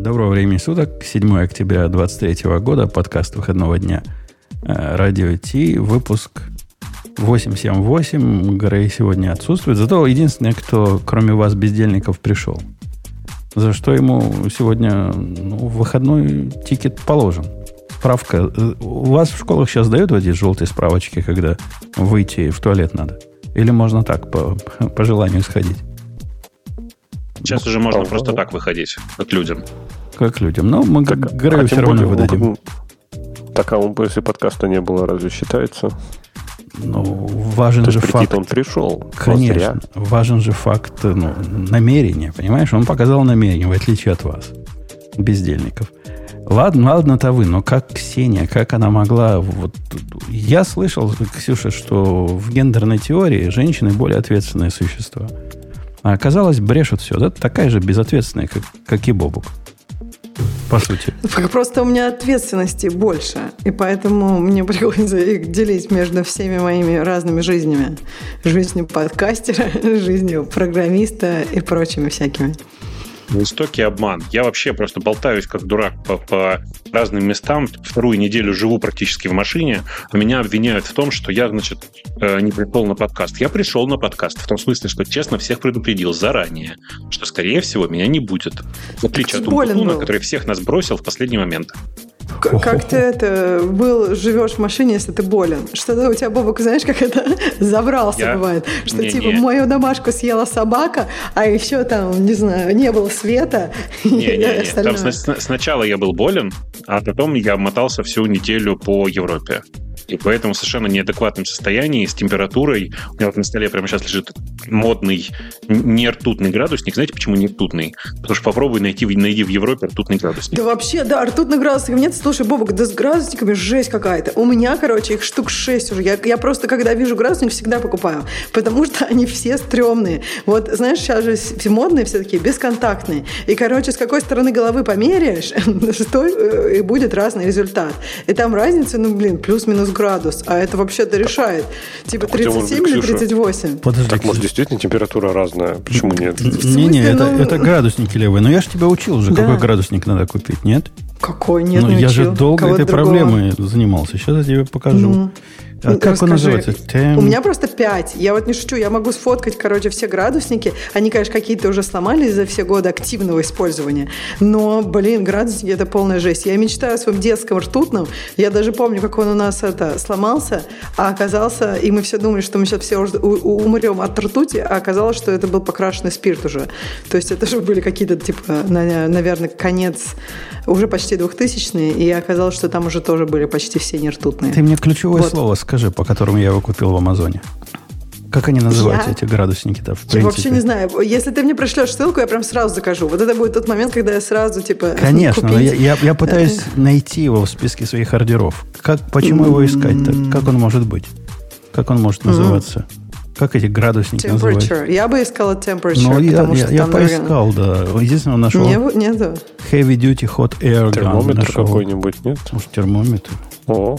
Доброго времени суток. 7 октября 2023 года. Подкаст выходного дня. Э, Радио Ти. Выпуск 878. Грей сегодня отсутствует. Зато единственный, кто кроме вас, бездельников, пришел. За что ему сегодня ну, выходной тикет положен. Справка. У вас в школах сейчас дают вот эти желтые справочки, когда выйти в туалет надо? Или можно так, по, по желанию сходить? Сейчас уже можно просто так выходить, как людям. Как людям. Но мы как Грею все равно выдадим. Так, а он после подкаста не было, разве считается? Ну, важен То же факт. он пришел. Конечно. Важен же факт ну, намерения, понимаешь? Он показал намерение, в отличие от вас, бездельников. Ладно, ладно-то вы, но как Ксения, как она могла... Вот, я слышал, Ксюша, что в гендерной теории женщины более ответственные существа. А оказалось, брешут все, да? Такая же безответственная, как, как и Бобук. По сути. Просто у меня ответственности больше. И поэтому мне приходится их делить между всеми моими разными жизнями. Жизнью подкастера, жизнью программиста и прочими всякими жестокий обман. Я вообще просто болтаюсь как дурак по, по разным местам. Вторую неделю живу практически в машине, а меня обвиняют в том, что я, значит, э, не пришел на подкаст. Я пришел на подкаст в том смысле, что честно всех предупредил заранее, что, скорее всего, меня не будет. В отличие от Умпутуна, который всех нас бросил в последний момент. Как ты это был, живешь в машине, если ты болен? Что-то у тебя, Бобок, знаешь, как это забрался я... бывает? Что не, типа не. мою домашку съела собака, а еще там, не знаю, не было света. Не, не, не. Там сначала я был болен, а потом я мотался всю неделю по Европе и поэтому совершенно неадекватном состоянии, с температурой. У меня вот на столе прямо сейчас лежит модный нертутный градусник. Знаете, почему нертутный? Потому что попробуй найти, найди в Европе ртутный градусник. Да вообще, да, ртутный градусник нет. Слушай, Бобок, да с градусниками жесть какая-то. У меня, короче, их штук 6 уже. Я, я просто, когда вижу градусник, всегда покупаю, потому что они все стрёмные. Вот, знаешь, сейчас же все модные все такие, бесконтактные. И, короче, с какой стороны головы померяешь, стой, э, и будет разный результат. И там разница, ну, блин, плюс-минус градус, а это вообще-то решает. Типа 37 или 38. Подожди, так, может, действительно температура разная? Почему нет? Не-не, это, ну, это градусники левые. Но я же тебя учил уже, да. какой градусник надо купить, нет? Какой? Нет, Ну, я же долго этой другого. проблемой занимался. Сейчас я тебе покажу. Ну. А как Расскажи. он называется? Tem... У меня просто 5. Я вот не шучу, я могу сфоткать, короче, все градусники. Они, конечно, какие-то уже сломались за все годы активного использования. Но, блин, градусники – это полная жесть. Я мечтаю о своем детском ртутном. Я даже помню, как он у нас это сломался, а оказался, и мы все думали, что мы сейчас все уже умрем от ртути, а оказалось, что это был покрашенный спирт уже. То есть это же были какие-то, типа, наверное, конец уже почти двухтысячные, и оказалось, что там уже тоже были почти все нертутные. Ты мне ключевое вот. слово скажи, по которому я его купил в Амазоне. Как они называются, я... эти градусники-то, в Я вообще не знаю. Если ты мне пришлешь ссылку, я прям сразу закажу. Вот это будет тот момент, когда я сразу, типа, Конечно, купить. но я, я, я пытаюсь найти его в списке своих ордеров. Как, почему его искать-то? Как он может быть? Как он может называться? Как эти градусники temperature. называются? Я бы искала temperature, Ну, я, я, я поискал, да. Единственное, нашел не, нету. Heavy Duty Hot Air Gun. Термометр какой-нибудь, нет? Может, термометр. О,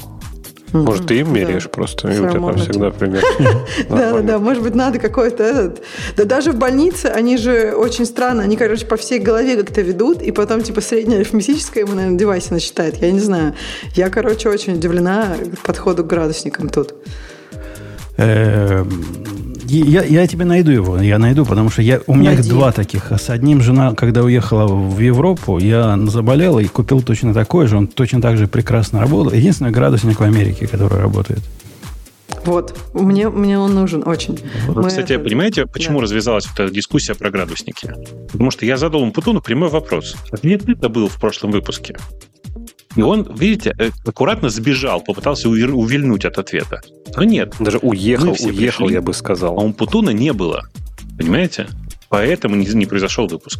может, ты им меряешь да. просто, и у тебя там всегда пример. Да, да, да, может быть, надо какой-то этот. Да даже в больнице они же очень странно, они, короче, по всей голове как-то ведут, и потом, типа, среднее арифметическое ему, наверное, девайсе насчитает. Я не знаю. Я, короче, очень удивлена подходу к градусникам тут. Я, я тебе найду его, я найду, потому что я, у меня Найди. два таких. С одним жена, когда уехала в Европу, я заболел и купил точно такой же. Он точно так же прекрасно работал. Единственный градусник в Америке, который работает. Вот, мне, мне он нужен очень. Вот, кстати, это... понимаете, почему да. развязалась вот эта дискуссия про градусники? Потому что я задал Умпутуну прямой вопрос. Ответ это был в прошлом выпуске. И он, видите, э, аккуратно сбежал, попытался увильнуть от ответа. Но нет. Даже уехал, уехал, пришли, я бы сказал. А Умпутуна не было. Понимаете? Поэтому не, не произошел выпуск.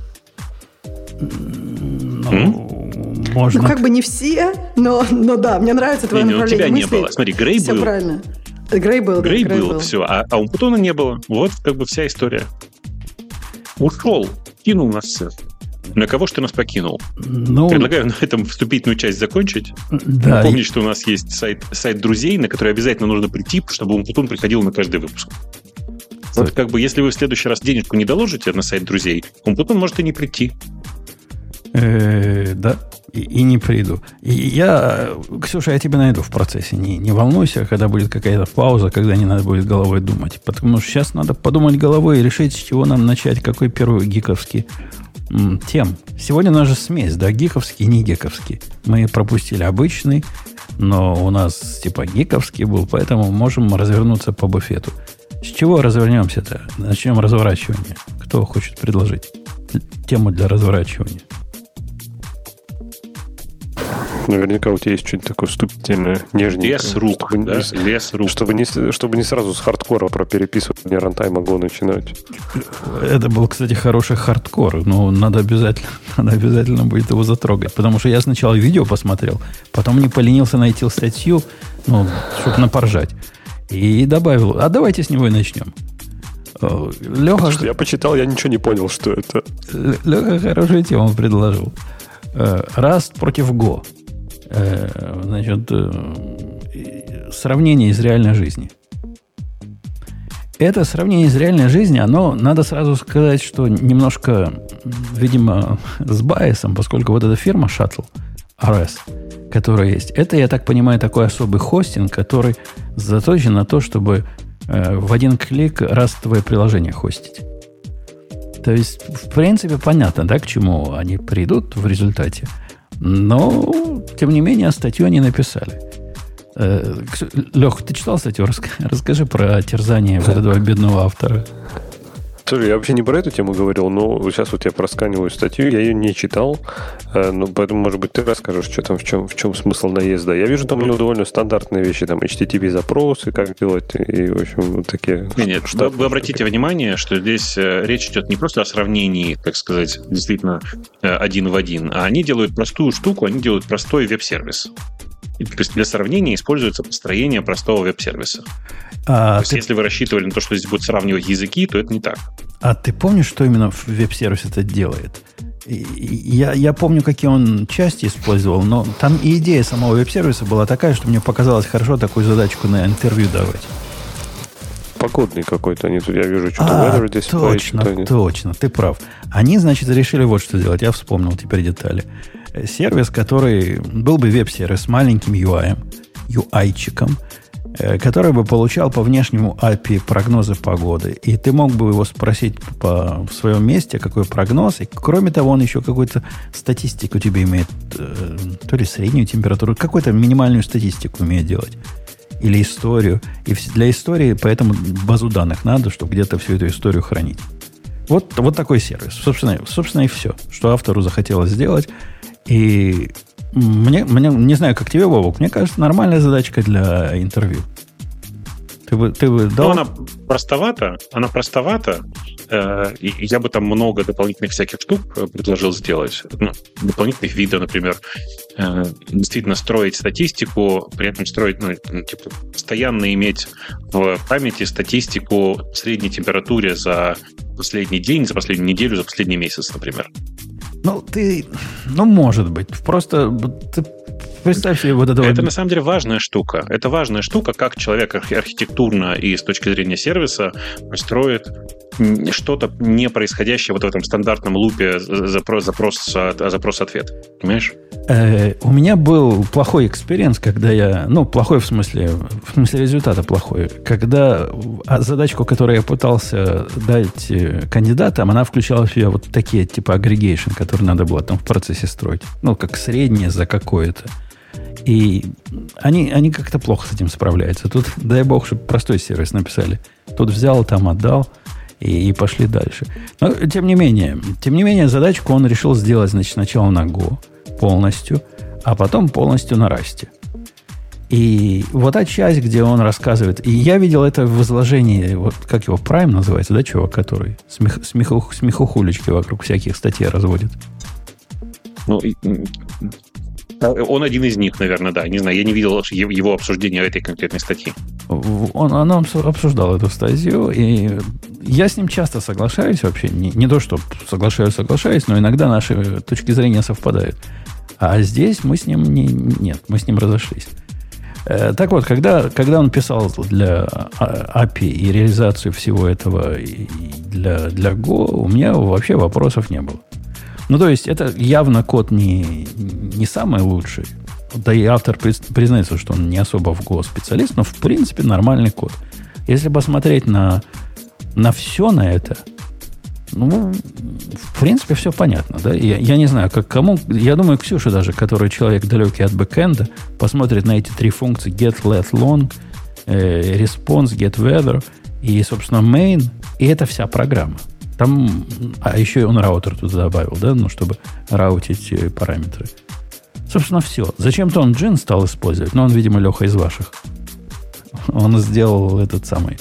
Ну, можно. Ну, как бы не все, но, но да, мне нравится твое не, направление У тебя мысли. не было. Смотри, Грей все был. правильно. Грей был, Грей, да, Грей был, был, все. А, а Умпутуна не было. Вот как бы вся история. Ушел, кинул нас всех. На кого же ты нас покинул? Ну, Предлагаю на этом вступительную часть закончить. Да. Напомнить, что у нас есть сайт, сайт друзей, на который обязательно нужно прийти, чтобы Умпутун приходил на каждый выпуск. Вот как бы, если вы в следующий раз денежку не доложите на сайт друзей, Умпутун может и не прийти. Э, да, и, и не приду. И я, Ксюша, я тебя найду в процессе. Не, не волнуйся, когда будет какая-то пауза, когда не надо будет головой думать. Потому что сейчас надо подумать головой и решить, с чего нам начать, какой первый гиковский тем. Сегодня у нас же смесь, да, гиковский и не гиковский. Мы пропустили обычный, но у нас типа гиковский был, поэтому можем развернуться по буфету. С чего развернемся-то? Начнем разворачивание. Кто хочет предложить тему для разворачивания? Наверняка у тебя есть что-нибудь такое вступительное, нежненькое. Лес рук, чтобы, да? не, Лес рук. чтобы, не, чтобы не сразу с хардкора про переписывание рантайма Go начинать. Это был, кстати, хороший хардкор, но надо обязательно, надо обязательно будет его затрогать. Потому что я сначала видео посмотрел, потом не поленился найти статью, ну, чтобы напоржать. И добавил, а давайте с него и начнем. Э, Леха, я почитал, я ничего не понял, что это. Леха хорошую тему предложил. Э, Rust против Go. Э, Значит, э, сравнение из реальной жизни. Это сравнение из реальной жизни, оно, надо сразу сказать, что немножко, видимо, с байесом, поскольку вот эта фирма Shuttle, RS, которая есть, это, я так понимаю, такой особый хостинг, который заточен на то, чтобы в один клик растовое приложение хостить. То есть, в принципе, понятно, да, к чему они придут в результате. Но, тем не менее, статью они написали. Лех, ты читал статью? Расскажи про терзание вот этого бедного автора. Слушай, я вообще не про эту тему говорил, но сейчас вот я просканиваю статью, я ее не читал, э, ну, поэтому, может быть, ты расскажешь, что там, в чем, в чем смысл наезда. Я вижу, там у него довольно стандартные вещи, там, HTTP-запросы, как делать, и, в общем, вот такие... Нет, нет, что- вы, вы обратите внимание, что здесь э, речь идет не просто о сравнении, так сказать, действительно э, один в один, а они делают простую штуку, они делают простой веб-сервис. И, для сравнения используется построение простого веб-сервиса. А то есть ты, если вы рассчитывали на то, что здесь будут сравнивать языки, то это не так. а ты помнишь, что именно веб-сервис это делает? Я, я помню, какие он части использовал, но там и идея самого веб-сервиса была такая, что мне показалось хорошо такую задачку на интервью давать. Погодный какой-то, они тут, я вижу, что-то А, display, точно, что-то точно, ты прав. Они, значит, решили вот что сделать. Я вспомнил теперь детали. Сервис, который был бы веб-сервис с маленьким UI, UI-чиком, э, который бы получал по внешнему API прогнозы погоды. И ты мог бы его спросить по, в своем месте, какой прогноз. И кроме того, он еще какую-то статистику тебе имеет, э, то ли среднюю температуру, какую-то минимальную статистику умеет делать или историю. И для истории поэтому базу данных надо, чтобы где-то всю эту историю хранить. Вот, вот такой сервис. Собственно, собственно, и все, что автору захотелось сделать. И мне, мне, не знаю, как тебе, Вовок, мне кажется, нормальная задачка для интервью. Ты бы, ты бы Но дал... она простовата, она простовата, э, и я бы там много дополнительных всяких штук э, предложил сделать. Ну, дополнительных видов, например. Э, действительно строить статистику, при этом строить, ну, типа, постоянно иметь в памяти статистику средней температуре за последний день, за последнюю неделю, за последний месяц, например. Ну, ты... Ну, может быть. Просто ты представь себе вот этого... Это на самом деле важная штука. Это важная штука, как человек архи- архитектурно и с точки зрения сервиса строит что-то не происходящее вот в этом стандартном лупе запрос, запрос, запрос ответ. Понимаешь? Э, у меня был плохой experience, когда я... Ну, плохой в смысле... В смысле результата плохой. Когда а, задачку, которую я пытался дать э, кандидатам, она включала в себя вот такие типа aggregation, которые надо было там в процессе строить. Ну, как среднее за какое-то. И они, они как-то плохо с этим справляются. Тут, дай бог, чтобы простой сервис написали. Тут взял, там отдал, и, и пошли дальше. Но, тем не менее, тем не менее, задачку он решил сделать, значит, сначала на Go полностью, а потом полностью на Расте. И вот та часть, где он рассказывает, и я видел это в изложении, вот как его, Prime называется, да, чувак, который смех, смеху, смехухулечки вокруг всяких статей разводит. Ну, он один из них, наверное, да. Не знаю, я не видел его обсуждения этой конкретной статьи. Он, он обсу- обсуждал эту статью, и я с ним часто соглашаюсь вообще. Не, не то, что соглашаюсь, соглашаюсь, но иногда наши точки зрения совпадают. А здесь мы с ним не, нет, мы с ним разошлись. Э, Так вот, когда, когда он писал для а- API и реализацию всего этого для, для Go, у меня вообще вопросов не было. Ну, то есть, это явно код не, не самый лучший. Да и автор признается, что он не особо в Go специалист, но в принципе нормальный код. Если посмотреть на, на все на это, ну, в принципе, все понятно. Да? Я, я не знаю, как кому. Я думаю, Ксюша даже, который человек далекий от бэкэнда, посмотрит на эти три функции get, let, long, э, response, get, weather и, собственно, main, и это вся программа. Там, а еще он раутер туда добавил, да, ну, чтобы раутить э, параметры. Собственно, все. Зачем-то он джин стал использовать, но он, видимо, Леха из ваших. Он сделал этот самый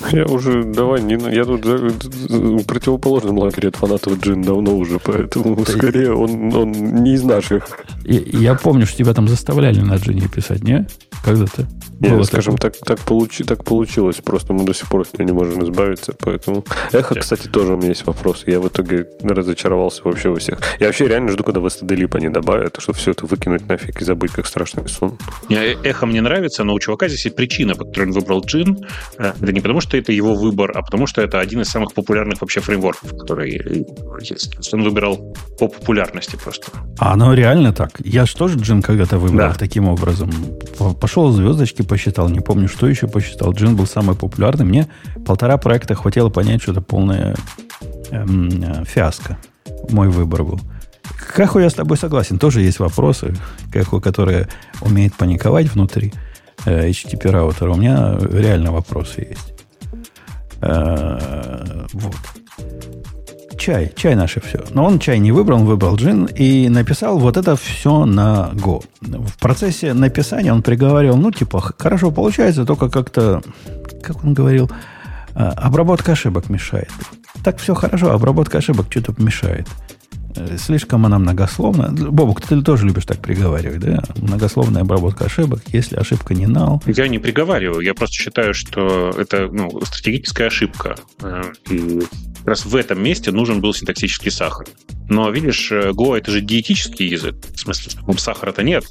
я уже, давай, не, я тут в противоположном лагере от фанатов Джин давно уже, поэтому Ты... скорее он, он не из наших. Я, я помню, что тебя там заставляли на Джине писать, не? Когда-то. Нет, скажем, так, так, получи, так получилось. Просто мы до сих пор от него не можем избавиться. Поэтому. Эхо, кстати, тоже у меня есть вопрос. Я в итоге разочаровался вообще во всех. Я вообще реально жду, когда в STD лип они добавят, чтобы все это выкинуть нафиг и забыть, как страшный сон. Мне эхо мне нравится, но у чувака здесь есть причина, по которой он выбрал джин. Э, это не потому, что это его выбор, а потому, что это один из самых популярных вообще фреймворков, который есть. Он выбирал по популярности просто. А оно реально так? Я же тоже джин когда-то выбрал да. таким образом. Пошел звездочки посчитал, не помню, что еще посчитал. Джин был самый популярный. Мне полтора проекта хватило понять, что это полная эм, э, фиаско. Мой выбор был. Каху я с тобой согласен. Тоже есть вопросы, Каху, которые умеет паниковать внутри э, HTTP раутера. У меня реально вопросы есть. Э, вот чай, чай наше все. Но он чай не выбрал, он выбрал джин и написал вот это все на Go. В процессе написания он приговаривал, ну, типа, хорошо получается, только как-то, как он говорил, «А, обработка ошибок мешает. Так все хорошо, обработка ошибок что-то мешает. Э, слишком она многословна. Бобук, ты тоже любишь так приговаривать, да? Многословная обработка ошибок, если ошибка не нал. Я не приговариваю, я просто считаю, что это ну, стратегическая ошибка. Э, и как раз в этом месте нужен был синтаксический сахар. Но, видишь, э, Go — это же диетический язык. В смысле, сахара-то нет.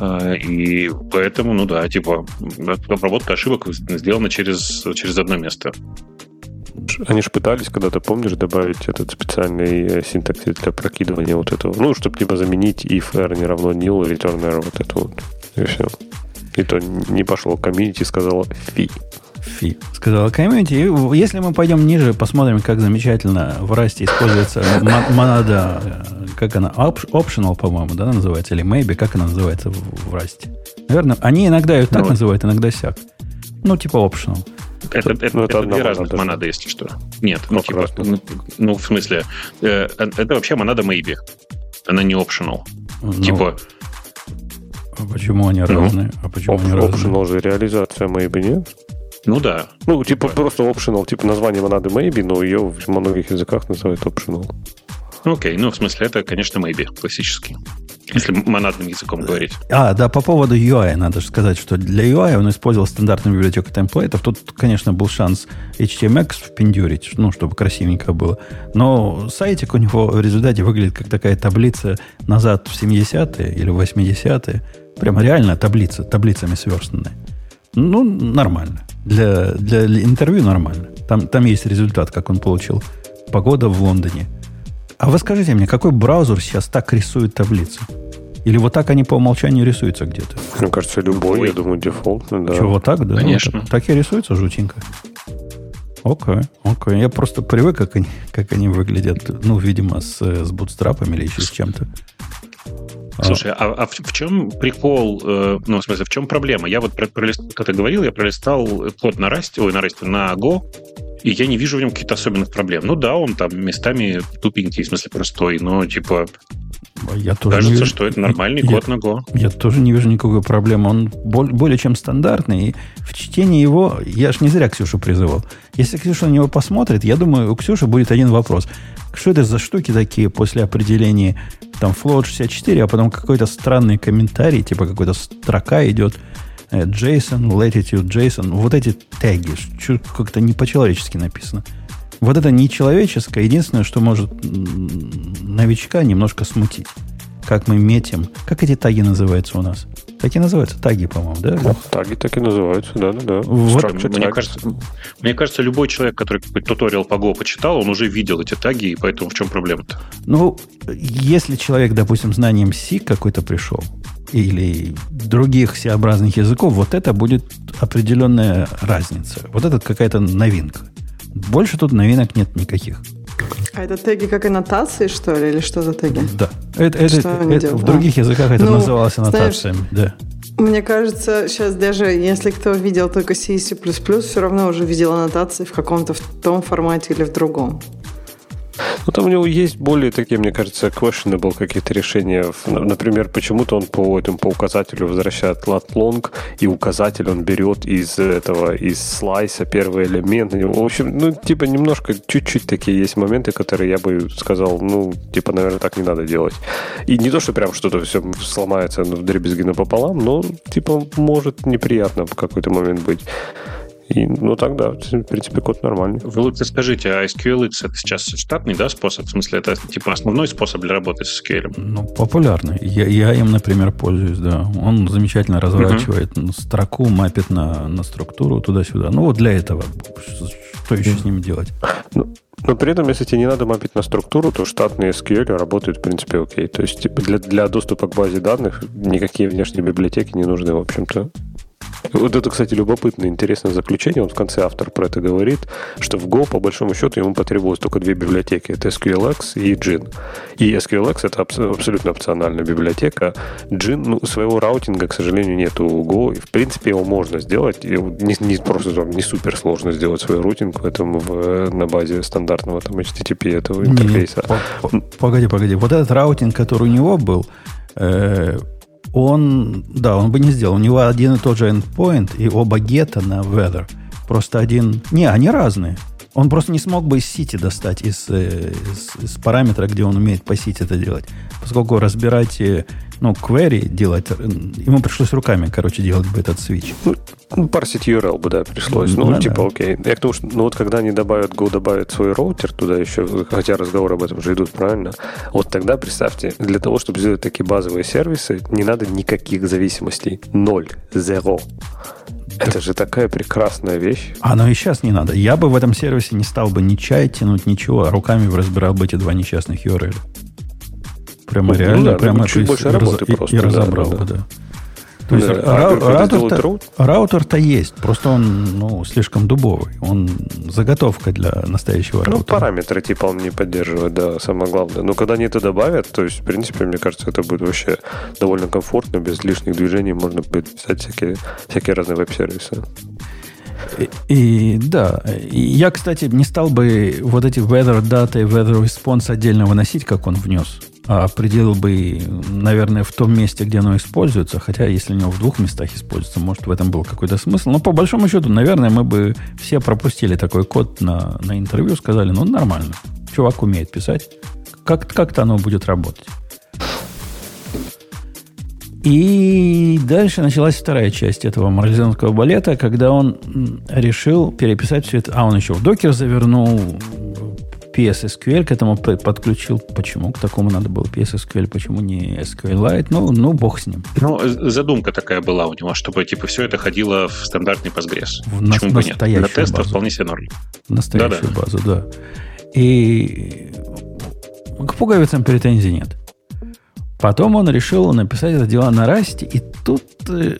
И поэтому, ну да, типа, обработка ошибок сделана через, через одно место. Они же пытались когда-то, помнишь, добавить этот специальный э, синтаксис для прокидывания вот этого. Ну, чтобы типа заменить if err не равно nil, return err, вот это вот. И все. И то не пошло. Комьюнити сказала фи. Фи. Сказала комьюнити. Если мы пойдем ниже, посмотрим, как замечательно в Rust'е используется монада, э, как она, optional, по-моему, да, называется, или maybe, как она называется в, в Rust'е. Наверное, они иногда ее так ну, называют, иногда сяк. Ну, типа optional. Это, это, ну, это, это две разных монада, монады, если что. Нет, ну, типа, ну, ну, в смысле, э, э, это вообще монада maybe. Она не optional. Ну, типа... А почему они ну, разные? А почему op- они разные? Optional же реализация maybe, нет? Ну да. Ну, типа, типа просто optional, типа название монады maybe, но ее в многих языках называют optional. Окей, ну, в смысле, это, конечно, maybe классический. Если монадным языком говорить. А, да, по поводу UI надо же сказать, что для UI он использовал стандартную библиотеку темплейтов. Тут, конечно, был шанс HTMX впендюрить, ну, чтобы красивенько было. Но сайтик у него в результате выглядит как такая таблица назад в 70-е или 80-е. Прямо реально таблица, таблицами сверстанная. Ну, нормально. Для, для интервью нормально. Там, там есть результат, как он получил. Погода в Лондоне – а вы скажите мне, какой браузер сейчас так рисует таблицу? Или вот так они по умолчанию рисуются где-то? Мне кажется, любой, Ой. я думаю, дефолтно, да. Что, вот так, да? Конечно. Вот так, так и рисуется жутенько. Окей, окей. Я просто привык, как они, как они выглядят, ну, видимо, с, с бутстрапами или еще с чем-то. Слушай, а, а в, в чем прикол, э, ну, в смысле, в чем проблема? Я вот пролистал, как ты говорил, я пролистал код на Rust, ой, на Rust, на Go, и я не вижу в нем каких-то особенных проблем. Ну да, он там местами тупенький, в смысле простой, но типа я тоже Кажется, вижу, что это нормальный я, код на Go. Я тоже не вижу никакой проблемы. Он более чем стандартный. И в чтении его... Я ж не зря Ксюшу призывал. Если Ксюша на него посмотрит, я думаю, у Ксюши будет один вопрос. Что это за штуки такие после определения там float 64, а потом какой-то странный комментарий, типа какой-то строка идет – JSON, latitude, JSON, вот эти теги, как-то не по-человечески написано. Вот это нечеловеческое, единственное, что может новичка немножко смутить. Как мы метим. Как эти таги называются у нас? Так и называются, таги, по-моему, да? Ну, таги так и называются, да-да-да. Вот. Мне, кажется, мне кажется, любой человек, который какой-то туториал по Go почитал, он уже видел эти таги, и поэтому в чем проблема-то? Ну, если человек, допустим, знанием C какой-то пришел, или других всеобразных языков, вот это будет определенная разница. Вот это какая-то новинка. Больше тут новинок нет никаких. А это теги как аннотации, что ли, или что за теги? Да. Это, это, это, в других языках это ну, называлось аннотациями, знаешь, да. Мне кажется, сейчас даже если кто видел только C и C++, все равно уже видел аннотации в каком-то в том формате или в другом. Ну, там у него есть более такие, мне кажется, questionable какие-то решения. Например, почему-то он по, этому, по указателю возвращает lat long, и указатель он берет из этого, из слайса первый элемент. В общем, ну, типа, немножко, чуть-чуть такие есть моменты, которые я бы сказал, ну, типа, наверное, так не надо делать. И не то, что прям что-то все сломается в дребезги напополам, но, типа, может неприятно в какой-то момент быть. И, ну, тогда, в принципе, код нормальный. Вы лучше скажите, а SQLX это сейчас штатный, да, способ? В смысле, это типа основной способ для работы с SQL? Ну, популярный. Я, я им, например, пользуюсь, да. Он замечательно разворачивает uh-huh. строку, мапит на, на структуру туда-сюда. Ну, вот для этого. Что еще с ним делать? Ну, но при этом, если тебе не надо мапить на структуру, то штатные SQL работают, в принципе, окей. То есть, типа, для, для доступа к базе данных никакие внешние библиотеки не нужны, в общем-то. Вот это, кстати, любопытное, интересное заключение. Он в конце автор про это говорит, что в Go, по большому счету, ему потребовалось только две библиотеки. Это SQLX и Gin. И SQLX — это абсолютно опциональная библиотека. Gin, ну, своего routing'а, к сожалению, нет у Go. И, в принципе, его можно сделать. Не, не просто там, не супер сложно сделать свой routing в этом в, на базе стандартного там, HTTP этого интерфейса. Погоди, погоди. Вот этот routing, который у него был, э, он, да, он бы не сделал. У него один и тот же endpoint и оба get'а на weather. Просто один... Не, они разные. Он просто не смог бы из сети достать, из, э, из, из параметра, где он умеет по сети это делать. Поскольку разбирать, э, ну, query делать, э, ему пришлось руками, короче, делать бы этот свич. Ну, парсить URL бы, да, пришлось. Ну, ну типа, да. окей. Я к тому, что, ну, вот когда они добавят, Go добавит свой роутер туда еще, хотя разговоры об этом уже идут, правильно? Вот тогда, представьте, для того, чтобы сделать такие базовые сервисы, не надо никаких зависимостей. Ноль. Zero. Это же такая прекрасная вещь. А но и сейчас не надо. Я бы в этом сервисе не стал бы ни чай тянуть, ничего, а руками разбирал бы эти два несчастных URL. Прямо ну, реально, да, прямо чуть больше работы и, просто. И разобрал да, бы, да. То есть да, раутер-то, раутер-то есть, просто он ну, слишком дубовый. Он заготовка для настоящего ну, раутера. Ну, параметры типа он не поддерживает, да, самое главное. Но когда они это добавят, то есть, в принципе, мне кажется, это будет вообще довольно комфортно, без лишних движений можно будет писать всякие, всякие разные веб-сервисы. И, и да, я, кстати, не стал бы вот эти weather data и weather response отдельно выносить, как он внес а определил бы, наверное, в том месте, где оно используется, хотя если него в двух местах используется, может, в этом был какой-то смысл. Но по большому счету, наверное, мы бы все пропустили такой код на, на интервью, сказали, ну, нормально, чувак умеет писать, как, как-то оно будет работать. И дальше началась вторая часть этого марлезонского балета, когда он решил переписать все это. А, он еще в докер завернул, PSSQL к этому подключил. Почему к такому надо было PSSQL, почему не SQLite? Ну, ну, бог с ним. Ну, задумка такая была у него, чтобы типа все это ходило в стандартный Postgres. В на, почему бы нет? Для теста базу. вполне себе норм. Настоящую Да-да. базу, да. И к пуговицам претензий нет. Потом он решил написать это дело на расте, и тут э,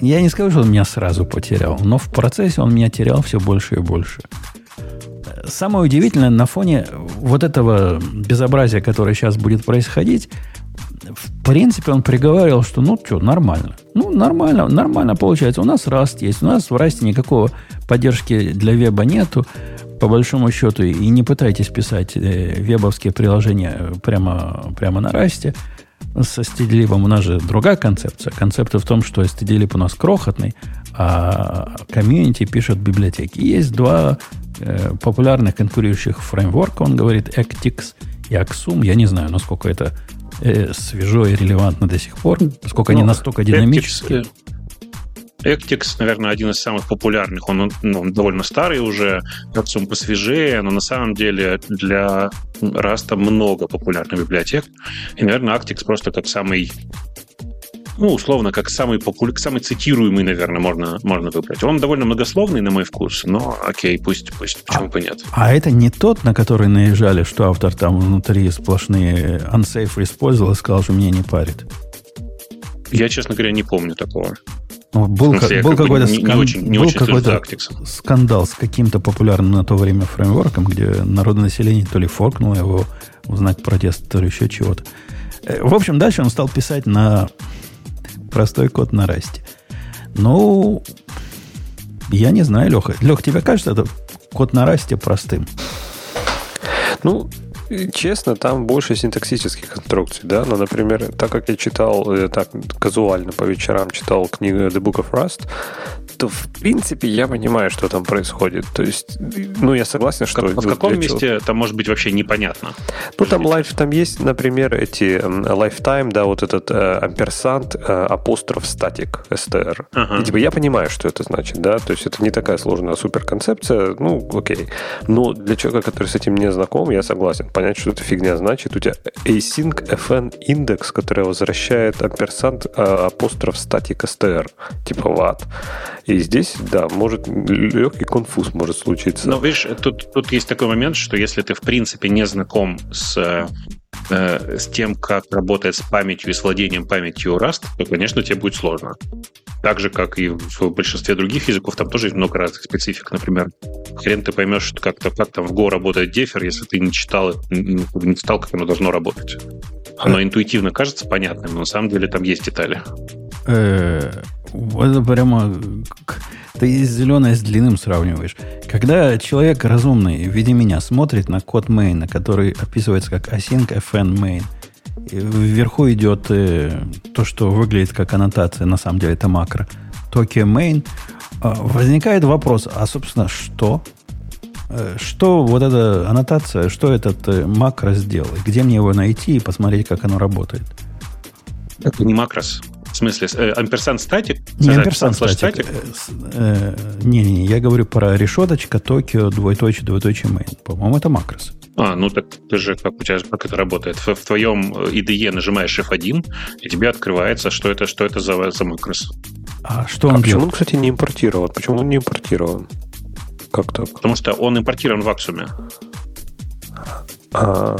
я не скажу, что он меня сразу потерял, но в процессе он меня терял все больше и больше самое удивительное на фоне вот этого безобразия, которое сейчас будет происходить, в принципе, он приговаривал, что ну что, нормально. Ну, нормально, нормально получается. У нас Rust есть. У нас в Rust никакого поддержки для веба нету, по большому счету. И не пытайтесь писать э, вебовские приложения прямо, прямо на Rust. Со STDLib у нас же другая концепция. Концепция в том, что STDLib у нас крохотный, а комьюнити пишет библиотеки. Есть два э, популярных конкурирующих фреймворка, он говорит, Actix и Axum. Я не знаю, насколько это э, свежо и релевантно до сих пор, поскольку ну, они настолько динамические. Actix, наверное, один из самых популярных. Он, ну, он довольно старый уже, Axum посвежее, но на самом деле для Rust много популярных библиотек. И, наверное, Actix просто как самый ну, условно, как самый, популя... самый цитируемый, наверное, можно, можно выбрать. Он довольно многословный, на мой вкус, но окей, пусть, пусть, почему а, бы нет. А это не тот, на который наезжали, что автор там внутри сплошные unsafe использовал и сказал, что меня не парит? Я, честно говоря, не помню такого. Ну, был, смысле, был какой-то, не, скан... не очень, не был какой-то скандал с каким-то популярным на то время фреймворком, где народное население то ли форкнуло его в знак протеста, то ли еще чего-то. Э, в общем, дальше он стал писать на простой код на расте. Ну, я не знаю, Леха. Леха, тебе кажется, это код на расте простым? Ну, честно, там больше синтаксических конструкций, да, но, например, так как я читал, э, так казуально по вечерам читал книгу The Book of Rust, то, в принципе, я понимаю, что там происходит. То есть, ну, я согласен, что... В, каком месте там может быть вообще непонятно? Ну, там, life, там есть, например, эти lifetime, да, вот этот э, амперсант, э, апостроф статик, str. Ага. И, типа, я понимаю, что это значит, да, то есть это не такая сложная суперконцепция, ну, окей. Но для человека, который с этим не знаком, я согласен понять, что эта фигня значит. У тебя async fn индекс, который возвращает амперсант э, апостроф статик str, типа ват. И здесь, да, может легкий конфуз может случиться. Но видишь, тут, тут есть такой момент, что если ты в принципе не знаком с э, с тем, как работает с памятью и с владением памятью Rust, то, конечно, тебе будет сложно. Так же, как и в большинстве других языков, там тоже есть много разных специфик. Например, хрен ты поймешь, что как-то как там в Go работает дефер, если ты не читал, не читал, как оно должно работать. Оно интуитивно кажется понятным, но на самом деле там есть детали. Э, это прямо ты зеленое с длинным сравниваешь. Когда человек разумный в виде меня смотрит на код мейна, который описывается как async fn main, вверху идет э, то, что выглядит как аннотация, на самом деле это макро. Tokyo main. Э, возникает вопрос, а собственно что? Э, что вот эта аннотация, что этот э, макро сделал? Где мне его найти и посмотреть, как оно работает? Это не макрос. В смысле, э, амперсант статик? Не амперсант статик. Не-не-не, я говорю про решеточка, Токио, двоеточие, двоеточие main. По-моему, это макрос. А, ну так ты же, как у тебя, как это работает? В, в твоем IDE нажимаешь F1, и тебе открывается, что это, что это за, за макрос. А что он а Почему он, кстати, не импортирован? Почему он не импортирован? Как так? Потому что он импортирован в Аксуме. А,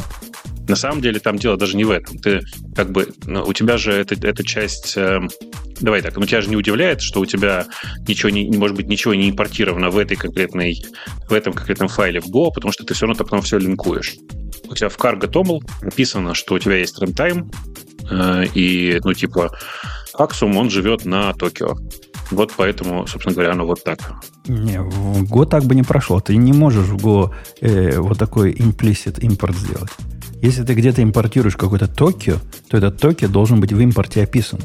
на самом деле там дело даже не в этом. Ты как бы ну, у тебя же эта, эта часть. Э, давай так, ну тебя же не удивляет, что у тебя ничего не, может быть ничего не импортировано в этой конкретной в этом конкретном файле в Go, потому что ты все равно потом все линкуешь. У тебя в cargo toml написано, что у тебя есть runtime, э, и, ну, типа, Axum, он живет на Токио. Вот поэтому, собственно говоря, оно вот так. Не, в Go так бы не прошло. Ты не можешь в Go э, вот такой implicit импорт сделать. Если ты где-то импортируешь какой-то Токио, то этот Токио должен быть в импорте описан.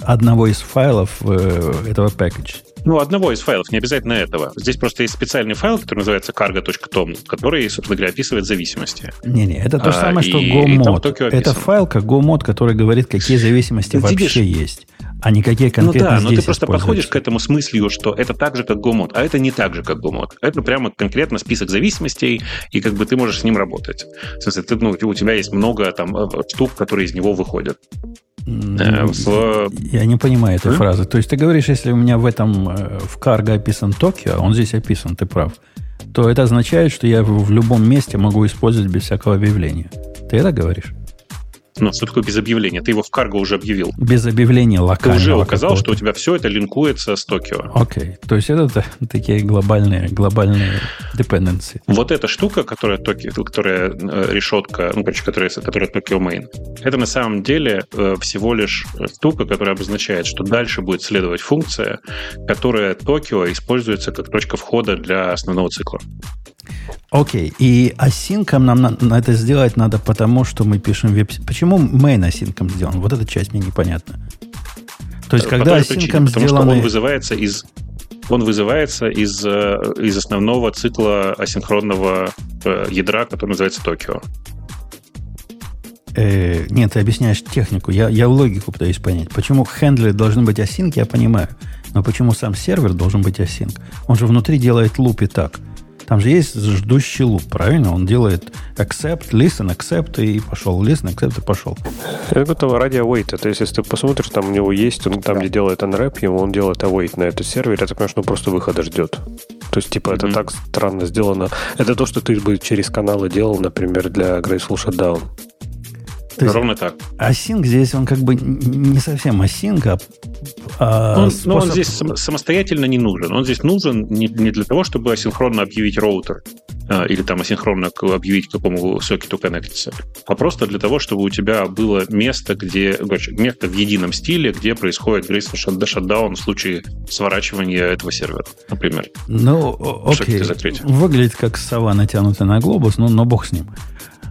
Одного из файлов э, этого package. Ну, одного из файлов, не обязательно этого. Здесь просто есть специальный файл, который называется cargo.tom, который, собственно говоря, описывает зависимости. Не-не, это то же самое, а, что GoMod. Это файл, как GoMod, который говорит, какие зависимости вообще есть а не какие конкретно Ну да, но ты просто подходишь к этому с мыслью, что это так же, как GoMod, а это не так же, как GoMod. Это прямо конкретно список зависимостей, и как бы ты можешь с ним работать. В смысле, ты, ну, у тебя есть много там э, штук, которые из него выходят. Э, в... Я не понимаю этой а? фразы. То есть ты говоришь, если у меня в этом э, в карго описан Токио, а он здесь описан, ты прав, то это означает, что я в любом месте могу использовать без всякого объявления. Ты это говоришь? Ну, что такое без объявления? Ты его в карго уже объявил. Без объявления локально. Ты уже указал, что у тебя все это линкуется с Токио. Окей. Okay. То есть это такие глобальные, глобальные dependency. Вот эта штука, которая, Токио, которая э, решетка, ну, короче, которая, которая Tokyo Main, это на самом деле э, всего лишь штука, которая обозначает, что дальше будет следовать функция, которая Токио используется как точка входа для основного цикла. Окей, okay. и осинком нам на, на это сделать надо, потому что мы пишем веб... Почему main осинком сделан? Вот эта часть мне непонятна. То есть, По когда осинком сделаны... Потому что он вызывается из он вызывается из, э, из основного цикла асинхронного э, ядра, который называется Токио. Э, нет, ты объясняешь технику. Я, я логику пытаюсь понять. Почему хендлеры должны быть async, я понимаю. Но почему сам сервер должен быть async? Он же внутри делает луп и так – Там же есть ждущий луп, правильно? Он делает accept, listen, accept и пошел. Listen, accept и пошел. Это готово ради await. Это если ты посмотришь, там у него есть, он там, где делает unwrap, ему он делает await на этот сервер, это, конечно, он просто выхода ждет. То есть, типа, это mm-hmm. так странно сделано. Это то, что ты бы через каналы делал, например, для Graceful Shutdown. То есть, Ровно так. Async здесь он как бы не совсем async, а, а он, способ... Но он здесь самостоятельно не нужен. Он здесь нужен не, не для того, чтобы асинхронно объявить роутер а, или там асинхронно объявить, к какому сокету коннектиться, а просто для того, чтобы у тебя было место, где, короче, место в едином стиле, где происходит graceful shutdown в случае сворачивания этого сервера, например. Ну, окей. Выглядит как сова, натянутая на глобус, но, но бог с ним.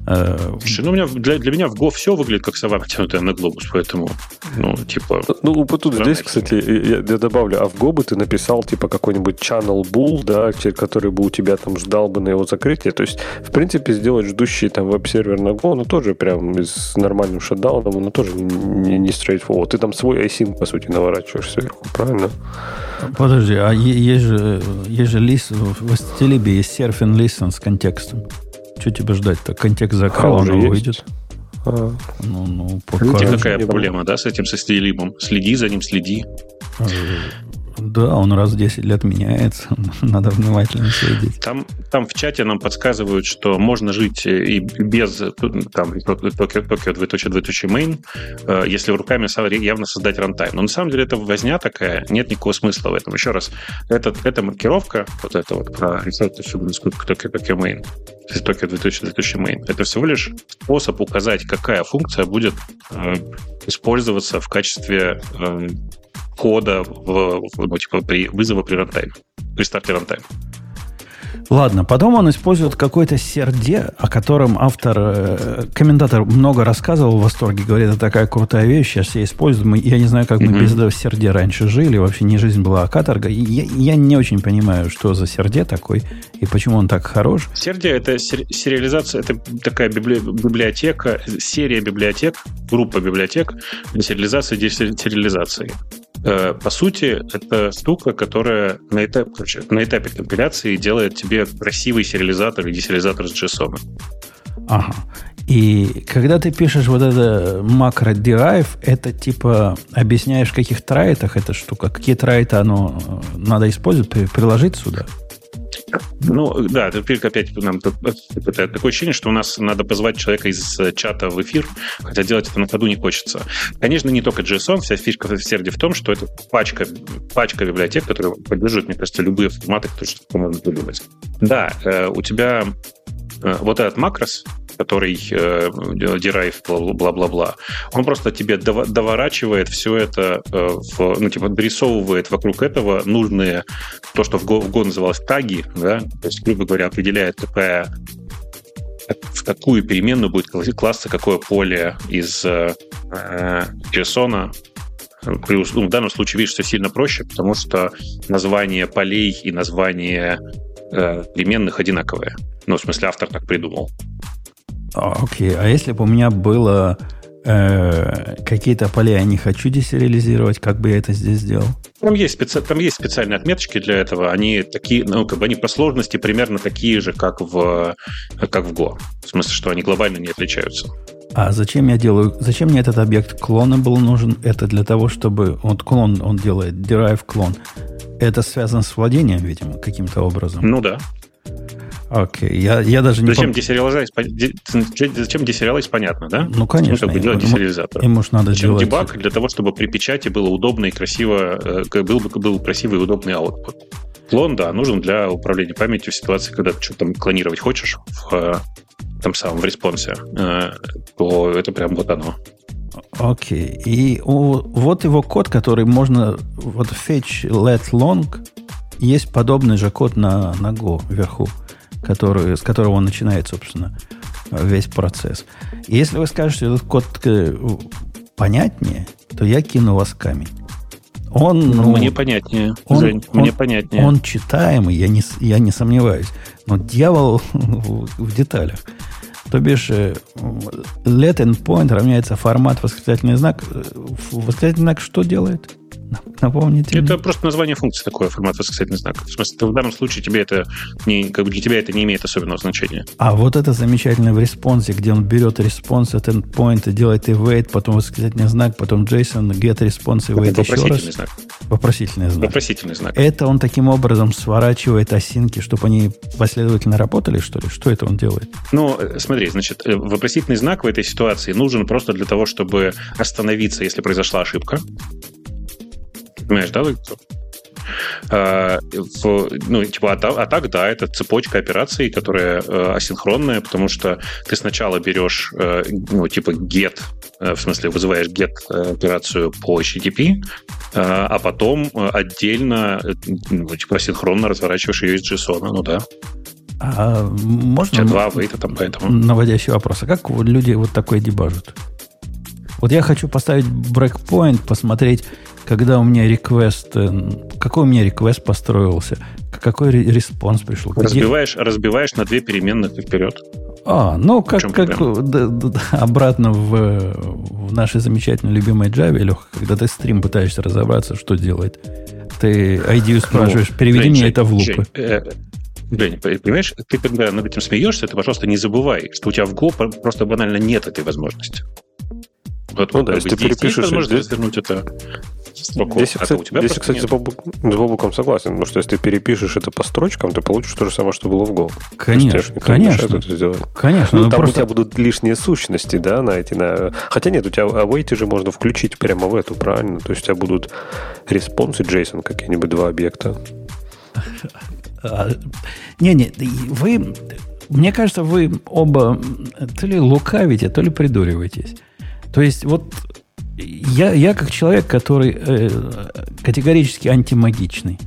Э, Слушай, ну, у меня, для, для меня в Go все выглядит как сова, натянутая на глобус, поэтому, ну, типа... Ну, вот тут здесь, кстати, я, я добавлю, а в Go бы ты написал, типа, какой-нибудь channel bull, да, который бы у тебя там ждал бы на его закрытие. То есть, в принципе, сделать ждущий там веб-сервер на Go, ну, тоже прям с нормальным шатдауном, ну, тоже не, не straightforward. Ты там свой async, по сути, наворачиваешь сверху, правильно? Подожди, а есть же, есть же лист, в STLib есть surfing listen с контекстом. Что тебе ждать-то? Контекст закрыл, он выйдет. А. Ну, ну, пока... Видите, какая проблема, да, с этим со стилибом? Следи за ним, следи. Да, он раз в 10 лет меняется. Надо внимательно следить. Там, там в чате нам подсказывают, что можно жить и без там, Tokyo, Tokyo 2.2 main, э, если руками явно создать рантайм. Но на самом деле это возня такая, нет никакого смысла в этом. Еще раз, это, эта маркировка, вот это вот про Tokyo, Tokyo main, Tokyo 2.2 main, это всего лишь способ указать, какая функция будет э, использоваться в качестве э, кода в, ну, типа, при вызова при рантайме, при старте рантайма. Ладно, потом он использует какой-то серде, о котором автор, э, комментатор много рассказывал в восторге, говорит, это такая крутая вещь, сейчас я использую, мы, я не знаю, как мы mm-hmm. без этого серде раньше жили, вообще не жизнь была, а каторга. Я, я не очень понимаю, что за серде такой и почему он так хорош. Серде это сериализация, это такая библи, библиотека, серия библиотек, группа библиотек для сериализации десериализации. Э, по сути, это штука, которая на короче, на этапе компиляции делает тебе красивый сериализатор и десериализатор с JSON. Ага. И когда ты пишешь вот это макро derive, это типа объясняешь, в каких трайтах эта штука, какие трайты оно э, надо использовать, приложить сюда. Ну, да, теперь опять нам такое ощущение, что у нас надо позвать человека из э, чата в эфир, хотя делать это на ходу не хочется. Конечно, не только JSON, вся фишка в серде в том, что это пачка, пачка библиотек, которые поддерживают, мне кажется, любые форматы, которые можно придумать. Да, э, у тебя э, вот этот макрос, который э, бла-бла-бла, он просто тебе доворачивает все это, э, в, ну, типа, дорисовывает вокруг этого нужные, то, что в Go, в Go называлось таги, да, то есть, грубо говоря, определяет, какая в какую переменную будет класса какое поле из э, JSON, Плюс, ну, в данном случае, видишь, все сильно проще, потому что название полей и название э, переменных одинаковые. Ну, в смысле, автор так придумал. Окей, а если бы у меня было э, какие-то поля я не хочу десериализировать, как бы я это здесь сделал? Там есть, специ... там есть специальные отметочки для этого. Они такие, ну, как бы они по сложности примерно такие же, как в, как в Go. В смысле, что они глобально не отличаются. А зачем я делаю, зачем мне этот объект клона был нужен? Это для того, чтобы, вот клон он делает, derive клон. Это связано с владением, видимо, каким-то образом. Ну да. Окей, я, я даже не Зачем пом... десериализовать? Зачем десериализовать, понятно, да? Ну, конечно. Ну, делать десериализатор. Ему, ему надо Зачем делать... дебаг? Для того, чтобы при печати было удобно и красиво, э, был, был красивый и удобный output. Клон, да, нужен для управления памятью в ситуации, когда ты что-то там клонировать хочешь в э, там самом, в респонсе, э, то это прям вот оно. Окей. И у, вот его код, который можно... Вот fetch let long, есть подобный же код на, на Go вверху который, с которого он начинает, собственно, весь процесс. И если вы скажете, что этот код э, понятнее, то я кину вас камень. Он, ну, мне понятнее, он, Жень, он, мне понятнее. Он читаемый, я не, я не сомневаюсь. Но дьявол в деталях. То бишь, э, let endpoint равняется формат восклицательный знак. Восклицательный знак что делает? Напомните. Это мне. просто название функции такое, формат восклицательный знак. В смысле, в данном случае тебе это не, как бы для тебя это не имеет особенного значения. А вот это замечательное в response'е, где он берет response от endpoint и делает await, потом восклицательный знак, потом JSON, get response, await это еще раз. Знак. Вопросительный знак. Вопросительный знак. Это он таким образом сворачивает async'и, чтобы они последовательно работали, что ли? Что это он делает? Ну, э, смотри, значит, э, вопросительный знак в этой ситуации нужен просто для того, чтобы остановиться, если произошла ошибка. Понимаешь, да, Uh, в, ну, типа, а, а так, да, это цепочка операций, которая uh, асинхронная, потому что ты сначала берешь, uh, ну, типа, get, в смысле, вызываешь get операцию по HTTP, а потом отдельно, ну, типа, асинхронно разворачиваешь ее из JSON, ну да. А можно... Два вейта там поэтому. Наводящий вопрос. А как люди вот такое дебажат? Вот я хочу поставить breakpoint, посмотреть, когда у меня request, э, какой у меня request построился, какой response пришел. Разбиваешь, где... разбиваешь на две переменных и вперед. А, ну, как, как да, да, обратно в, в нашей замечательной любимой Java, Леха, когда ты стрим пытаешься разобраться, что делает. Ты IDE спрашиваешь, ну, переведи мне это в loop'ы. Жень, э, понимаешь, ты когда над этим смеешься, ты, пожалуйста, не забывай, что у тебя в Go просто банально нет этой возможности. Вот, ну да, если ты перепишешь здесь... вернуть это строку. Здесь, кстати, у тебя здесь, кстати с, Бобук, с Бобуком согласен, потому что если ты перепишешь это по строчкам, ты получишь то же самое, что было в Go. Конечно, конечно. Это сделать. Конечно. Ну, там просто... у тебя будут лишние сущности, да, на эти... На... Хотя нет, у тебя await же можно включить прямо в эту, правильно? То есть у тебя будут респонсы JSON какие-нибудь два объекта. Не-не, вы... Мне кажется, вы оба то ли лукавите, то ли придуриваетесь. То есть вот я, я как человек, который э, категорически антимагичный,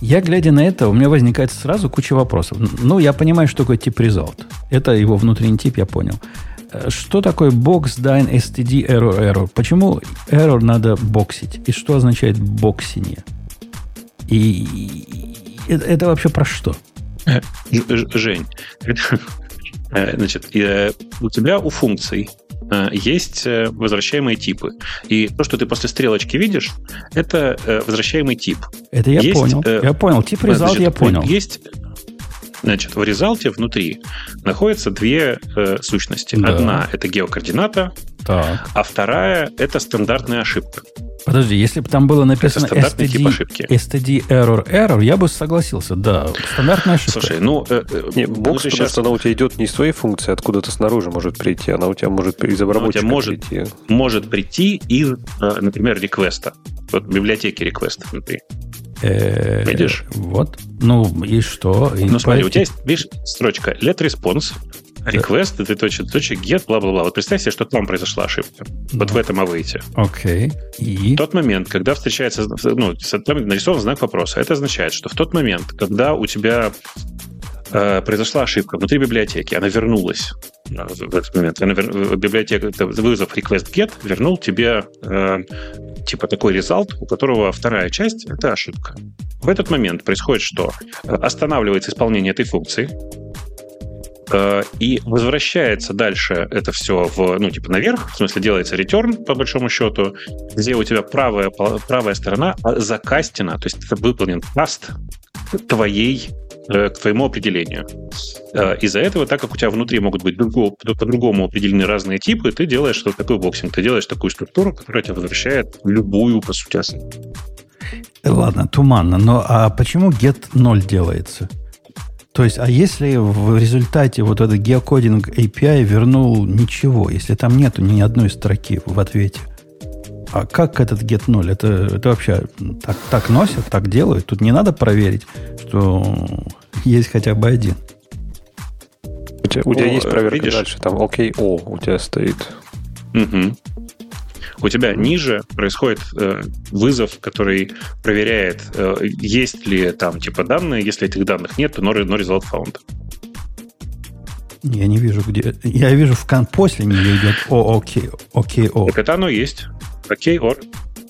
я, глядя на это, у меня возникает сразу куча вопросов. Ну, я понимаю, что такое тип result. Это его внутренний тип, я понял. Э, что такое box, dine, std, error, error? Почему error надо боксить? И что означает боксиние? И это, это вообще про что? Э, Жень, значит, у тебя у функций Э, есть э, возвращаемые типы. И то, что ты после стрелочки видишь, это э, возвращаемый тип. Это я есть, понял. Я понял. Тип результат я понял. Есть Значит, в резалте внутри находятся две э, сущности. Да. Одна это геокоордината, так. а вторая это стандартная ошибка. Подожди, если бы там было написано STD, тип ошибки. STD error error, я бы согласился. Да, стандартная ошибка. Слушай, ну... Э, э не, бокс, ну, сейчас... она у тебя идет не из своей функции, откуда-то снаружи может прийти. Она у тебя может из обработчика может, прийти. Может прийти из, э, например, реквеста. Вот библиотеки реквеста внутри. Э, Видишь? Вот. Ну, и что? Ну, смотри, у тебя есть, видишь, строчка let response, request, ты точка, точка get, бла-бла-бла. Вот представь себе, что там произошла ошибка. Вот в этом await. Окей. И? В тот момент, когда встречается, ну, там нарисован знак вопроса, это означает, что в тот момент, когда у тебя э, произошла ошибка внутри библиотеки, она вернулась в этот момент. Она, библиотека, вызов request get вернул тебе э, типа такой результат, у которого вторая часть — это ошибка. В этот момент происходит что? Останавливается исполнение этой функции, э, и возвращается дальше это все в, ну, типа наверх, в смысле делается return, по большому счету, где у тебя правая, правая сторона закастена, то есть это выполнен каст твоей Э, к твоему определению. Э, из-за этого, так как у тебя внутри могут быть по-другому определены разные типы, ты делаешь что такой боксинг, ты делаешь такую структуру, которая тебе возвращает любую, по сути, Ладно, туманно. Но а почему get 0 делается? То есть, а если в результате вот этот геокодинг API вернул ничего, если там нету ни одной строки в ответе – а как этот get 0? Это, это вообще так, так носят, так делают? Тут не надо проверить, что есть хотя бы один. У тебя, у тебя есть проверка видишь? дальше, там OKO okay, у тебя стоит. Угу. У тебя ниже происходит э, вызов, который проверяет, э, есть ли там типа данные. Если этих данных нет, то no, no result found. Я не вижу, где. Я вижу, в кон после нее идет о, окей, окей, о. Так это оно есть. Окей, or.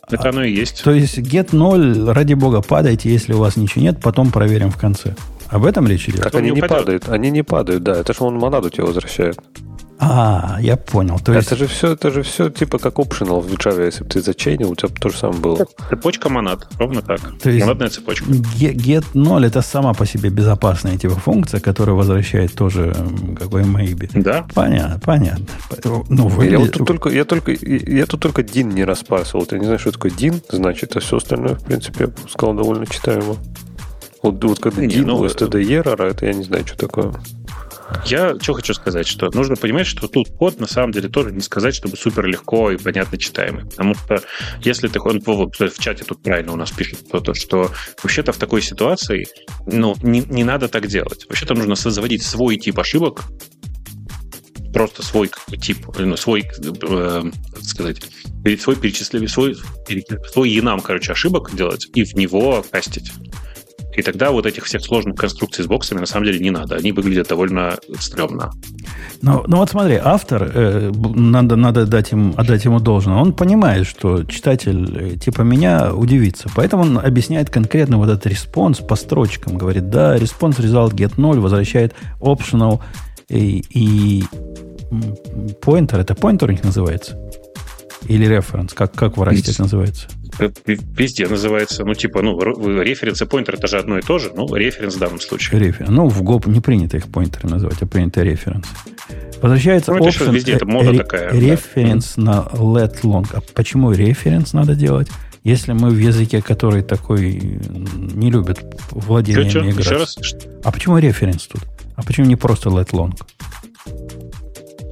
Это а, оно и есть. То есть get 0, ради бога, падайте, если у вас ничего нет, потом проверим в конце. Об этом речь идет? Так они не падают, они не падают, да. Это же он монаду тебе возвращает. А, я понял. То есть... Это же все, это же все типа как optional в Java, если бы ты зачейнил, у тебя то же самое было. Цепочка монад, ровно так. То есть Монадная цепочка. get 0 это сама по себе безопасная типа функция, которая возвращает тоже какой maybe. Да. Понятно, понятно. Ну, Я, выглядит- вот тут только, я, только, я тут только Дин не распарсил. Я не знаю, что такое Дин, значит, а все остальное, в принципе, я бы сказал, довольно читаемо. Вот, вот когда Не, Дин ну, std error, это я не знаю, что такое. Я что хочу сказать, что нужно понимать, что тут код на самом деле тоже не сказать, чтобы супер легко и понятно читаемый. Потому что если ты он вот в чате тут правильно у нас пишет кто-то, что вообще-то в такой ситуации ну, не, не надо так делать. Вообще-то нужно заводить свой тип ошибок, просто свой тип, ну, свой, э, как сказать, свой перечислитель, свой, свой enum, короче, ошибок делать и в него cast'ить. И тогда вот этих всех сложных конструкций с box'ами на самом деле не надо. Они выглядят довольно стрёмно. Ну, ну вот смотри, автор, э, надо, надо дать им, отдать ему должное. Он понимает, что читатель э, типа меня удивится. Поэтому он объясняет конкретно вот этот response по строчкам. Говорит, да, response result get 0 возвращает optional и, и pointer. Это pointer у них называется? Или reference? Как, как в Rust это называется? Э, Везде называется, ну, типа, ну, референс и поинтер это же одно и то же, ну, референс в данном случае. Референс. Ну, в GOP не принято их поинтеры называть, а принято референс. Возвращается Ну, это option, везде, это мода ре- такая, да. Референс на let long. А почему референс надо делать? Если мы в языке, который такой не любит владение играть. А почему референс тут? А почему не просто let long?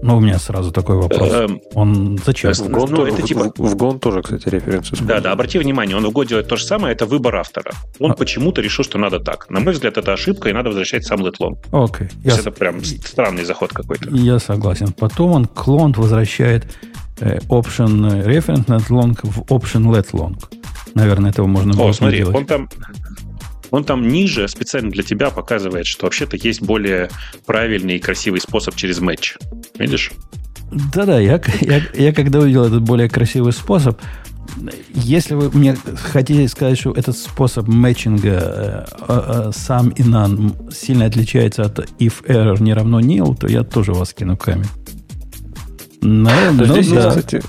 Ну, у меня сразу такой вопрос. Эм, Он зачем? В Gone, Ну, тоже- это типа- в, тоже, кстати, референсы Да, да, обрати внимание, он в год делает то же самое, это выбор автора. Он А. почему-то решил, что надо так. На мой взгляд, это ошибка, и надо возвращать сам let long. Окей. Я, это прям странный заход какой-то. я согласен. Потом он клон возвращает э, option э, reference let long в option let long. Наверное, этого можно было О, смотри, делать. он там, он там ниже специально для тебя показывает, что вообще-то есть более правильный и красивый способ через матч. Видишь? Да-да, я, я, я когда увидел этот более красивый способ, если вы мне хотите сказать, что этот способ матчинга э, э, сам и none сильно отличается от if error не равно nil, то я тоже вас кину камень. Наверное, Но ну здесь, да. кстати,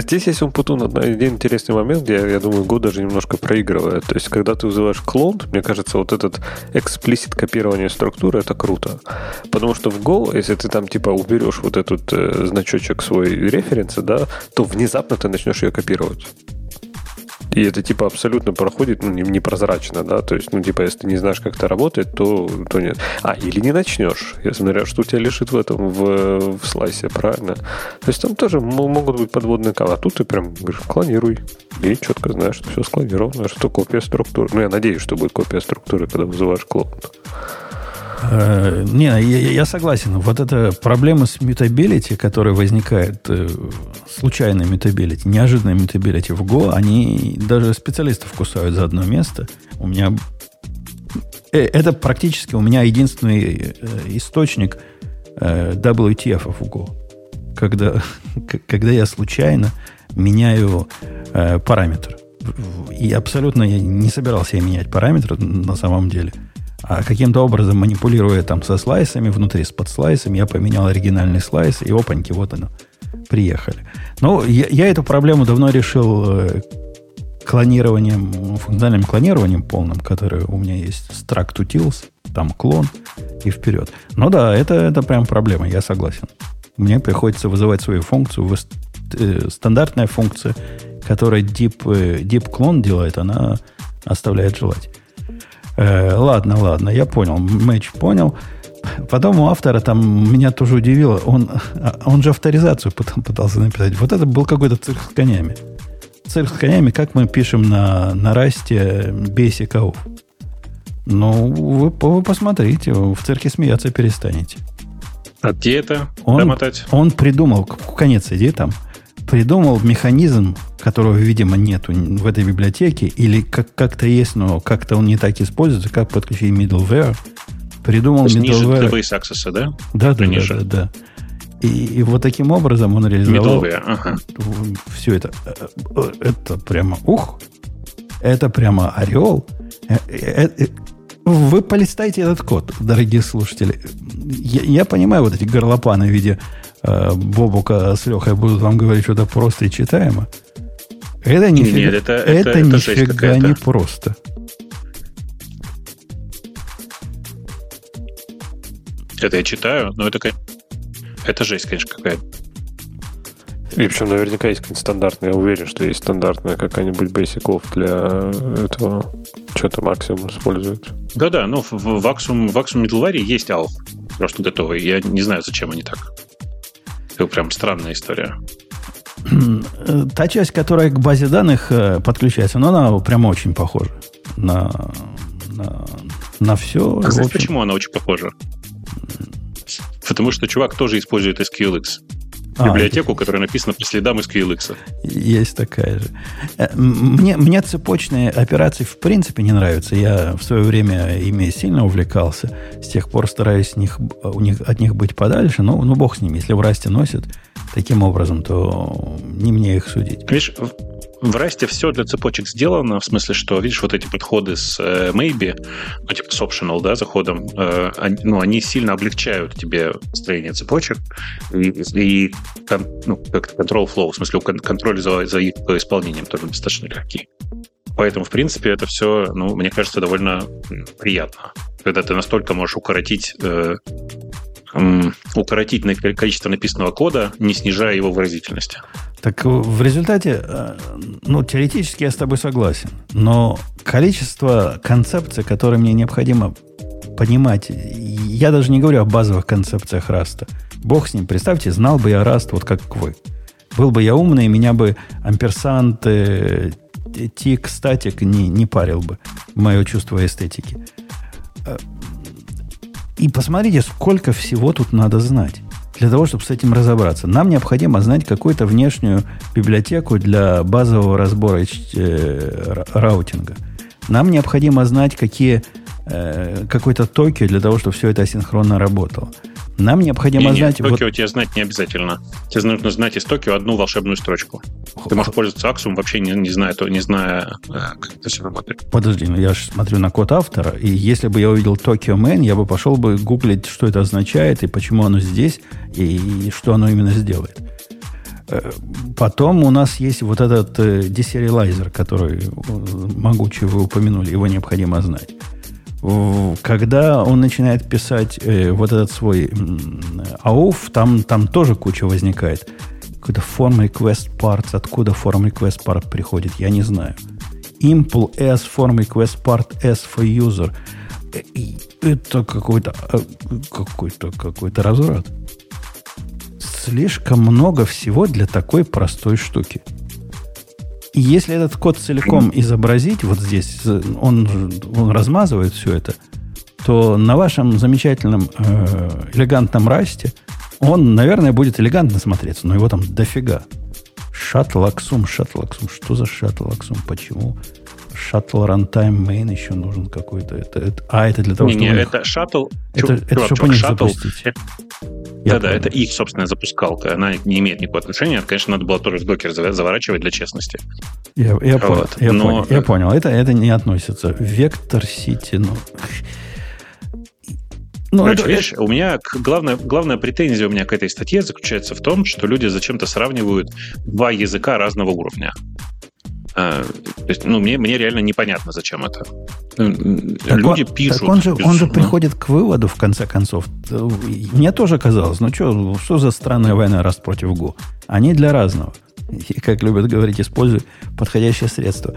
здесь есть Умпутун один интересный момент, где, я думаю, Go даже немножко проигрывает. То есть, когда ты вызываешь клон, мне кажется, вот этот эксплисит копирование структуры, это круто. Потому что в Go, если ты там типа уберешь вот этот э, значочек свой референса, да, то внезапно ты начнешь ее копировать. И это типа абсолютно проходит ну, не- непрозрачно, да. То есть, ну, типа, если ты не знаешь, как это работает, то, то нет. А, или не начнешь, я смотря, что у тебя лежит в этом, в, в слайсе, правильно? То есть там тоже могут быть подводные камни. А тут ты прям говоришь, клонируй. И четко знаешь, что все склонировано, что копия структуры. Ну, я надеюсь, что будет копия структуры, когда вызываешь клон. Э, Не, я, я- согласен. Вот эта проблема с мютабилити, которая возникает, э, случайная мютабилити, неожиданная мютабилити в Go, они даже специалистов кусают за одно место. У меня э, это практически у меня единственный э, источник WTF в Go. Когда, когда я случайно меняю параметр. И абсолютно я не собирался менять параметр на самом деле. А каким-то образом, манипулируя там со слайсами, внутри с подслайсами, я поменял оригинальный слайс, и опаньки, вот оно, приехали. Ну, я, я эту проблему давно решил э, клонированием, функциональным клонированием полным, которое у меня есть struct utils, там клон и вперед. Ну да, это, это прям проблема, я согласен. Мне приходится вызывать свою функцию. Э, стандартная функция, которая deep, deep clone делает, она оставляет желать. Э, ладно, ладно, я понял. Мэч понял. Потом у автора там меня тоже удивило. Он, а, он же авторизацию потом пытался написать. Вот это был какой-то цирк с конями. Цирк с конями, как мы пишем на, на Rust'е auth. Ну, вы, вы посмотрите, в цирке смеяться перестанете. А где это? Он- Домотать? Он придумал, конец иди там, придумал механизм, которого, видимо, нету в этой библиотеке, или как- как-то есть, но как-то он не так используется, как подключить middleware. Придумал То есть ниже middleware. database access, да? Да, да, да, ниже. да, да. И, и вот таким образом он реализовал Middleware, ага. все это. Это прямо, ух, это прямо орел. Э, э, э, Вы полистайте этот код, дорогие слушатели. Я, я понимаю вот эти горлопаны в виде Бобука с Лехой будут вам говорить что-то просто и читаемо. Это нифига, Нет, это, это, это, нифига не просто. Это я читаю, но это, это жесть, конечно, какая-то. И причем наверняка есть какая-нибудь стандартная, я уверен, что есть стандартная какая-нибудь Basic для этого. Что-то максимум использует. Да-да, ну в, в в Axiom Middleware есть ALF, просто готовый. Я не знаю, зачем они так. Это прям странная история. Э, Та часть, которая к базе данных э, подключается, но она прямо очень похожа на, на, на все. А знаешь, почему она очень похожа? Потому что чувак тоже использует SQLX. А, Библиотеку, которая написана по следам SQLX. Есть такая же. Э, Мне, мне цепочные операции в принципе не нравятся. Я в свое время ими сильно увлекался. С тех пор стараюсь них, у них, от них быть подальше. Но ну, бог с ними. Если в расте носят таким образом, то не мне их судить. Видишь, в- Расте все для цепочек сделано, в смысле, что, видишь, вот эти подходы с э, maybe, ну, типа с optional, да, заходом, э, они, ну, они сильно облегчают тебе строение цепочек и, и ну, как control flow, в смысле, кон- контроль за, за их исполнением тоже достаточно легкий. Поэтому, в принципе, это все, ну, мне кажется, довольно приятно. Когда ты настолько можешь укоротить э, укоротить количество написанного кода, не снижая его выразительности. Так в результате, э, ну, теоретически я с тобой согласен, но количество концепций, которые мне необходимо понимать, я даже не говорю о базовых концепциях Rust'а. Бог с ним, представьте, знал бы я Rust вот как вы. Был бы я умный, меня бы ampersand, э, tick, static не, не парил бы. Мое чувство эстетики. Э, И посмотрите, сколько всего тут надо знать для того, чтобы с этим разобраться. Нам необходимо знать какую-то внешнюю библиотеку для базового разбора э, ра- routing'а. Нам необходимо знать, какие э, какой-то токен для того, чтобы все это асинхронно работало. Нам необходимо Не-не, знать... вот- Токио тебе знать не обязательно. Тебе нужно знать из Токио одну волшебную строчку. Ты можешь пользоваться Axum, вообще не, не зная, то, не зная, э, как это все работает. Подожди, ну я же смотрю на код автора, и если бы я увидел Tokio main, я бы пошел бы гуглить, что это означает, и почему оно здесь, и, и что оно именно сделает. Э, Потом у нас есть вот этот э, deserializer, который могучий вы упомянули, его необходимо знать. Когда он начинает писать э, вот этот свой AUF, там, там тоже куча возникает. Какой-то form request parts, откуда form request part приходит, я не знаю. Impl S form request part S for user. Э, Это какой-то э, какой-то какой-то разврат. Слишком много всего для такой простой штуки. Если этот код целиком изобразить вот здесь, он, он размазывает все это, то на вашем замечательном э, элегантном расте он, наверное, будет элегантно смотреться, но его там дофига. Шаттл Аксум, шаттл Аксум. Что за шаттл Аксум? Почему? Шаттл Runtime Main еще нужен какой-то. Это, это- а, это для того, Не, чтобы... не, это шаттл. Это- чувак, это чтобы чувак, шаттл- запустить. Да, Я да, понял. это их собственная запускалка. Она не имеет никакого отношения. Конечно, надо было тоже в докер за- заворачивать для честности. Я, я понял, Вот. я, Но- понял, я понял. Это, это не относится. Вектор Сити, ну... Ну, Короче, это- видишь, у меня главная, главная претензия у меня к этой статье заключается в том, что люди зачем-то сравнивают два языка разного уровня. А, то есть, ну, мне, мне реально непонятно, зачем это. М, Так люди он, пишут. так он, же, он же безусловно. приходит к выводу, в конце концов. Мне тоже казалось, ну что, что за странная война Rust против Go? Они для разного. И, как любят говорить, используй подходящее средство.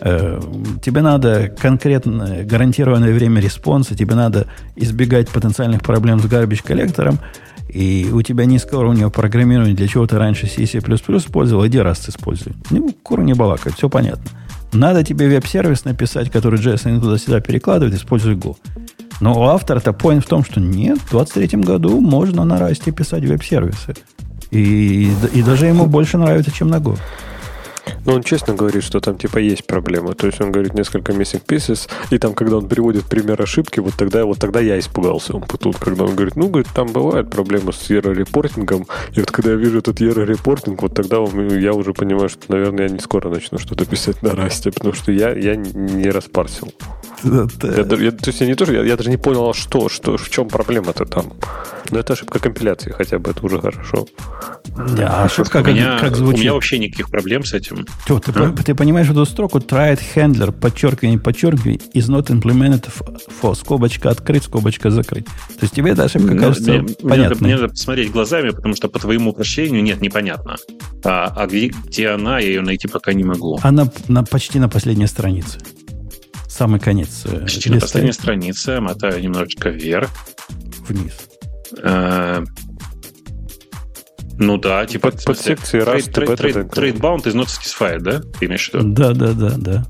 Э, Тебе надо конкретно гарантированное время response а, тебе надо избегать потенциальных проблем с garbage collector ом, и у тебя низкоуровневое программирование, для чего ты раньше C++ использовал, иди раз используй. Ну, кур не балакай, все понятно. Надо тебе веб-сервис написать, который JSON туда-сюда перекладывает, используй Go. Но у автора-то point в том, что нет, в 23 году можно на расте писать веб-сервисы. И, и даже ему больше нравится, чем на Go. Но он честно говорит, что там типа есть проблема. То есть он говорит несколько missing pieces, и там, когда он приводит пример ошибки, вот тогда, вот тогда я испугался. Он тут, когда он говорит, ну, говорит, там бывают проблемы с error-репортингом, и вот когда я вижу этот error-репортинг, вот тогда он- я уже понимаю, что, наверное, я не скоро начну что-то писать на расте, потому что я, я не распарсил. Я, я, то есть я не тоже, я, я даже не понял, а что, что, в чем проблема-то там. Но это ошибка компиляции, хотя бы это уже хорошо. Да, ошибка у как, меня, как У звучит. меня вообще никаких проблем с этим. Тё, ты, А? ты понимаешь эту строку tried handler, подчеркивание, подчеркивание, is not implemented for, скобочка открыть, скобочка закрыть. То есть тебе эта ошибка Мне- кажется мне, мне надо, понятной. мне надо посмотреть глазами, потому что по твоему упрощению нет, непонятно. А, а где, где она, я ее найти пока не могу. Она на, почти на последней странице. Самый конец. э, Почти на листа последней странице, мотаю немножечко вверх. Вниз. Э, Ну да, типа... Под- trade, beta trade, так. trade bound is not satisfied, да? Ты имеешь в виду? Да, да, да, да.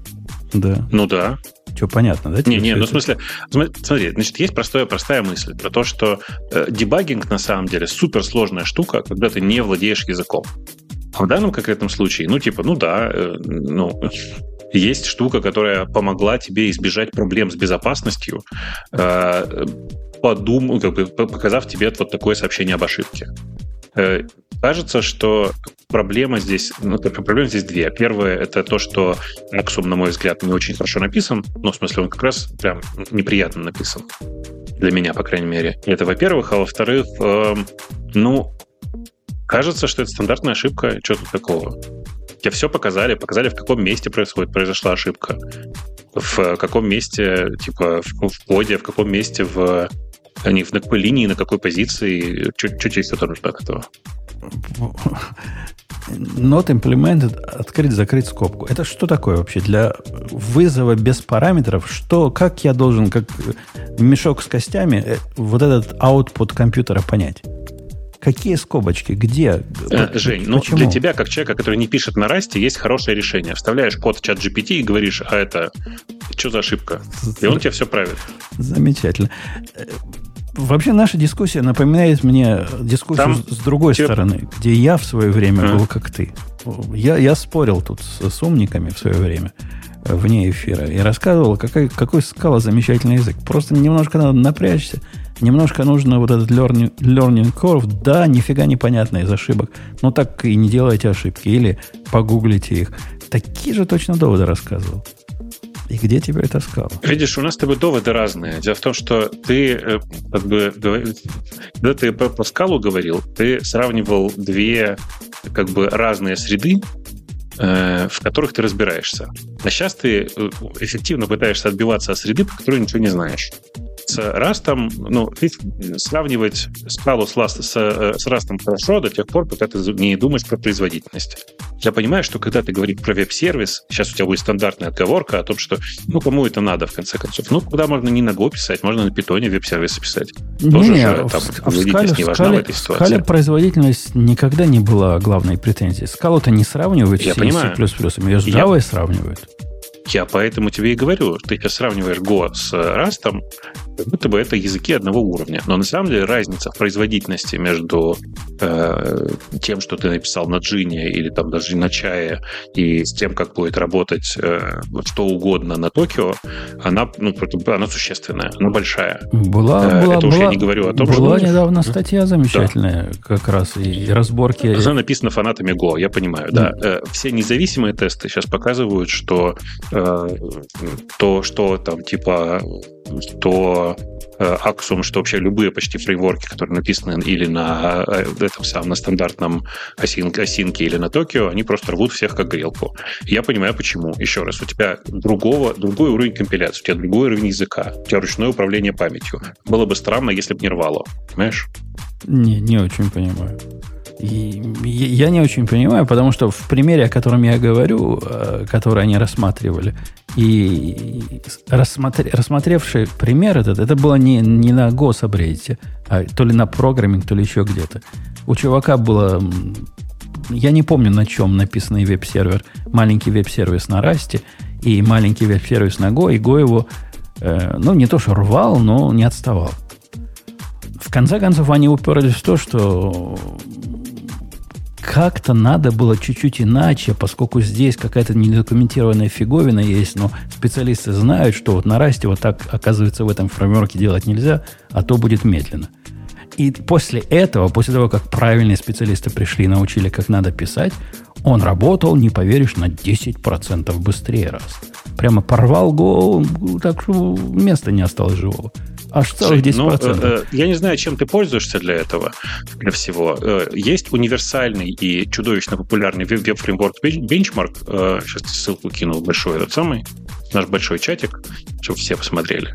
Да. Ну да. Что, понятно, да? Не, не, ну в смысле, см- смотри, значит, есть простая, простая мысль про то, что э, дебагинг на самом деле суперсложная штука, когда ты не владеешь языком. А в данном конкретном случае, ну, типа, ну да, э, ну, есть штука, которая помогла тебе избежать проблем с безопасностью, э, подум, как бы, показав тебе вот такое сообщение об ошибке. Э, Кажется, что проблема здесь, ну, только проблема здесь две. Первое это то, что Axiom, на мой взгляд, не очень хорошо написан. Ну, в смысле, он как раз прям неприятно написан. Для меня, по крайней мере. Это, во-первых. А во-вторых, эм, ну, кажется, что это стандартная ошибка. Что тут такого? Тебе все показали, показали, в каком месте происходит, произошла ошибка. В каком месте, типа, в, в коде, в каком месте в они на какой линии, на какой позиции, что тебе еще нужно от этого? Not implemented, открыть, закрыть скобку. Это что такое вообще? Для вызова без параметров, что, как я должен, как мешок с костями, э, вот этот output компьютера понять? Какие скобочки? Где? Э, Жень, ну для тебя, как человека, который не пишет на расте, есть хорошее решение. Вставляешь код в чат GPT и говоришь, а это что за ошибка? И он тебе все правит. Замечательно. Э, Вообще наша дискуссия напоминает мне дискуссию Там с с другой те- стороны, где я в свое время А. был как ты. Я, я спорил тут с, с умниками в свое время э, вне эфира и рассказывал, какой, какой скала замечательный язык. Просто немножко надо напрячься, немножко нужно вот этот learning, learning curve. Да, нифига непонятно из ошибок, но так и не делайте ошибки или погуглите их. Такие же точно доводы рассказывал. И где теперь эта скала? Видишь, у нас с тобой доводы разные. Дело в том, что ты, э, как бы, когда ты про Паскалу говорил, ты сравнивал две, как бы, разные среды, э, в которых ты разбираешься. А сейчас ты э, эффективно пытаешься отбиваться от среды, по которой ничего не знаешь. С Растом, ну, сравнивать скалу с, с, э, с Растом хорошо до тех пор, пока ты не думаешь про производительность. Я понимаю, что когда ты говоришь про веб-сервис, сейчас у тебя будет стандартная отговорка о том, что, ну, кому это надо, в конце концов. Ну, куда можно не на Go писать, можно на питоне веб-сервисы писать. Тоже Не, же в, там в скале, производительность в не важна в скале- этой в ситуации. скале производительность никогда не была главной претензией. Скалу-то не сравнивают Я с понимаю. C++, ее с Я- Java сравнивают. Я поэтому тебе и говорю, ты сейчас сравниваешь Go с Rust, как будто бы это языки одного уровня. Но на самом деле разница в производительности между э, тем, что ты написал на Джине или там даже на Чае, и с тем, как будет работать э, что угодно на Токио, она, ну, она существенная, она большая. Была, Э, была, это уж я была- не говорю о том, что- Была недавно статья замечательная, как раз, и разборки. Она написана фанатами Go, я понимаю, да. Э, Все независимые тесты сейчас показывают, что э, то, что там типа то э, Axiom, что вообще любые почти фреймворки, которые написаны или на э, этом самом, на стандартном осин- осинке или на Токио, они просто рвут всех как грелку. Я понимаю, почему. Еще раз, у тебя другого, другой уровень компиляции, у тебя другой уровень языка, у тебя ручное управление памятью. Было бы странно, если бы не рвало. Понимаешь? Не, не очень понимаю. И я не очень понимаю, потому что в примере, о котором я говорю, э, который они рассматривали, и рассмотре- рассмотревший пример этот, это было не, не на Go сабреддите, а то ли на программинг, то ли еще где-то. У чувака было, я не помню, на чем написанный веб-сервер, маленький веб-сервис на Расте и маленький веб-сервис на Go, и Go его, э, ну, не то что рвал, но не отставал. В конце концов, они уперлись в то, что как-то надо было чуть-чуть иначе, поскольку здесь какая-то недокументированная фиговина есть, но специалисты знают, что вот на расте вот так, оказывается, в этом фреймворке делать нельзя, а то будет медленно. И после этого, после того, как правильные специалисты пришли и научили, как надо писать, он работал, не поверишь, на 10% быстрее раз. прямо порвал Go, так что места не осталось живого. Аж целых 10%. Ну, э, э, я не знаю, чем ты пользуешься для этого, для всего. Э, есть универсальный и чудовищно популярный веб-фреймворк Benchmark. Э, сейчас ссылку кинул большой этот самый, наш большой чатик, чтобы все посмотрели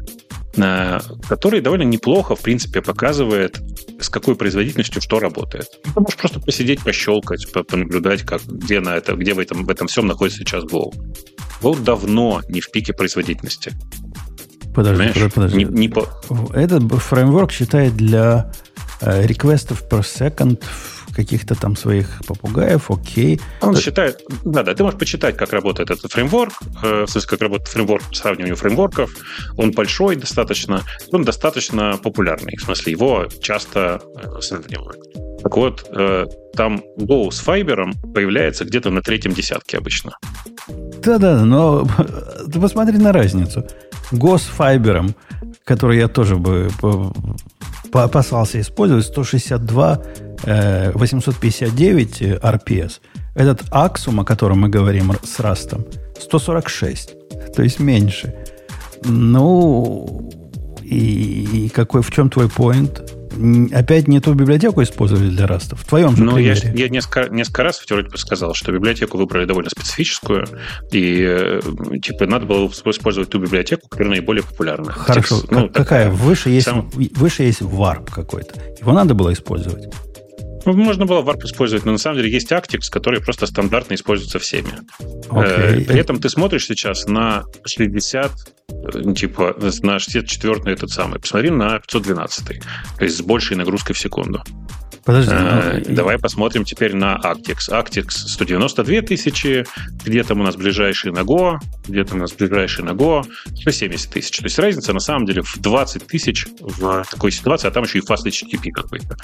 э, который довольно неплохо, в принципе, показывает, с какой производительностью что работает. Ты можешь просто посидеть, пощелкать, понаблюдать, как, где, на это, где в, этом, в этом всем находится сейчас Go. Go давно не в пике производительности. Подожди, Понимаешь? подожди. Не, не по... Этот фреймворк считает для э, реквестов per second каких-то там своих попугаев, окей. Он так... считает, да, да, ты можешь почитать, как работает этот фреймворк, э, в смысле, как работает фреймворк по сравнению фреймворков. Он большой достаточно, он достаточно популярный, в смысле, его часто э, сравнивают. Так вот, э, там Go с Fiber появляется где-то на третьем десятке обычно. Да-да, но ты посмотри на разницу. Fiber, который я тоже бы опасался использовать, 162 859 RPS. Этот Axum, о котором мы говорим с Растом, 146, то есть меньше. Ну, и, и какой, в чем твой поинт? Опять не ту библиотеку использовали для раста? В твоем же ну, примере. Я, я несколько, несколько раз вроде бы сказал, что библиотеку выбрали довольно специфическую, и э, типа надо было использовать ту библиотеку, которая наиболее популярна. Хорошо. Текст, ну, какая? Такая, выше, есть, сам... выше есть warp какой-то. Его надо было использовать. Ну, можно было Warp использовать, но на самом деле есть Actix, который просто стандартно используется всеми. Okay. Э, при этом ты смотришь сейчас на 60 Э, типа на 64 этот самый. Посмотри на 512, то есть с большей нагрузкой в секунду. Подожди. Э, ну, давай посмотрим теперь на Actix. Actix 192 тысячи, где там у нас ближайший на Go, где там у нас ближайший на Go, 170 тысяч. То есть разница на самом деле в 20 тысяч в такой ситуации, а там еще и Fast HTTP какой-то.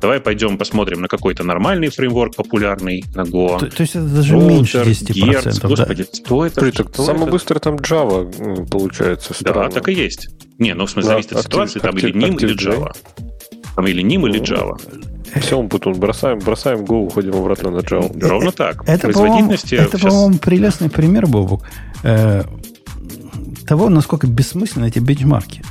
Давай пойдем посмотрим на какой-то нормальный фреймворк популярный на Go. То, то есть это даже Router, меньше 10%. Герц, да? Господи, что это? Что самый это? быстрый там Java получается. Странно. Да, так и есть. Не, ну в смысле, да, зависит от ситуации, там или NIM, или Java. Там или NIM, или Java. Все, Путун, бросаем, бросаем Go, уходим обратно на Java. Э, Ровно так. Это, Производительности это, сейчас... по-моему, прелестный пример, Бобук, э, того, насколько бессмысленны эти бенчмарки.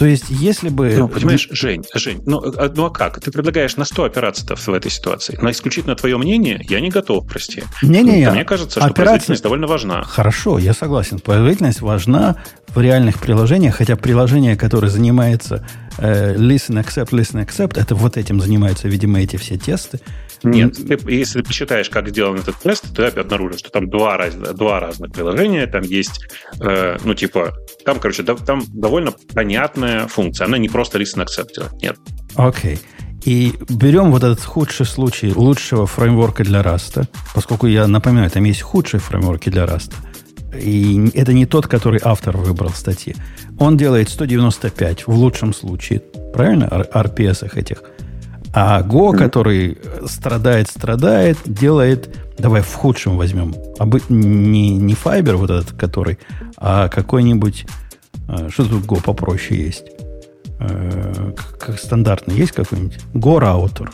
То есть, если бы... Ну, понимаешь, Жень, Жень, ну, а, ну а как? Ты предлагаешь на что опираться в этой ситуации? На исключительно твое мнение я не готов, прости. Не-не, ну, Мне кажется, что операция... производительность довольно важна. Хорошо, я согласен. Производительность важна в реальных приложениях, хотя приложение, которое занимается э, listen, accept, listen, accept, это вот этим занимаются, видимо, эти все тесты. Нет, ты, если ты посчитаешь, как сделан этот тест, ты обнаружишь, что там два, раз, два разных приложения, там есть, э, ну, типа, там, короче, да, там довольно понятная функция. Она не просто listen accept, нет. Окей. Okay. И берем вот этот худший случай лучшего фреймворка для Rust, поскольку я напоминаю, там есть худшие фреймворки для Rust. И это не тот, который автор выбрал в статье. Он делает 195 в лучшем случае, правильно, RPS этих. А Go, mm-hmm. который страдает, страдает, делает, давай в худшем возьмем, а не, не Fiber вот этот, который, а какой-нибудь, а, что тут Go попроще есть? Э, как стандартный есть какой-нибудь? Go Router.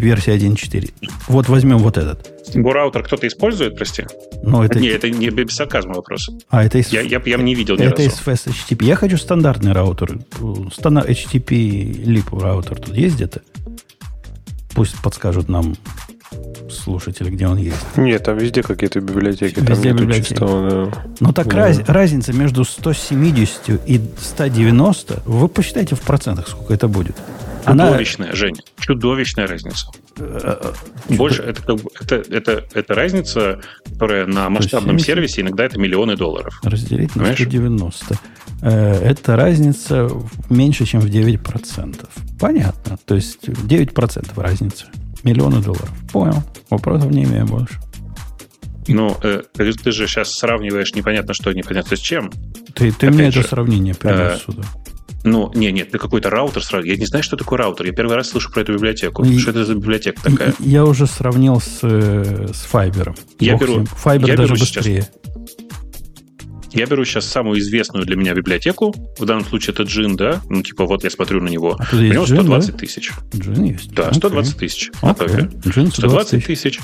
Версия 1.4. Вот возьмем вот этот. Go Router кто-то использует, прости? Ну, это... Не, это не без сарказма вопрос. А, это из... Я, я, я не видел ни Это из Fast HTTP. Я хочу стандартный раутер. Стандарт HTTP lib router тут есть где-то? Пусть подскажут нам слушатели, где он есть. Нет, там везде какие-то библиотеки. Везде там библиотеки. Чистого, да. Ну так да. раз, разница между 170 и 190, вы посчитайте в процентах, сколько это будет. Чудовищная, Она... Женя, чудовищная разница. Э, э, Больше это, это, это, это разница, которая на масштабном 170? сервисе иногда это миллионы долларов. Разделить на 190. Э, это разница меньше, чем в 9%. Понятно. То есть 9% разница. Миллионы долларов. Понял. Вопросов не имею больше. Ну, э, ты же сейчас сравниваешь непонятно что, непонятно с чем. Ты, ты мне же, это сравнение принес э, сюда. Ну, не, нет, ты какой-то раутер сразу. Я не знаю, что такое раутер. Я первый раз слышу про эту библиотеку. И, что это за библиотека такая? Я уже сравнил с, э, с Fiber. Я беру, Fiber я даже беру быстрее. Сейчас, я беру сейчас самую известную для меня библиотеку. В данном случае это Джин, да? Ну, типа, вот я смотрю на него. А У него 120 да? тысяч. Джин есть. Да, 120 okay. тысяч. Okay. 120 тысяч.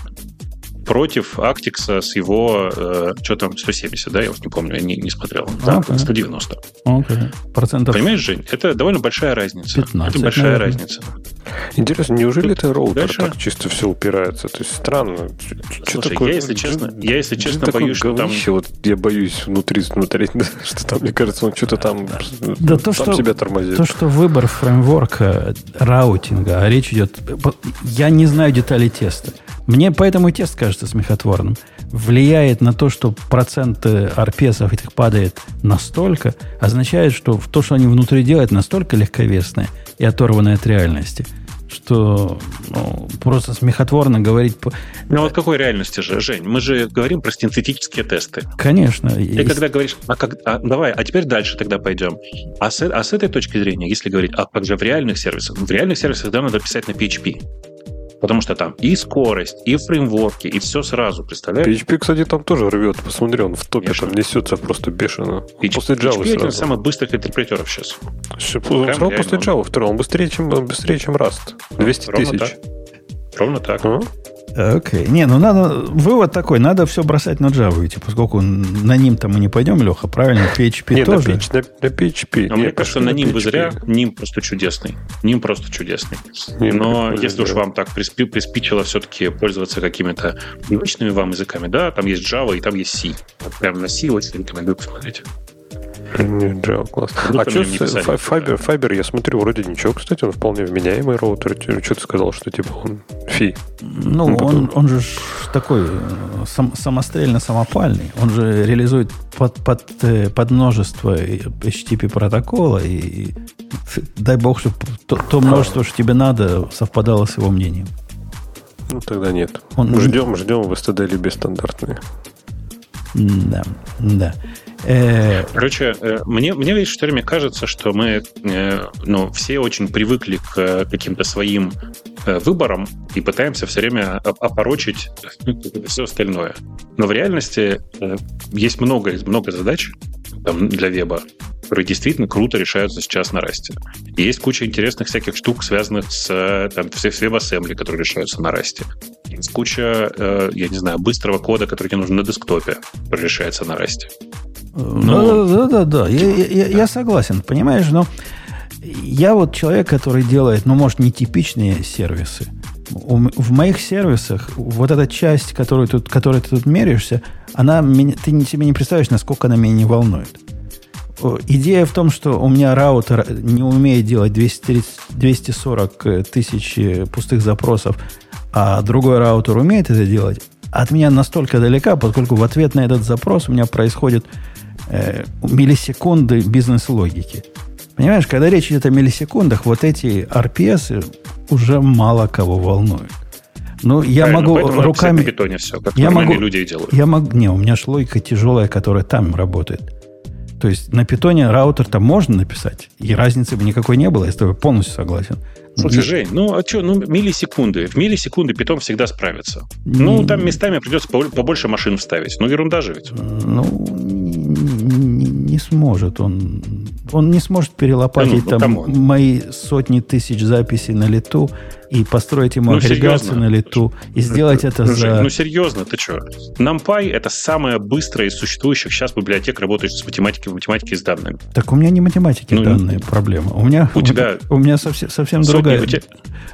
Против Actix с его, э, что там, 170, да, я вот не помню, я не, не смотрел. Да, okay. 190. Okay. Процентов Понимаешь, Жень, это довольно большая разница. 15, это большая наверное. разница. Интересно, неужели Тут это роутер дальше? так чисто все упирается? То есть странно. Слушай, такое? я, если честно, я, если честно, боюсь, что там... Вот я боюсь внутри смотреть, что там, мне кажется, он что-то там, да то, что, себя тормозит. То, что выбор фреймворка раутинга, а речь идет... Я не знаю деталей теста. Мне поэтому тест кажется смехотворным. Влияет на то, что процент арпесов этих падает настолько, означает, что то, что они внутри делают, настолько легковесное и оторванное от реальности, что ну, просто смехотворно говорить... Ну вот какой реальности же, Жень? Мы же говорим про синтетические тесты. Конечно. Ты и... когда говоришь, а как, а, давай, а теперь дальше тогда пойдем. А с, а с этой точки зрения, если говорить, а как же в реальных сервисах? В реальных сервисах да, надо писать на PHP. Потому что там и скорость, и фреймворки, и все сразу, представляешь? PHP, кстати, там тоже рвет. Посмотри, он в топе бешено. там несется просто бешено. PHP, после Java PHP один из самых быстрых интерпретеров сейчас. Он сразу после Java второй. Он быстрее, чем, быстрее, чем Rust. 200 Ровно тысяч. Так. Ровно так. А? Окей. Okay. Не, ну надо. Вывод такой, надо все бросать на Java идти, поскольку на ним-то мы не пойдем, Леха, правильно? PHP Нет, тоже. На, на, на PHP. А мне кажется, на ним вы зря. Ним просто чудесный. Ним просто чудесный. Ним Но если уж вам так приспи, приспичило все-таки пользоваться какими-то привычными вам языками, да, там есть Java и там есть C. Вот прям на C очень рекомендую посмотреть. Java класс. Ну, а что с Fiber, Fiber, я смотрю, вроде ничего, кстати, он вполне вменяемый роутер. Что ты сказал, что типа он фи? Ну, ну он, он же такой э, сам, самострельно самопальный. Он же реализует под, под, э, под множество HTTP протокола. И, и дай бог, чтобы то, то множество, что тебе надо, совпадало с его мнением. Ну, тогда нет. Он... Ждем, ждем в STD либо стандартные. Да, да. Э, Короче, э, мне, мне видишь, что время кажется, что мы э, ну, все очень привыкли к каким-то своим выборам и пытаемся все время опорочить все остальное. Но в реальности есть много, много задач там, для веба, которые действительно круто решаются сейчас на расте. Есть куча интересных всяких штук, связанных с, там, с WebAssembly, которые решаются на расте. Есть куча, я не знаю, быстрого кода, который тебе нужен на десктопе, который решается на расте. Но... Да, да, да, да. Я, я, я согласен, понимаешь, но я вот человек, который делает, ну, может, нетипичные сервисы. В моих сервисах вот эта часть, которую, тут, которой ты тут меряешься, она, ты себе не представляешь, насколько она меня не волнует. Идея в том, что у меня раутер не умеет делать 230, 240 тысяч пустых запросов, а другой раутер умеет это делать, от меня настолько далека, поскольку в ответ на этот запрос у меня происходит э, миллисекунды бизнес-логики. Понимаешь, когда речь идет о миллисекундах, вот эти RPS уже мало кого волнуют. Ну, я Правильно, могу руками... На питоне все, как я могу, люди делают. Я могу, не, у меня же логика тяжелая, которая там работает. То есть на питоне раутер-то можно написать, и разницы бы никакой не было, я с тобой полностью согласен. Слушай, Жень, ну а что, ну миллисекунды. В миллисекунды питон всегда справится. Ну, там местами придется побольше машин вставить. Ну, ерунда же ведь. Ну, не, сможет он. Он не сможет перелопатить ну, там мои сотни тысяч записей на лету и построить ему ну, агрегацию серьезно? на лету, и сделать это, это ну, за... Ну, серьезно, ты что? NumPy — это самая быстрая из существующих сейчас библиотек, работающих с математикой, математикой с данными. Так у меня не математики ну, данные проблема. У меня, у, тебя у меня совсем, совсем другая... У тебя,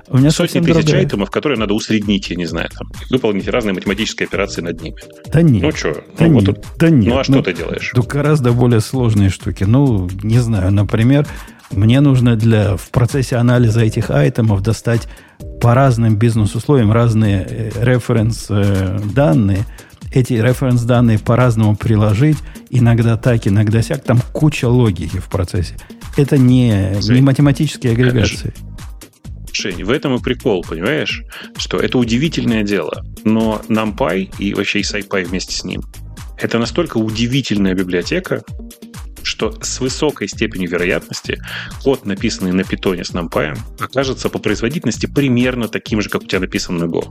у меня сотни тысяч другая. айтемов, которые надо усреднить, я не знаю, там, выполнить разные математические операции над ними. Да нет. Ну что? Да, ну, нет, вот, да нет. Ну а что ну, ты делаешь? Ну, гораздо более сложные штуки. Ну, не знаю, например, мне нужно для, в процессе анализа этих айтемов достать по разным бизнес-условиям разные референс-данные. Э, Эти референс-данные по-разному приложить. Иногда так, иногда сяк. Там куча логики в процессе. Это не, не математические агрегации. Жень, в этом и прикол, понимаешь? Что это удивительное дело. Но NumPy и вообще и SciPy вместе с ним это настолько удивительная библиотека, что с высокой степенью вероятности код, написанный на питоне с NumPy, окажется по производительности примерно таким же, как у тебя написан на Go.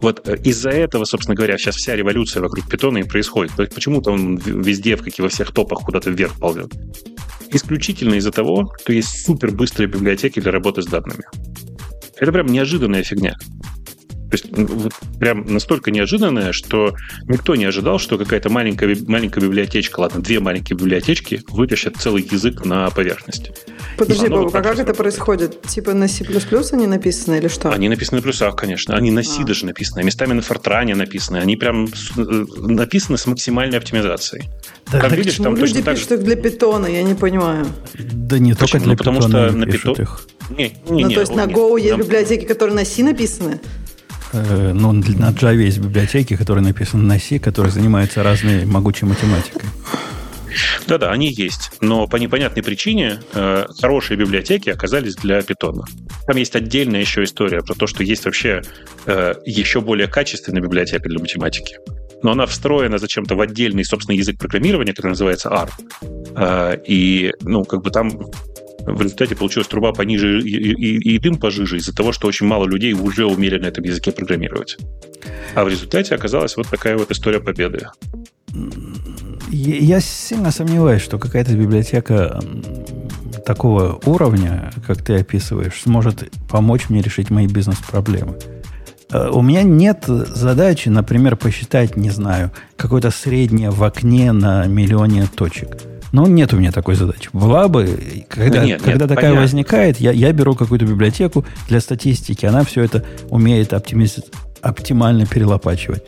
Вот э, из-за этого, собственно говоря, сейчас вся революция вокруг питона и происходит. Почему-то он везде, в каких во всех топах куда-то вверх ползет. Исключительно из-за того, что есть супер быстрые библиотеки для работы с данными. Это прям неожиданная фигня. То есть вот, прям настолько неожиданное, что никто не ожидал, что какая-то маленькая, маленькая библиотечка, ладно, две маленькие библиотечки вытащат целый язык на поверхность. Подожди, Бабу, вот а как это происходит? Типа на C++ они написаны или что? Они написаны на плюсах, конечно. Они на C а. даже написаны, местами на Fortran написаны. Они прям э, написаны с максимальной оптимизацией. Да, как видишь, там люди пишут так... их для питона, я не понимаю. Да не только для ну, потому что на питон... их. Не, не, ну, не, то есть на Go не, есть библиотеки, которые на C написаны? Э, ну, на Java есть библиотеки, которые написаны на C, которые занимаются разной могучей математикой. Да-да, они есть. Но по непонятной причине э, хорошие библиотеки оказались для питона. Там есть отдельная еще история про то, что есть вообще э, еще более качественная библиотека для математики. Но она встроена зачем-то в отдельный собственный язык программирования, который называется R. Э, и, ну, как бы там в результате получилась труба пониже и, и, и дым пожиже из-за того, что очень мало людей уже умели на этом языке программировать. А в результате оказалась вот такая вот история победы. Я сильно сомневаюсь, что какая-то библиотека такого уровня, как ты описываешь, сможет помочь мне решить мои бизнес-проблемы. Э, у меня нет задачи, например, посчитать, не знаю, какое-то среднее в окне на миллионе точек. Но нет у меня такой задачи. Была бы, когда, нет, когда нет, такая понятно. возникает, я, я беру какую-то библиотеку для статистики, она все это умеет оптимиз... оптимально перелопачивать.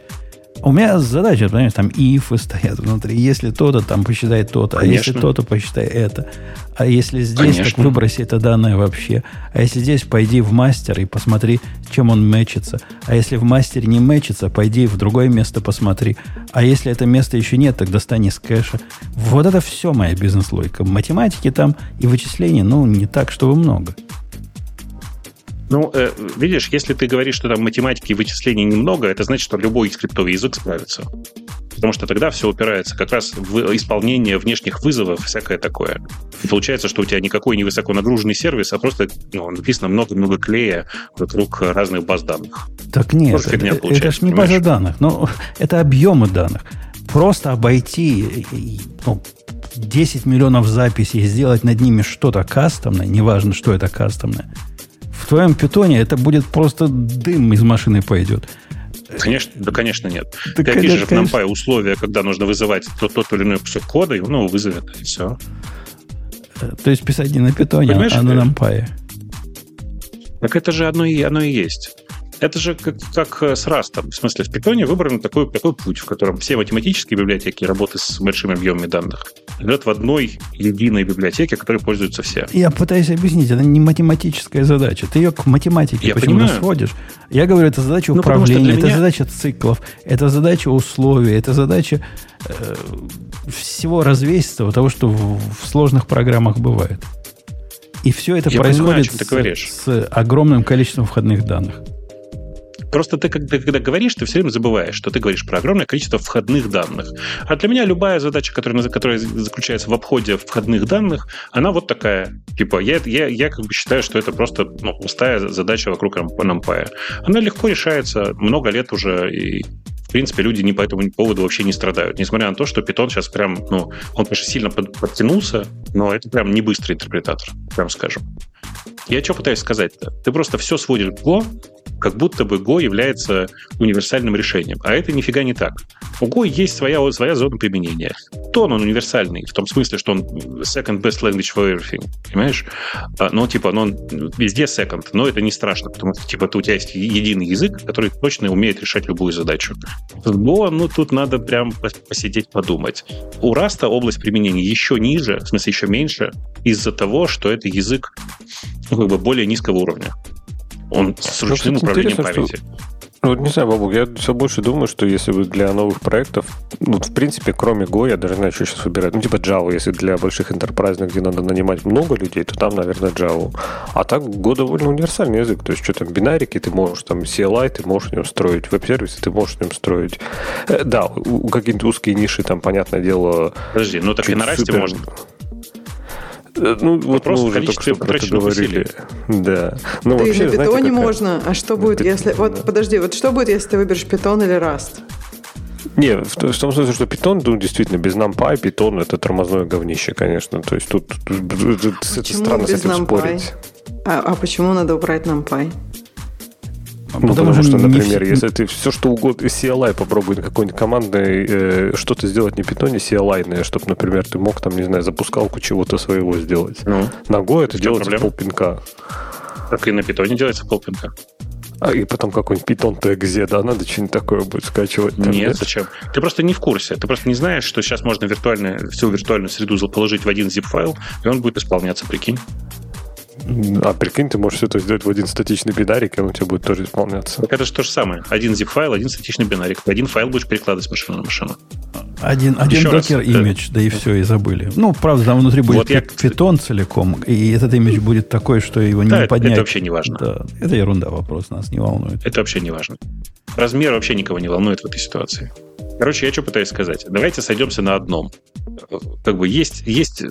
У меня задача, понимаешь, там ифы стоят внутри. Если то-то, там посчитай то-то. А если то-то, посчитай это. А если здесь, Конечно. так выброси это данное вообще. А если здесь, пойди в мастер и посмотри, чем он мэчится. А если в мастере не мэчится, пойди в другое место посмотри. А если это место еще нет, тогда достань из кэша. Вот это все моя бизнес-логика. Математики там и вычислений, ну, не так, чтобы много. Ну, э, видишь, если ты говоришь, что там математики и вычислений немного, это значит, что любой скриптовый язык справится. Потому что тогда все упирается как раз в исполнение внешних вызовов, всякое такое. И получается, что у тебя никакой не высоко нагруженный сервис, а просто ну, написано много-много клея вокруг разных баз данных. Так нет, это, это же не база данных, но это объемы данных. Просто обойти ну, 10 миллионов записей и сделать над ними что-то кастомное, неважно, что это кастомное, в твоем питоне это будет просто дым из машины пойдет. Конечно, да, конечно, нет. Да, Ты опишешь в NumPy условия, когда нужно вызывать тот, тот или иной кусок кода, и ну, вызовет, и все. Э, то есть писать не на питоне, Понимаешь, а на NumPy. Так это же оно и, оно и есть. Это же как, как э, с Rust. В смысле, в Python выбран такой, такой путь, в котором все математические библиотеки работы с большими объемами данных лежат в одной единой библиотеке, которой пользуются все. Я пытаюсь объяснить, это не математическая задача. Ты ее к математике почему-то сводишь. Я говорю, это задача ну, управления, это меня... задача циклов, это задача условий, это задача э, всего развесистого, того, что в, в сложных программах бывает. И все это Я происходит понимаю, с, с огромным количеством входных данных. Просто ты, когда, когда говоришь, ты все время забываешь, что ты говоришь про огромное количество входных данных. А для меня любая задача, которая, которая заключается в обходе входных данных, она вот такая. Типа, я, я, я как бы считаю, что это просто ну, пустая задача вокруг NumPy. Она легко решается, много лет уже, и в принципе, люди не по этому поводу вообще не страдают. Несмотря на то, что Python сейчас прям, ну, он, конечно, сильно подтянулся, но это прям не быстрый интерпретатор, прям скажем. Я что пытаюсь сказать-то? Ты просто все сводишь в Go, как будто бы Go является универсальным решением. А это нифига не так. У Go есть своя, своя зона применения. То он универсальный, в том смысле, что он second best language for everything. Понимаешь? А, но типа, но он везде second, но это не страшно, потому что типа у тебя есть единый язык, который точно умеет решать любую задачу. С Go, ну, тут надо прям посидеть, подумать. У Rust область применения еще ниже, в смысле еще меньше, из-за того, что это язык ну, как бы более низкого уровня. Он с ручным ну, управлением памяти. Ну, не знаю, Бабук, я все больше думаю, что если вы для новых проектов, ну, в принципе, кроме Go, я даже не знаю, что сейчас выбирать. Ну, типа Java, если для больших интерпрайзных, где надо нанимать много людей, то там, наверное, Java. А так Go довольно универсальный язык. То есть, что там, бинарики ты можешь, там, CLI ты можешь в нем строить, веб-сервисы ты можешь в нем строить. Э, да, у, у какие-нибудь узкие ниши, там, понятное дело... Подожди, ну так и на Расте можно. Э, ну, вот мы уже только что про это говорили. Да. Ну, да вообще, и на питоне какая... можно. А что будет, если... Вот, подожди, вот что будет, если ты выберешь питон или Rust? Не, в, в том смысле, что Python, ну, действительно, без NumPy Python это тормозное говнище, конечно. То есть тут, тут, тут, тут это странно с этим NumPy? спорить. А, а почему надо убрать NumPy? Ну, потому, потому что, например, не... если ты все что угодно, CLI попробуй какой-нибудь командной э, что-то сделать не питоне CLI, чтобы, например, ты мог там, не знаю, запускалку чего-то своего сделать. Ну, Ногой это делается полпинка. Так и на питоне делается полпинка. А и потом какой-нибудь питон TXZ, да, надо что-нибудь такое будет скачивать. Нет, нет, зачем? Ты просто не в курсе. Ты просто не знаешь, что сейчас можно виртуальную, всю виртуальную среду положить в один zip-файл, и он будет исполняться, прикинь. А прикинь, ты можешь все это сделать в один статичный бинарик, и он у тебя будет тоже исполняться. Так это же то же самое. Один zip-файл, один статичный бинарик. один файл будешь перекладывать с машины на машину. Один, один докер имидж, да и все, и забыли. Ну, правда, там внутри будет вот я... питон целиком, и этот имидж будет такой, что его да, не поднять. Это вообще не важно. Да, это ерунда вопрос, нас не волнует. Это вообще не важно. Размер вообще никого не волнует в этой ситуации. Короче, я что пытаюсь сказать? Давайте сойдемся на одном. Как бы есть, есть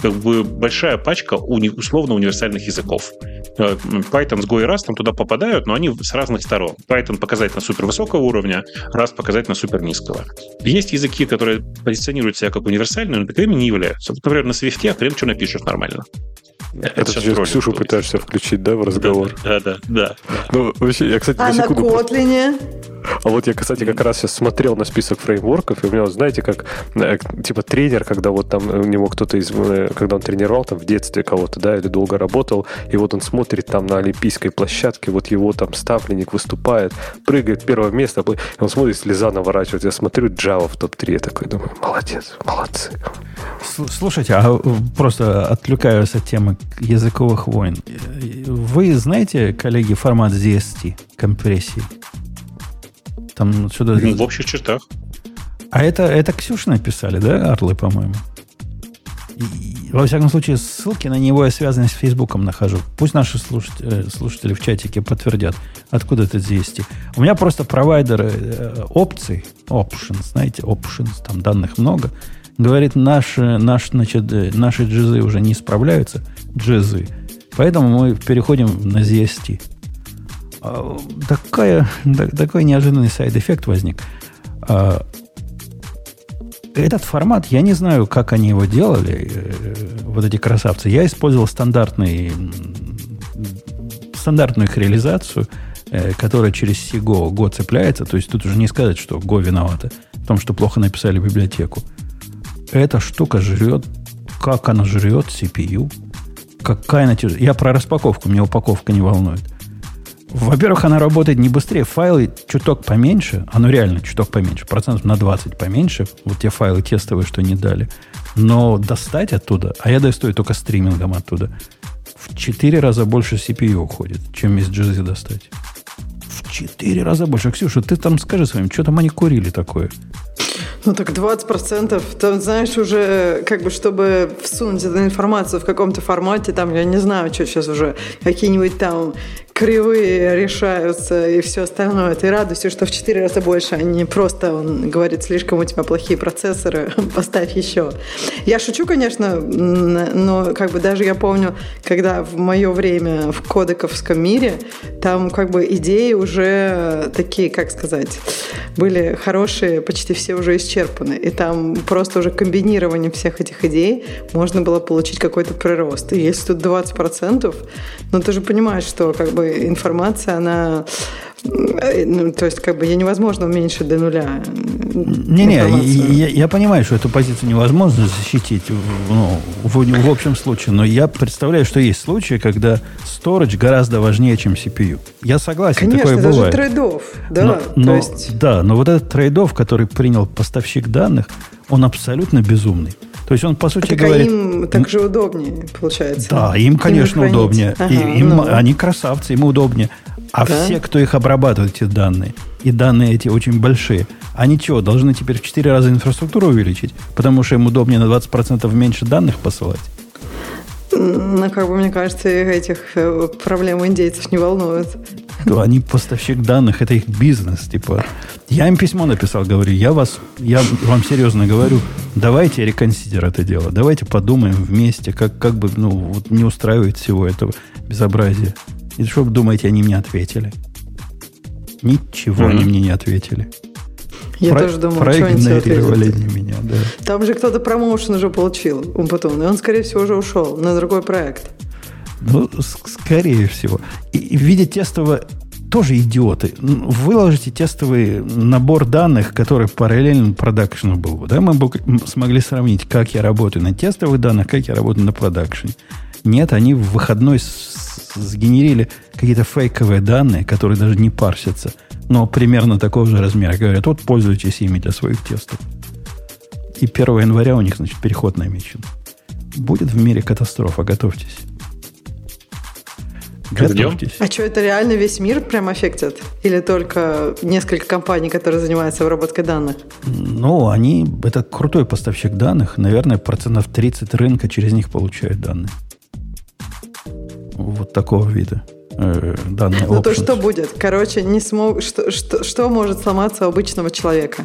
как бы большая пачка уни, условно универсальных языков. Э, Python с Go и Rust там туда попадают, но они с разных сторон. Python показательно супер высокого уровня, Rust показательно супер низкого. Есть языки, которые позиционируют себя как универсальные, но таковыми не являются. Например, на Swift хрен что напишешь нормально. Это, это сейчас Ксюшу пытаешься включить, да, в разговор? Да, да, да. да. Ну, вообще, я, кстати, а на, на Kotlin? А вот я, кстати, как раз сейчас смотрел на список фреймворков, и у меня, знаете, как э, типа тренер, когда вот там у него кто-то из... Э, когда он тренировал там в детстве кого-то, да, или долго работал, и вот он смотрит там на олимпийской площадке, вот его там ставленник выступает, прыгает первое место, и он смотрит, слеза наворачивает. Я смотрю Java в топ-3, я такой думаю, молодец, молодцы. Слушайте, а просто отвлекаюсь от темы языковых войн. Вы знаете, коллеги, формат ZST компрессии? Там что-то... Ну, в общих чертах. А это, это Ксюша написали, да, Арлы, по-моему? И, во всяком случае, ссылки на него я связаны с Фейсбуком нахожу. Пусть наши слушатели, э, слушатели в чатике подтвердят, откуда это есть. У меня просто провайдер э, опций, options, знаете, options, там данных много, говорит, наши, наш, значит, э, наши джизы уже не справляются, джизы, поэтому мы переходим на ZST. А, такая, такой неожиданный side effect возник. А, этот формат, я не знаю, как они его делали, э, вот эти красавцы. Я использовал стандартный, стандартную их реализацию, э, которая через CGo цепляется. То есть тут уже не сказать, что Go виновата в том, что плохо написали библиотеку. Эта штука жрет, как она жрет CPU. Какая она тяжелая. Я про распаковку, мне упаковка не волнует. Во-первых, она работает не быстрее. Файлы чуток поменьше. Оно реально чуток поменьше. Процентов на 20 поменьше. Вот те файлы тестовые, что не дали. Но достать оттуда, а я достаю только стримингом оттуда, в 4 раза больше CPU уходит, чем из GZ достать. В 4 раза больше. Ксюша, ты там скажи своим, что там они курили такое? Ну так 20%, там, знаешь, уже как бы, чтобы всунуть эту информацию в каком-то формате, там, я не знаю, что сейчас уже, какие-нибудь там кривые решаются и все остальное. Ты радуйся, что в 4 раза больше, а не просто он говорит, слишком у тебя плохие процессоры, поставь еще. Я шучу, конечно, но как бы даже я помню, когда в мое время в кодековском мире, там как бы идеи уже такие, как сказать, были хорошие, почти все уже исчерпаны. И там просто уже комбинированием всех этих идей можно было получить какой-то прирост. И если тут 20%, ну ты же понимаешь, что как бы информация, она э, ну, то есть, как бы, ее невозможно уменьшить до нуля. Не-не, я, я понимаю, что эту позицию невозможно защитить ну, в, в общем случае, но я представляю, что есть случаи, когда storage гораздо важнее, чем CPU. Я согласен, Конечно, такое это бывает. же трейдов, да. Но, но, есть... Да, но вот этот трейдов, который принял поставщик данных, он абсолютно безумный. То есть он, по сути, так говорит... А им так же удобнее, получается. Да, им, конечно, им удобнее. Ага, и, им, ну. Они красавцы, им удобнее. А да? все, кто их обрабатывает, эти данные, и данные эти очень большие, они что, должны теперь в 4 раза инфраструктуру увеличить? Потому что им удобнее на 20% меньше данных посылать? Ну, как бы, мне кажется, этих э, проблем индейцев не волнуют. Да, они поставщик данных, это их бизнес. Типа, я им письмо написал, говорю, я вас, я вам серьезно говорю, давайте реконсидер это дело, давайте подумаем вместе, как, как бы, ну, вот не устраивает всего этого безобразия. И что вы думаете, они мне ответили? Ничего mm-hmm. они мне не ответили. Я Про, тоже думаю, что они меня, да. Там же кто-то промоушен уже получил, он потом, и он, скорее всего, уже ушел на другой проект. Ну, скорее всего. И, в виде тестового тоже идиоты. Выложите тестовый набор данных, который параллельно продакшену был. Да, мы бы смогли сравнить, как я работаю на тестовых данных, как я работаю на продакшене. Нет, они в выходной сгенерили какие-то фейковые данные, которые даже не парсятся, но примерно такого же размера. Говорят, вот пользуйтесь ими для своих тестов. И 1 января у них, значит, переход намечен. Будет в мире катастрофа, готовьтесь. Готовьтесь. А что, это реально весь мир прям аффектит? Или только несколько компаний, которые занимаются обработкой данных? Ну, они, это крутой поставщик данных. Наверное, процентов 30 рынка через них получают данные. Вот такого вида э, данные. Ну, то что будет? Короче, не смог, что, что, что может сломаться у обычного человека?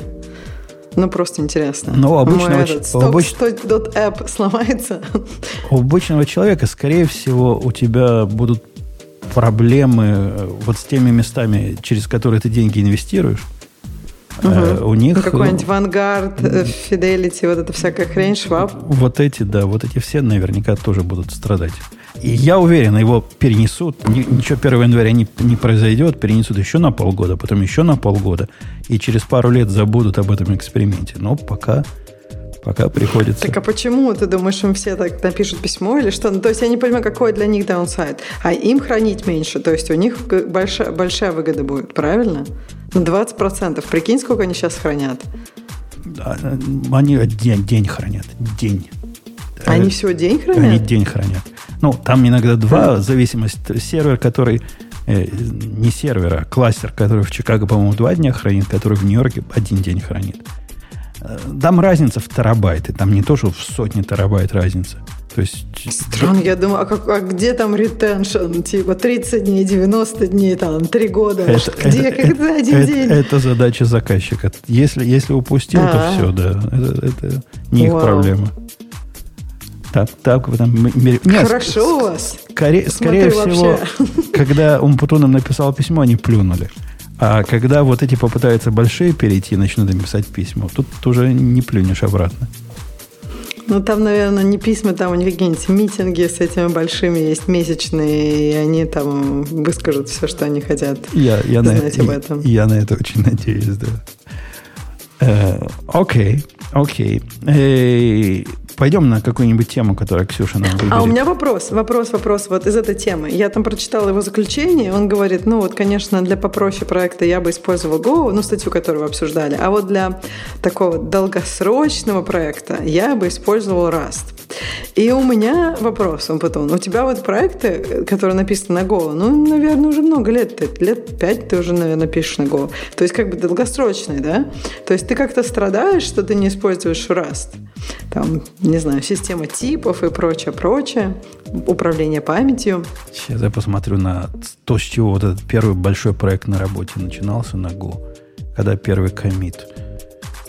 Ну, просто интересно. Но у обычного, Мой этот, стоп, обыч... app сломается. У обычного человека, скорее всего, у тебя будут проблемы э, вот с теми местами, через которые ты деньги инвестируешь. Угу. У них... Какой-нибудь Vanguard, Fidelity, вот эта всякая хрень, Schwab. Вот эти, да, вот эти все наверняка тоже будут страдать. И я уверен, его перенесут. Ничего 1 января не, не произойдет. Перенесут еще на полгода, потом еще на полгода. И через пару лет забудут об этом эксперименте. Но пока Пока приходится. Так а почему ты думаешь, им все так напишут письмо или что? Ну, то есть я не понимаю, какой для них даунсайд. А им хранить меньше. То есть у них большая, большая выгода будет, правильно? На 20%. Прикинь, сколько они сейчас хранят. Они день, день хранят. День. Они все день хранят? Они день хранят. Ну, там иногда два, в зависимости. Сервер, который э, не сервер, а кластер, который в Чикаго, по-моему, два дня хранит, который в Нью-Йорке один день хранит. Там разница в терабайты. Там не то, что в сотни терабайт разница. То есть... Странно, я думаю, а, как, а где там ретеншн? Типа 30 дней, 90 дней, там, 3 года. Это, где, это, когда, один это, день? Это задача заказчика. Если, если упустил, А-а-а. то все, да. Это, это не Вау. их проблема. Так, так мире. Нет, Хорошо у вас. Скорее, скорее всего, когда Умпутуном написал письмо, они плюнули. А когда вот эти попытаются большие перейти, начнут им писать письма, тут уже не плюнешь обратно. Ну, там, наверное, не письма, там у них какие-нибудь митинги с этими большими есть месячные, и они там выскажут все, что они хотят я, я знать на, об этом. Я, я на это очень надеюсь, да. Э, окей, окей. Пойдем на какую-нибудь тему, которую Ксюша нам выберет. А у меня вопрос, вопрос, вопрос вот из этой темы. Я там прочитала его заключение, он говорит, ну вот, конечно, для попроще проекта я бы использовал Go, ну, статью, которую вы обсуждали, а вот для такого долгосрочного проекта я бы использовал Rust. И у меня вопрос, он потом, у тебя вот проекты, которые написаны на Go, ну, наверное, уже много лет, ты, лет пять ты уже, наверное, пишешь на Go. То есть как бы долгосрочный, да? То есть ты как-то страдаешь, что ты не используешь Rust? Там, не знаю, система типов и прочее, прочее, управление памятью. Сейчас я посмотрю на то, с чего вот этот первый большой проект на работе начинался на Go, когда первый комит.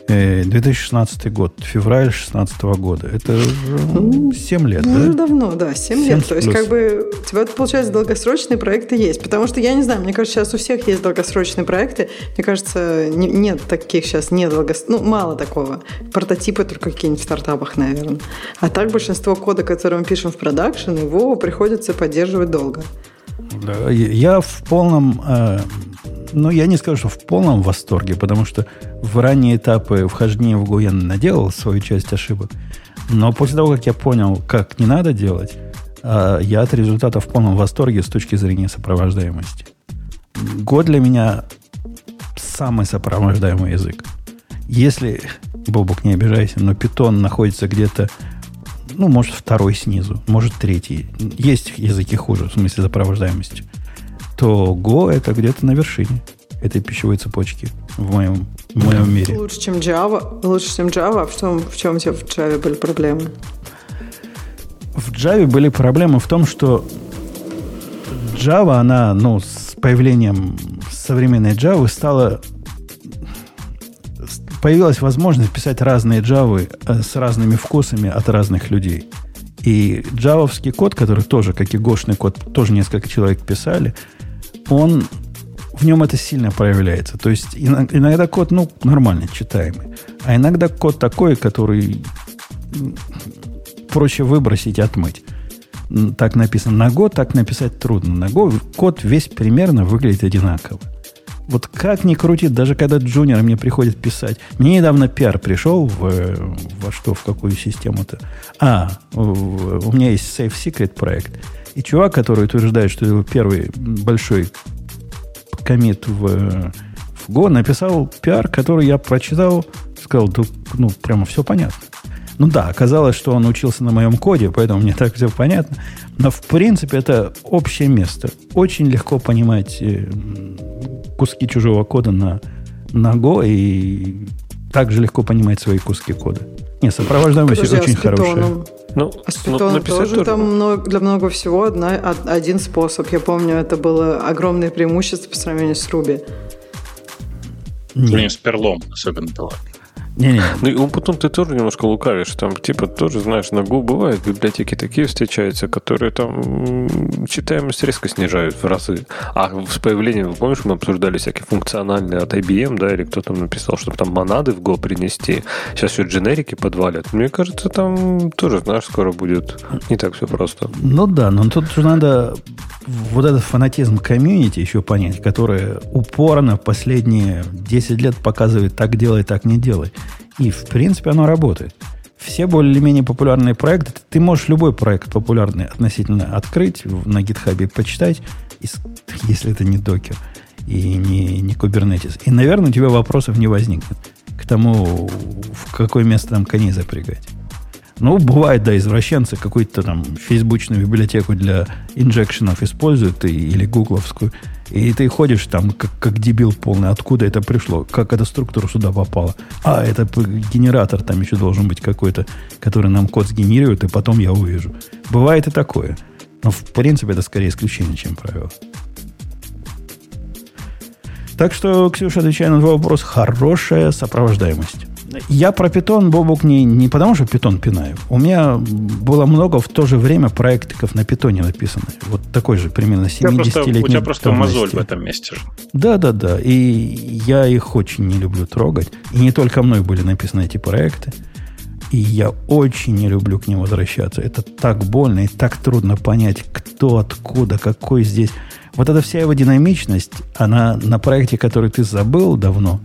2016 э, год, февраль 2016 года. Это 7 лет, ну, да? давно, да, 7, 7 лет. То есть, как бы, у тебя, получается, долгосрочные проекты есть. Потому что, я не знаю, мне кажется, сейчас у всех есть долгосрочные проекты. Мне кажется, не, нет таких сейчас, нет долгос... ну, мало такого. Прототипы только какие-нибудь в стартапах, наверное. А так большинство кода, который мы пишем в продакшн, его приходится поддерживать долго. Да, я в полном э, ну, я не скажу, что в полном восторге, потому что в ранние этапы вхождения в я наделал свою часть ошибок. Но после того, как я понял, как не надо делать, а, я от результата в полном восторге с точки зрения сопровождаемости. Go для меня самый сопровождаемый язык. Если, Бобук, не обижайся, но питон находится где-то, ну, может, второй снизу, может, третий. Есть языки хуже, в смысле сопровождаемости то Go это где-то на вершине этой пищевой цепочки в моем, в моем мире. Лучше, чем Java. Лучше, чем Java. А в чем, в чем у тебя в Java были проблемы? В Java были проблемы в том, что Java, она, ну, с появлением современной Java стала появилась возможность писать разные Java э, с разными вкусами от разных людей. И джавовский код, который тоже, как и гошный код, тоже несколько человек писали, он в нем это сильно проявляется. То есть иногда код, ну, нормально читаемый. А иногда код такой, который проще выбросить и отмыть. так написано на Go, так написать трудно. На Go код весь примерно выглядит одинаково. Вот как ни крутит, даже когда джуниор мне приходит писать. Мне недавно пиар пришел в, во что, в какую систему-то. А, в, у меня есть Safe Secret проект. И чувак, который утверждает, что это первый большой комит в, в Go, написал пиар, который я прочитал, сказал, да, ну, прямо все понятно. Ну да, оказалось, что он учился на моем коде, поэтому мне так все понятно. Но в принципе это общее место. Очень легко понимать э, куски чужого кода на, на Go и также легко понимать свои куски кода. Не, сопровождаемость Подожди, очень а хорошая. Ну, а с ну, тоже, тоже там много, для много всего одна, один способ. Я помню, это было огромное преимущество по сравнению с Ruby. Нет. С перлом особенно было. Не-не. Ну и потом ты тоже немножко лукавишь. Там, типа, тоже, знаешь, на Go бывают библиотеки такие встречаются, которые там читаемость резко снижают в разы. А с появлением, вы помнишь, мы обсуждали всякие функциональные от IBM, да, или кто там написал, чтобы там монады в Go принести. Сейчас все дженерики подвалят. Мне кажется, там тоже, знаешь, скоро будет не так все просто. Ну да, но тут же надо вот этот фанатизм комьюнити еще понять, который упорно последние 10 лет показывает так делай, так не делай. И, в принципе, оно работает. Все более-менее популярные проекты, ты можешь любой проект популярный относительно открыть на гитхабе, почитать, если это не докер и не, не Kubernetes. И, наверное, у тебя вопросов не возникнет к тому, в какое место там коней запрягать. Ну, бывает, да, извращенцы какую-то там фейсбучную библиотеку для инжекшенов используют, и, или гугловскую, и ты ходишь там как, как дебил полный, откуда это пришло, как эта структура сюда попала. А, это генератор там еще должен быть какой-то, который нам код сгенерирует, и потом я увижу. Бывает и такое. Но, в принципе, это скорее исключение, чем правило. Так что, Ксюша, отвечая на твой вопрос, хорошая сопровождаемость. Я про питон, Бобук, не, не потому, что питон пинаю. У меня было много в то же время проектиков на питоне написано. Вот такой же примерно 70-летний. У тебя просто мозоль в этом месте же. Да, да, да. И я их очень не люблю трогать. И не только мной были написаны эти проекты. И я очень не люблю к ним возвращаться. Это так больно и так трудно понять, кто, откуда, какой здесь. Вот эта вся его динамичность, она на проекте, который ты забыл давно,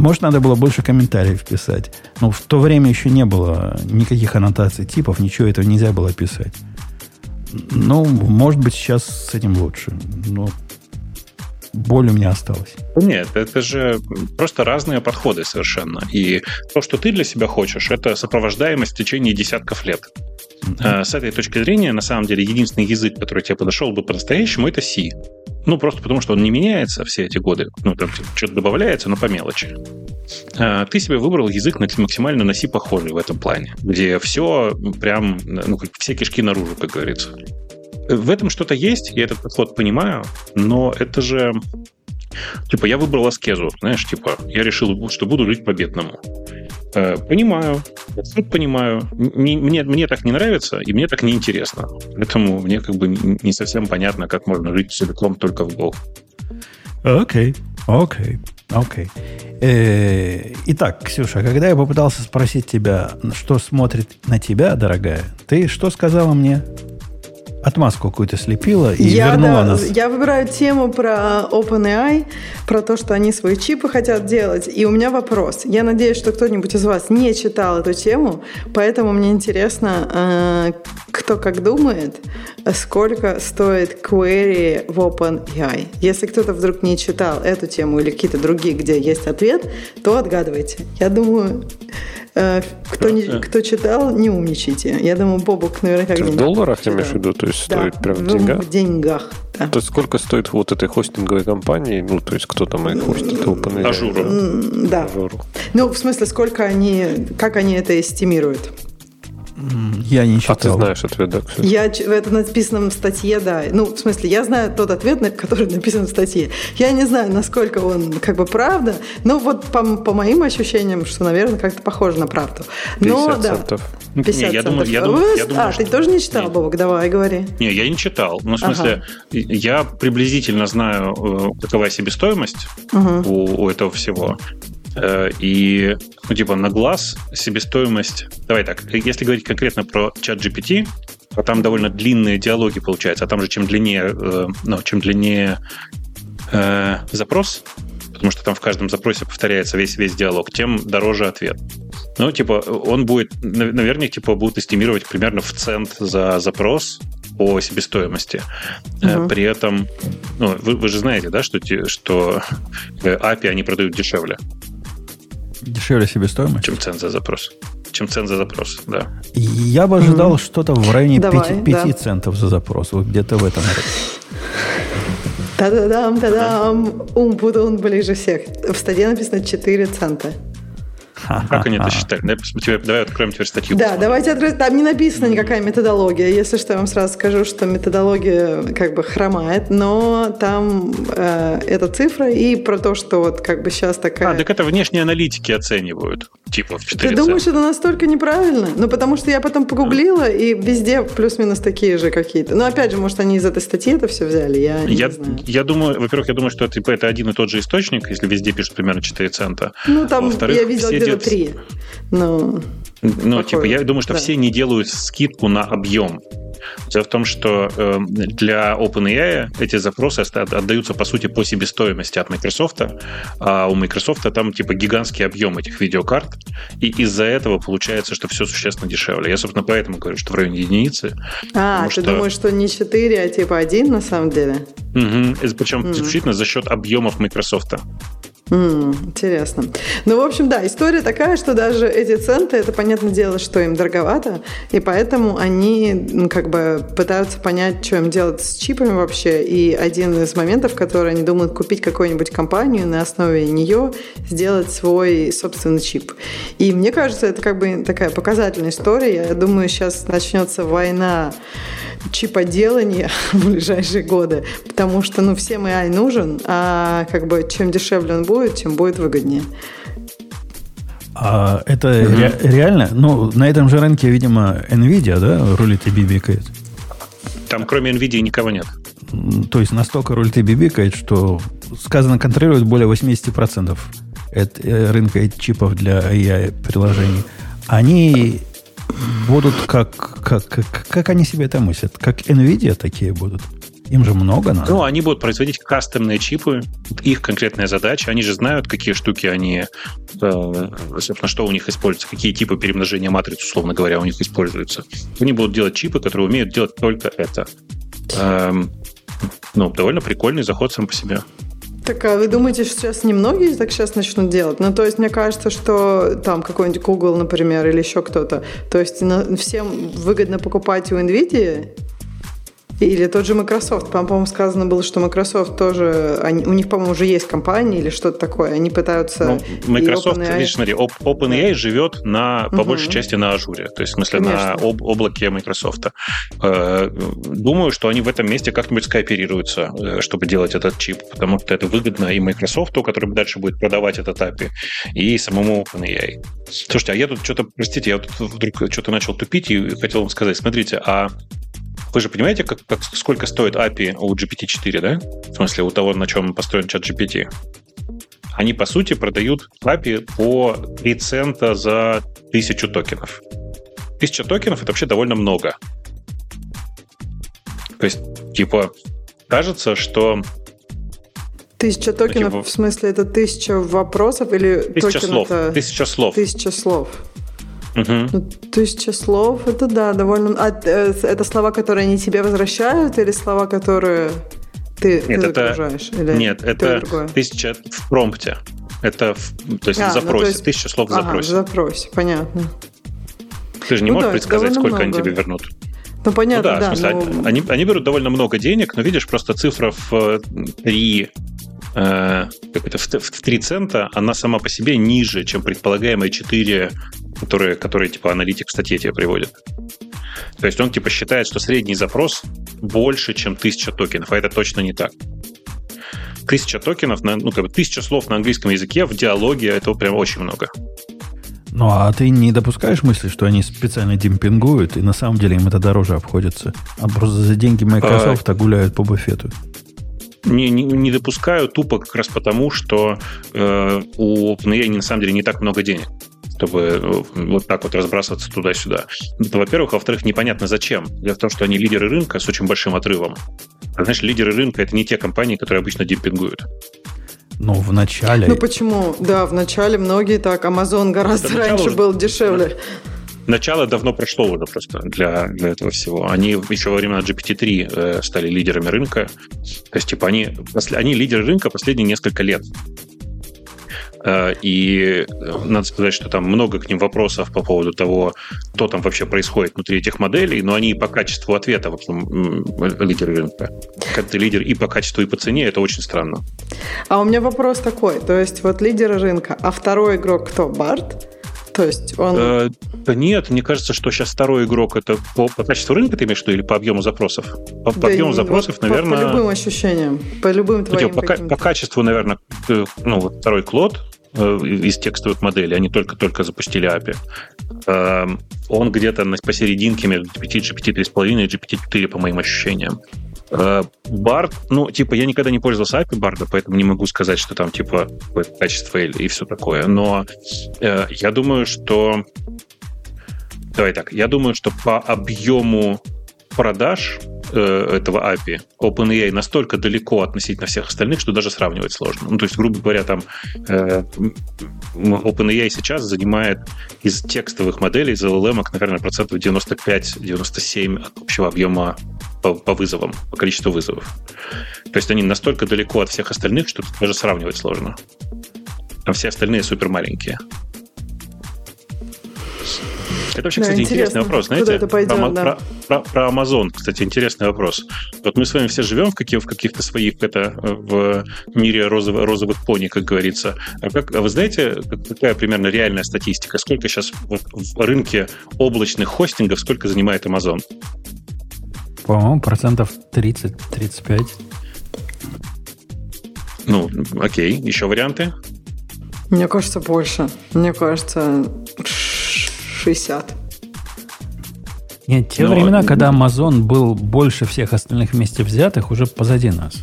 может, надо было больше комментариев писать. Но в то время еще не было никаких аннотаций типов, ничего этого нельзя было писать. Ну, может быть, сейчас с этим лучше. Но боль у меня осталась. Нет, это же просто разные подходы совершенно. И то, что ты для себя хочешь, это сопровождаемость в течение десятков лет. Mm-hmm. С этой точки зрения, на самом деле, единственный язык, который тебе подошел бы по-настоящему, это C. Ну, просто потому, что он не меняется все эти годы. Ну, там что-то добавляется, но по мелочи. А, ты себе выбрал язык максимально на C похожий в этом плане, где все прям, ну, все кишки наружу, как говорится. В этом что-то есть, я этот подход понимаю, но это же... Типа, я выбрал аскезу, знаешь, типа, я решил, что буду жить по-бедному. Э, понимаю, абсолютно понимаю. Мне, мне так не нравится, и мне так не интересно. Поэтому мне как бы не совсем понятно, как можно жить целиком только в Go. Окей, окей, окей. Э, итак, Ксюша, когда я попытался спросить тебя, что смотрит на тебя, дорогая, ты что сказала мне? Отмазку какую-то слепила и я, вернула да, нас. Я выбираю тему про OpenAI, про то, что они свои чипы хотят делать. И у меня вопрос. Я надеюсь, что кто-нибудь из вас не читал эту тему, поэтому мне интересно, э, кто как думает, сколько стоит query в OpenAI. Если кто-то вдруг не читал эту тему или какие-то другие, где есть ответ, то отгадывайте. Я думаю, кто, не, кто читал, не умничайте. Я думаю, Бобок наверняка Ты в долларах читал. имеешь в виду? То есть да, стоит прям в деньгах? В деньгах, да. То есть сколько стоит вот этой хостинговой компании? Ну, то есть кто там их хостит? OpenAI? Azure у. Да. Azure у. Ну, в смысле, сколько они, как они это эстимируют? Я не читал. А ты знаешь ответ, да, кстати? Я, это написано в статье, да. Ну, в смысле, я знаю тот ответ, который написан в статье. Я не знаю, насколько он как бы правда, но вот по, по моим ощущениям, что, наверное, как-то похоже на правду. Но, 50 да, центов. 50 не, я центов. Думаю, я думаю, я думаю, а, что... ты тоже не читал. Бобок? Давай, говори. Не, я не читал. Ну, в смысле, ага. я приблизительно знаю, э, какова себестоимость угу. у, у этого всего. Э, и, ну, типа, на глаз себестоимость... Давай так, если говорить конкретно про чат GPT, а там довольно длинные диалоги получаются, а там же чем длиннее, э, ну, чем длиннее э, запрос, потому что там в каждом запросе повторяется весь весь диалог, тем дороже ответ. Ну, типа, он будет, наверное, типа, будут эстимировать примерно в цент за запрос по себестоимости. Угу. При этом, ну, вы, вы же знаете, да, что, что API они продают дешевле. Дешевле себестоимость? Чем цен за запрос. Чем цен за запрос, да. Я бы ожидал mm. что-то в районе Давай, 5, 5 да. центов за запрос. Вот где-то в этом. Та-да-дам, та-дам. Ум-пудун ближе всех. В статье написано 4 цента. Как они это считали? Давай откроем теперь статью. Да, давайте откроем. Там не написана никакая методология. Если что, я вам сразу скажу, что методология как бы хромает, но там э, эта цифра и про то, что вот как бы сейчас такая... А, так это внешние аналитики оценивают. Типа в 4 Ты думаешь, это настолько неправильно? Ну, потому что я потом погуглила, и везде плюс-минус такие же какие-то. Ну, опять же, может, они из этой статьи это все взяли, я, я не знаю. Я думаю, во-первых, я думаю, что это, типа, это один и тот же источник, если везде пишут примерно 4 цента. Ну, там я видел где-то 3. Ну, ну типа, я думаю, что да. все не делают скидку на объем. Дело в том, что э, для OpenAI эти запросы отдаются, по сути, по себестоимости от Microsoft, а у Microsoft там типа гигантский объем этих видеокарт, и из-за этого получается, что все существенно дешевле. Я, собственно, поэтому говорю, что в районе единицы. А, ты что... думаешь, что не 4, а типа 1 на самом деле? Угу. Причем исключительно за счет объемов Microsoft. Mm, интересно. Ну, в общем, да, история такая, что даже эти центы, это понятное дело, что им дороговато, и поэтому они ну, как бы пытаются понять, что им делать с чипами вообще. И один из моментов, который они думают купить какую-нибудь компанию на основе нее сделать свой собственный чип. И мне кажется, это как бы такая показательная история. Я думаю, сейчас начнется война чиподелания в ближайшие годы, потому что ну, всем AI нужен, а как бы чем дешевле он будет, тем будет выгоднее. А это угу. ре- реально? Ну, на этом же рынке, видимо, NVIDIA, да, рулит и бибикает? Там кроме NVIDIA никого нет. То есть настолько рулит и бибикает, что сказано контролирует более 80% от э, рынка чипов для AI-приложений. Они будут как, как, как, как они себе это мыслят? Как NVIDIA такие будут? Им же много надо. Ну, они будут производить кастомные чипы, их конкретная задача. Они же знают, какие штуки они, э, собственно, что у них используются, какие типы перемножения матриц, условно говоря, у них используются. Они будут делать чипы, которые умеют делать только это. Эм, ну, довольно прикольный заход сам по себе. Так, а вы думаете, что сейчас немногие так сейчас начнут делать? Ну, то есть, мне кажется, что там какой-нибудь Google, например, или еще кто-то, то есть всем выгодно покупать у NVIDIA или тот же Microsoft. По-моему, сказано было, что Microsoft тоже... Они, у них, по-моему, уже есть компания или что-то такое. Они пытаются... Ну, Microsoft, OpenAI... видишь, смотри, OpenAI да. живет на, по угу. большей части на Ажуре. То есть, в смысле, Конечно. на об, облаке Microsoft. Э, думаю, что они в этом месте как-нибудь скооперируются, э, чтобы делать этот чип, потому что это выгодно и Microsoft, который дальше будет продавать этот API, и самому OpenAI. Слушайте, а я тут что-то, простите, я тут вдруг что-то начал тупить и хотел вам сказать, смотрите, а вы же понимаете, как, как, сколько стоит API у GPT-4, да? В смысле, у того, на чем построен чат GPT. Они, по сути, продают API по 3 цента за тысячу токенов. Тысяча токенов — это вообще довольно много. То есть, типа, кажется, что Тысяча токенов, типа, в смысле, это тысяча вопросов или тысяча слов? Это... Тысяча слов. Тысяча слов. Угу. Ну, тысяча слов, это да, довольно... А э, это слова, которые они тебе возвращают, или слова, которые ты, нет, ты это, загружаешь? Или нет, это другое? тысяча в промпте. Это в, то есть а, в запросе, ну, есть... тысяча слов в ага, запросе. в запросе, понятно. Ты же не ну, можешь да, предсказать, сколько много. они тебе вернут. Ну, понятно, ну, да. да в смысле, но... они, они берут довольно много денег, но видишь, просто цифра в 3 э, в, в 3 цента, она сама по себе ниже, чем предполагаемые 4 которые, которые типа аналитик в статье тебе приводит. То есть он типа считает, что средний запрос больше, чем тысяча токенов, а это точно не так. Тысяча токенов, на, ну, как бы тысяча слов на английском языке в диалоге, это прям очень много. Ну, а ты не допускаешь мысли, что они специально демпингуют, и на самом деле им это дороже обходится, а просто за деньги Microsoft а... гуляют по буфету? Не, не, не допускаю тупо как раз потому, что э, у OpenAI на самом деле не так много денег. Чтобы э, вот так вот разбрасываться туда-сюда. Это, во-первых. Во-вторых, непонятно зачем. Дело в том, что они лидеры рынка с очень большим отрывом. А, знаешь, лидеры рынка — это не те компании, которые обычно демпингуют. Ну, в начале... Ну, почему? Да, в начале многие так. Amazon гораздо Да, раньше начало- был дешевле. Начало давно прошло уже просто для, для этого всего. Они еще во времена GPT-3 э, стали лидерами рынка. То есть, типа, они, они лидеры рынка последние несколько лет. Э, И э, надо сказать, что там много к ним вопросов по поводу того, что там вообще происходит внутри этих моделей, но они и по качеству ответа, в общем, м, лидеры рынка. Как ты лидер и по качеству, и по цене, это очень странно. А у меня вопрос такой. То есть вот лидеры рынка, а второй игрок кто? Барт? То есть он... Э, да нет, мне кажется, что сейчас второй игрок это по, по качеству рынка, ты имеешь в виду, или по объему запросов? По, по Да объему и запросов, по- наверное. По, любым ощущениям, по любым твоим по, каким-то. по качеству, наверное, э, ну, вот второй клод э, из текстовых моделей, они только-только запустили API. Эм, Он где-то посерединке между GPT, GPT 3.5 и GPT 4, по моим ощущениям. Э, Бард, ну, типа, я никогда не пользовался API Барда, поэтому не могу сказать, что там, типа, качество и, и все такое. Но э, я думаю, что... Давай так, я думаю, что по объему продаж э, этого API OpenAI настолько далеко относительно всех остальных, что даже сравнивать сложно. Ну, то есть, грубо говоря, там э, OpenAI сейчас занимает из текстовых моделей, из LLM, наверное, процентов 95-97 от общего объема по, по вызовам, по количеству вызовов. То есть они настолько далеко от всех остальных, что даже сравнивать сложно. А все остальные супер маленькие. Это вообще, Да, кстати, интересный интересно, вопрос. куда Знаете, это пойдет, про, да. про- про- про Amazon, кстати, интересный вопрос. Вот мы с вами все живем в, каких, в каких-то своих это, в мире розовых, розовых пони, как говорится. А, как, а вы знаете, как- какая примерно реальная статистика? Сколько сейчас вот в рынке облачных хостингов, сколько занимает Amazon? По-моему, процентов 30-35. Ну, окей, еще варианты? Мне кажется, больше. Мне кажется, 60. Нет, те Но- времена, когда Amazon был больше всех остальных вместе взятых, уже позади нас.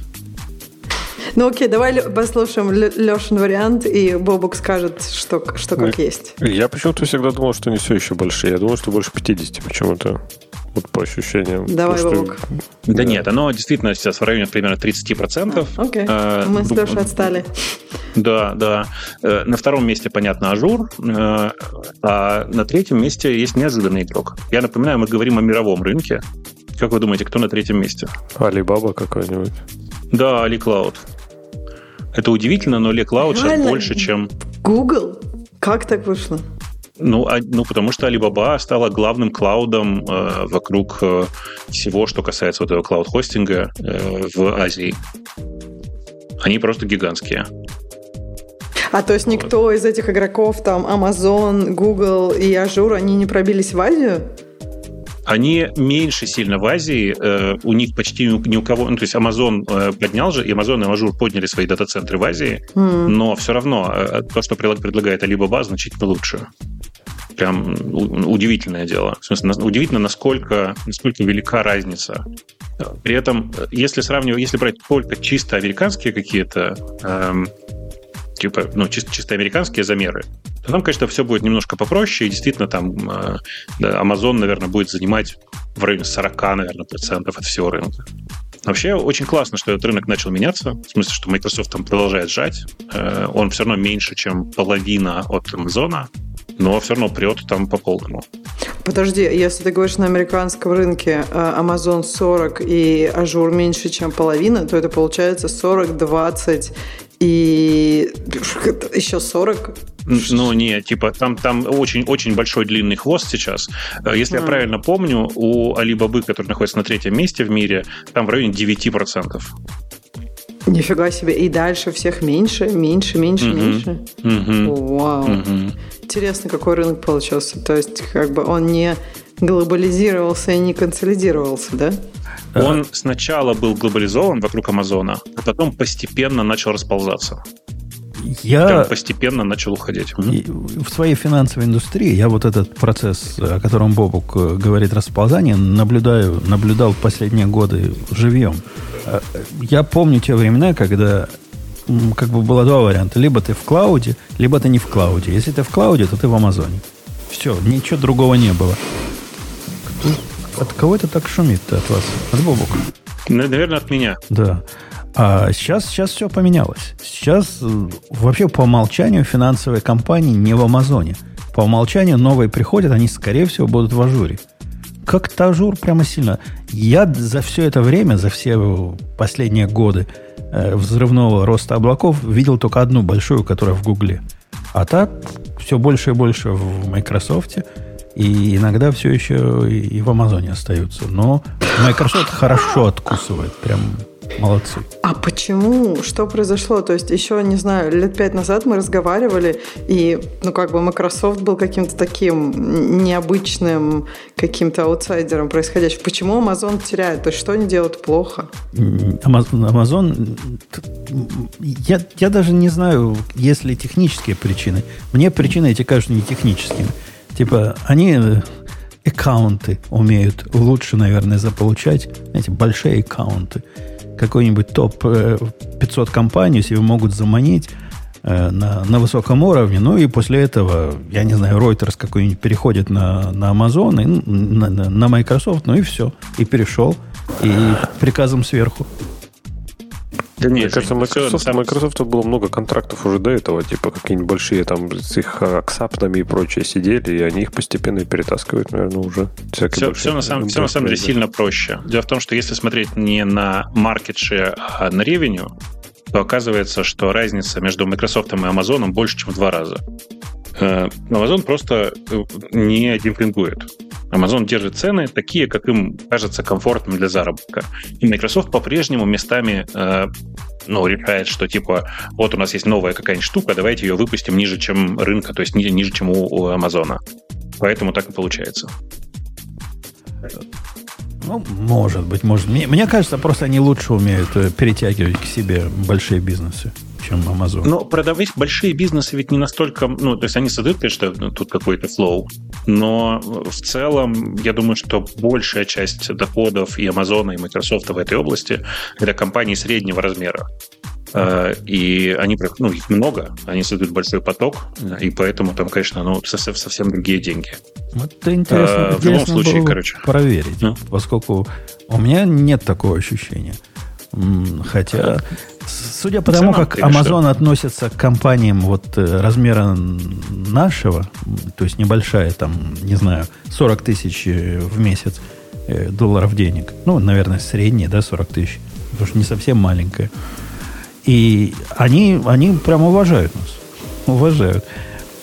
Ну окей, давай послушаем Лешин вариант, и Бобук скажет, что, что как Ну, есть. Я почему-то всегда думал, что не все еще большие. Я думал, что больше 50 почему-то. Вот по ощущениям. Давай, что-. Да, Да. нет, оно действительно сейчас в районе примерно 30%. Окей, Э, мы с Лешей отстали. Да, да. Э, На втором месте, понятно, Azure, э, а на третьем месте есть неожиданный игрок. Я напоминаю, мы говорим о мировом рынке. Как вы думаете, кто на третьем месте? Алибаба какой-нибудь. Да, AliCloud. Это удивительно, но AliCloud сейчас Реально? больше, чем... Google? Как так вышло? Ну, а- ну, потому что Alibaba стала главным клаудом э, вокруг э, всего, что касается вот этого клауд-хостинга э, в Азии. Они просто гигантские. А то есть никто из этих игроков, там, Amazon, Google и Azure, они не пробились в Азию? Они меньше сильно в Азии, э, у них почти ни у, кого, ну, то есть Amazon э, поднял же, и Amazon и Azure подняли свои дата-центры в Азии, М. но все равно э, то, что предлагает Alibaba, значительно лучше. Прям удивительное дело. В смысле, удивительно, насколько, насколько велика разница. При этом, если сравнивать, если брать только чисто американские какие-то эм, типа, ну, чисто, чисто американские замеры, то там, конечно, все будет немножко попроще, и действительно там э, да, Amazon, наверное, будет занимать в районе 40, наверное, процентов от всего рынка. Вообще очень классно, что этот рынок начал меняться, в смысле, что Microsoft там продолжает сжать. Э, Он все равно меньше, чем половина от Amazon, но все равно прет там по полному. Подожди, если ты говоришь на американском рынке э, Amazon 40 и Azure меньше, чем половина, то это получается 40, 20 и еще 40. Н- Ну, не, типа, там, там очень, очень большой длинный хвост сейчас. Э, Если я А. правильно помню, у Alibaba, который находится на третьем месте в мире, там в районе 9%. Нифига себе. И дальше всех меньше, меньше, меньше, Мгм. меньше. Мгм. Вау. Мгм. Интересно, какой рынок получился. То есть, как бы он не глобализировался и не консолидировался, да? Он сначала был глобализован вокруг Амазона, а потом постепенно начал расползаться. Я Прям постепенно начал уходить. В своей финансовой индустрии я вот этот процесс, о котором Бобук э, говорит, расползание, наблюдаю, наблюдал в последние годы живьем. Э, Я помню те времена, когда как бы было два варианта. Либо ты в клауде, либо ты не в клауде. Если ты в клауде, то ты в Амазоне. Все, ничего другого не было. Кто, от кого это так шумит-то от вас? От Бобука? Наверное, от меня. Да. А сейчас, сейчас все поменялось. Сейчас э, вообще по умолчанию финансовые компании не в Амазоне. По умолчанию новые приходят, они, скорее всего, будут в Azure е. Как-то Azure прямо сильно. Я за все это время, за все последние годы э, взрывного роста облаков видел только одну большую, которая в Гугле. А так все больше и больше в Microsoft. И иногда все еще и в Амазоне остаются. Но Microsoft хорошо откусывает. Прям Молодцы. А почему? Что произошло? То есть еще, не знаю, лет пять назад мы разговаривали, и, ну, как бы Microsoft был каким-то таким необычным каким-то аутсайдером происходящим. Почему Amazon теряет? То есть что они делают плохо? Amazon... Я, я даже не знаю, есть ли технические причины. Мне причины эти кажутся не техническими. Типа, они э, аккаунты умеют лучше, наверное, заполучать. Эти большие аккаунты какой-нибудь топ-500 э, компанию себе могут заманить э, на, на высоком уровне, ну и после этого, я не знаю, Reuters какой-нибудь переходит на, на Amazon, и, на, на Microsoft, ну и все, и перешел, и приказом сверху. Да Мне кажется, Microsoft, все, Microsoft было много контрактов уже до этого, типа какие-нибудь большие там с их аксаптами и прочее сидели, и они их постепенно перетаскивают, наверное, уже. Все, все, на самом, все на самом деле сильно проще. Дело в том, что если смотреть не на share, а на ревеню, то оказывается, что разница между Microsoft и Amazon больше, чем в два раза. Э, Amazon просто э, не демпингует. Amazon держит цены такие, как им кажется комфортным для заработка. И Microsoft по-прежнему местами э, ну, решает, что типа вот у нас есть новая какая-нибудь штука, давайте ее выпустим ниже, чем рынка, то есть ниже, ниже чем у, у Амазона. Поэтому так и получается. Ну, может быть, может. Мне, мне кажется, просто они лучше умеют э, перетягивать к себе большие бизнесы чем Amazon. Но продавать большие бизнесы ведь не настолько... Ну, то есть они создают, конечно, тут какой-то флоу, но в целом я думаю, что большая часть доходов и Amazon, и Microsoft в этой области это компании среднего размера. Э, и они, ну, их много, они создают большой поток, и поэтому там, конечно, ну, совсем, совсем другие деньги. Это интересно, а, в любом случае, короче. проверить, ну? поскольку у меня нет такого ощущения. Хотя Судя по тому, как Amazon относится к компаниям вот э, размера нашего, то есть небольшая, там, не знаю, 40 тысяч э, в месяц э, долларов денег. Ну, наверное, средняя, да, 40 тысяч. Потому что не совсем маленькая. И они, они прям уважают нас. Уважают.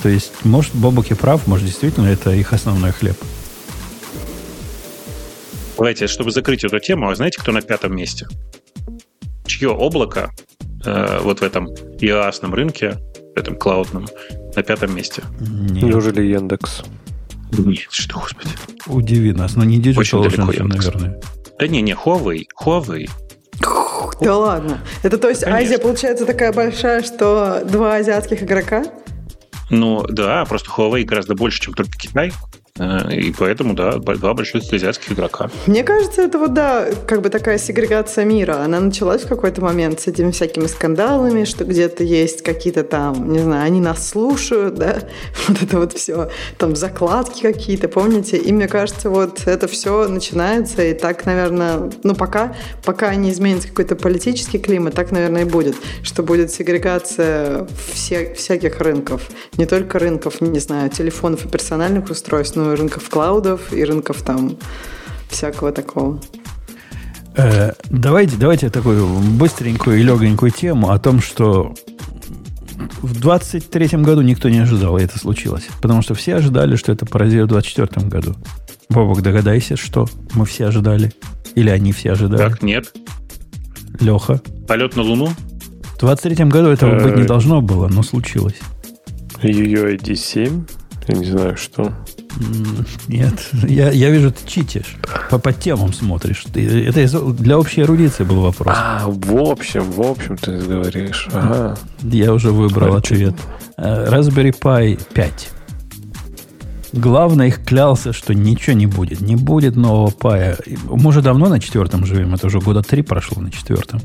То есть, может, Бобок и прав, может, действительно, это их основной хлеб. Давайте, чтобы закрыть эту тему, а знаете, кто на пятом месте? Чье облако э, вот в этом ias рынке, в этом клаудном, на пятом месте? Нет. Неужели Яндекс? Нет, что, господи. Удиви нас, но не Digital Очень далеко Яндекс. наверное. Да не, не, Huawei, Huawei. Да ладно. Это то есть Конечно. Азия получается такая большая, что два азиатских игрока? Ну да, просто Huawei гораздо больше, чем только Китай. Э, и поэтому, да, два больших азиатских игрока. Мне кажется, это вот, да, как бы такая сегрегация мира. Она началась в какой-то момент с этими всякими скандалами, что где-то есть какие-то там, не знаю, они нас слушают, да, вот это вот все, там закладки какие-то, помните? И мне кажется, вот это все начинается, и так, наверное, ну пока, пока не изменится какой-то политический климат, так, наверное, и будет, что будет сегрегация всех, всяких рынков. Не только рынков, не знаю, телефонов и персональных устройств, но и рынков клаудов, и рынков там всякого такого. Э, давайте, давайте такую быстренькую и легонькую тему о том, что в 23 году никто не ожидал, и это случилось. Потому что все ожидали, что это произойдет в 24 году. Бобок, догадайся, что мы все ожидали? Или они все ожидали? Так, нет. Леха? Полет на Луну? В 23 году этого быть не э, должно было, но случилось. UUID 7? Я не знаю, что. Нет, я, я вижу, ты читишь. По, по темам смотришь. Ты, это для общей эрудиции был вопрос. А, в общем, в общем ты говоришь. Ага. Я уже выбрал Хочу. ответ. Э, Raspberry Pi 5. Главное, их клялся, что ничего не будет. Не будет нового пая. Мы уже давно на четвертом живем. Это уже года три прошло на четвертом.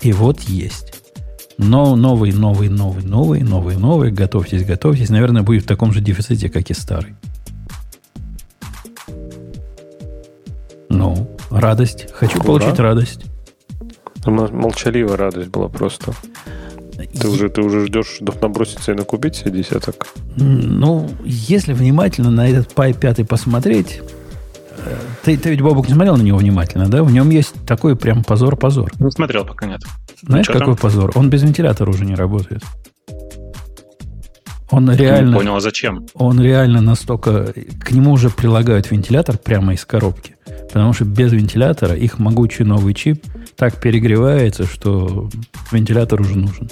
И вот есть. Но новый, новый, новый, новый, новый, новый. Готовьтесь, готовьтесь. Наверное, будет в таком же дефиците, как и старый. Ну, радость. Хочу Ура. получить радость. У нас молчаливая радость была просто. Ты уже, ты уже ждешь, что наброситься и накупить себе десяток? Ну, если внимательно на этот Pi 5 посмотреть, э, ты, ты ведь, Бобук, не смотрел на него внимательно, да? В нем есть такой прям позор-позор. Не смотрел пока нет. Знаешь, какой там? позор? Он без вентилятора уже не работает. Он реально... Не понял, а зачем? Он реально настолько... К нему уже прилагают вентилятор прямо из коробки. Потому что без вентилятора их могучий новый чип так перегревается, что вентилятор уже нужен.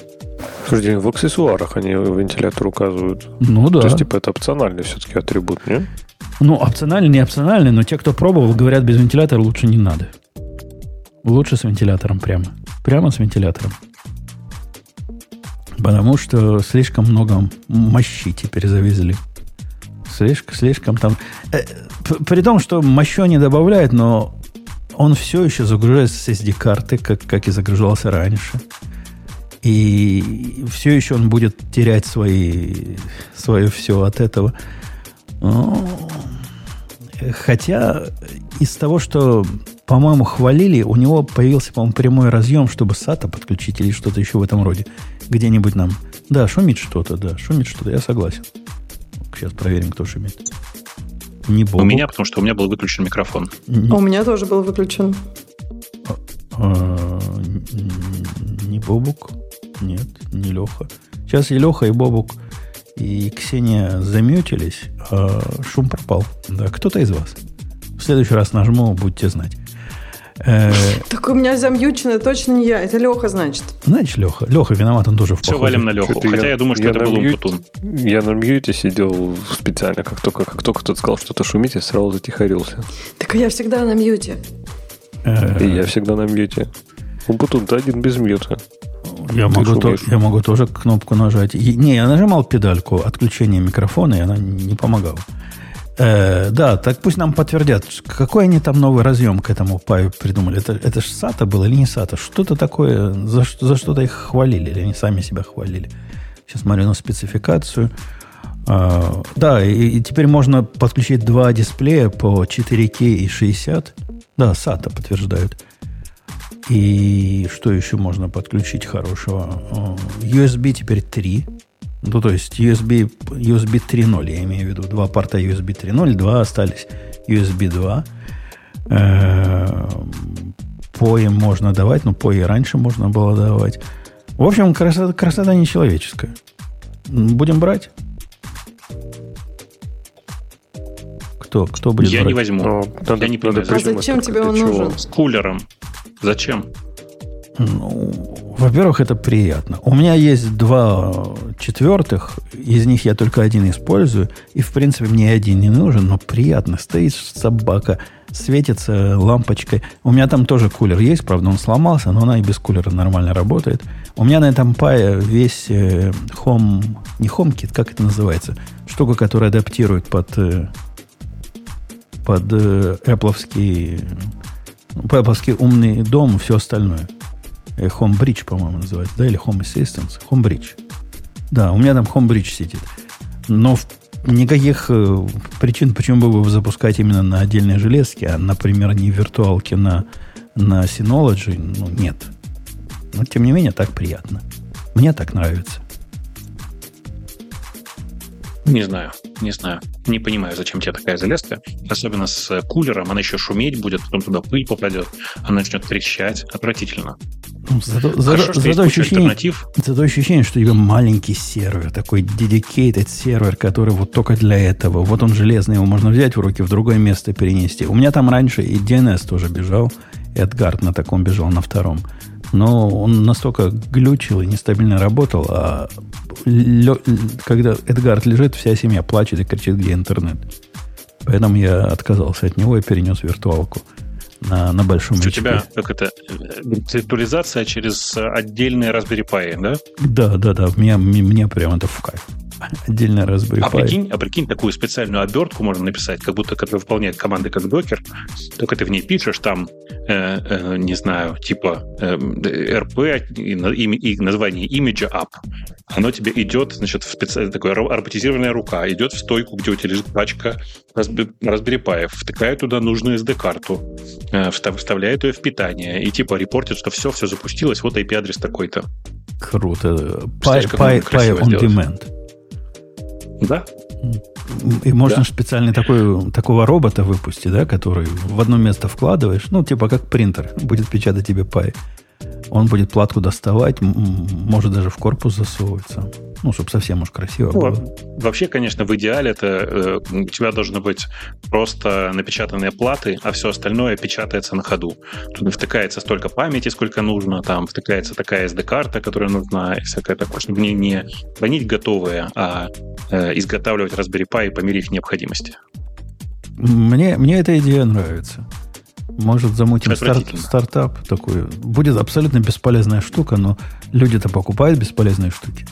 Слушайте, в аксессуарах они вентилятор указывают. Ну да. То есть, типа, это опциональный все-таки атрибут, не? Ну, опциональный, не опциональный, но те, кто пробовал, говорят, без вентилятора лучше не надо. Лучше с вентилятором прямо. Прямо с вентилятором. Потому что слишком много мощи теперь завезли. Слишком, слишком там... Э, при том, что мощу не добавляет, но он все еще загружается с SD-карты, как, как и загружался раньше. И все еще он будет терять свои, свое все от этого. Но, хотя из того, что, по-моему, хвалили, у него появился, по-моему, прямой разъем, чтобы SATA подключить или что-то еще в этом роде. Где-нибудь нам. Да, шумит что-то, да, шумит что-то, я согласен. Сейчас проверим, кто шумит. Не Бобук. У меня, потому что у меня был выключен микрофон. Не... У меня тоже был выключен. А, а, не Бобук. Нет, не Леха. Сейчас и Леха, и Бобук, и Ксения замютились, а шум пропал. Да, кто-то из вас. В следующий раз нажму, будете знать. Э, так у меня замьючено точно не я. Это Леха, значит. Значит, Леха. Леха виноват, он тоже в Все валим на Леху. Хотя я, я думаю, что я это был мьют, Умпутун. Я на мьюте сидел специально, как только, как только кто-то сказал, что-то шумит, я сразу затихарился. Так я всегда на мьюте. Э, И я всегда на мьюте. Умпутун, ты один без мьюта. Я могу, то, я могу тоже кнопку нажать. И, не, я нажимал педальку отключения микрофона, и она не помогала. Э, да, так пусть нам подтвердят, какой они там новый разъем к этому паю придумали. Это, это же SATA было или не SATA? Что-то такое, за, за что-то их хвалили, или они сами себя хвалили. Сейчас смотрю на спецификацию. А, да, и, и теперь можно подключить два дисплея по 4К и 60. Да, SATA подтверждают. И что еще можно подключить хорошего? USB теперь 3 ну, то есть USB, USB 3.0, я имею в виду. Два порта USB 3.0, два остались USB 2. POE можно давать, но POE раньше можно было давать. В общем, красота, красота нечеловеческая. Будем брать? Кто, кто будет Я брать? не возьму. Но, надо, я не понимаю. А зачем тебе он нужен? С кулером. Зачем? Ну, во-первых, это приятно. У меня есть два четвертых, из них я только один использую, и, в принципе, мне один не нужен, но приятно. Стоит собака, светится лампочкой. У меня там тоже кулер есть, правда, он сломался, но она и без кулера нормально работает. У меня на этом пае весь э, не HomeKit, как это называется? Штука, которая адаптирует под, э, под э, Apple-овский, Apple умный дом и все остальное. Homebridge, по-моему, называется, да, или Home Assistance. Homebridge. Да, у меня там Homebridge сидит. Но в никаких э, причин, почему бы вы запускать именно на отдельной железке, а, например, не в виртуалке на, на Synology, ну, нет. Но, тем не менее, так приятно. Мне так нравится. Не знаю, не знаю. Не понимаю, зачем тебе такая железка. Особенно с кулером. Она еще шуметь будет, потом туда пыль попадет. Она начнет трещать. Отвратительно. Ну, зато, Хорошо, зато, зато, ощущение, зато ощущение, что у тебя маленький сервер, такой dedicated сервер, который вот только для этого. Вот он железный, его можно взять в руки, в другое место перенести. У меня там раньше и DNS тоже бежал, Эдгард на таком бежал, на втором. Но он настолько глючил и нестабильно работал, а лё, когда Эдгард лежит, вся семья плачет и кричит, где интернет. Поэтому я отказался от него и перенес виртуалку на, на большом У тебя как это виртуализация через отдельные Raspberry Pi, да? Да, да, да. Мне, мне прям это в кайф. Отдельно Raspberry а прикинь, а прикинь, такую специальную обертку можно написать, как будто которая выполняет команды как докер, только ты в ней пишешь там, э, э, не знаю, типа э, RP и, и, и название имиджа app. Оно тебе идет, значит, в специальная такая роботизированная рука, идет в стойку, где у тебя лежит пачка Raspberry Pi, втыкает туда нужную SD-карту, вставляет ее в питание и типа репортит, что все, все запустилось, вот IP-адрес такой-то. Круто. Pi, Pi, Pi on demand. Да. И можно да. специальный такой, такого робота выпустить, да, который в одно место вкладываешь, ну, типа как принтер, будет печатать тебе пай. Он будет платку доставать, может даже в корпус засовываться. Ну, чтобы совсем уж красиво ну, было. Вообще, конечно, в идеале это э, у тебя должны быть просто напечатанные платы, а все остальное печатается на ходу. Туда втыкается столько памяти, сколько нужно, там втыкается такая SD-карта, которая нужна, и всякое такое, чтобы не, не хранить готовые, а э, изготавливать Raspberry Pi по мере их необходимости. Мне, мне эта идея нравится. Может, замутим старт, стартап такой. Будет абсолютно бесполезная штука, но люди-то покупают бесполезные штуки.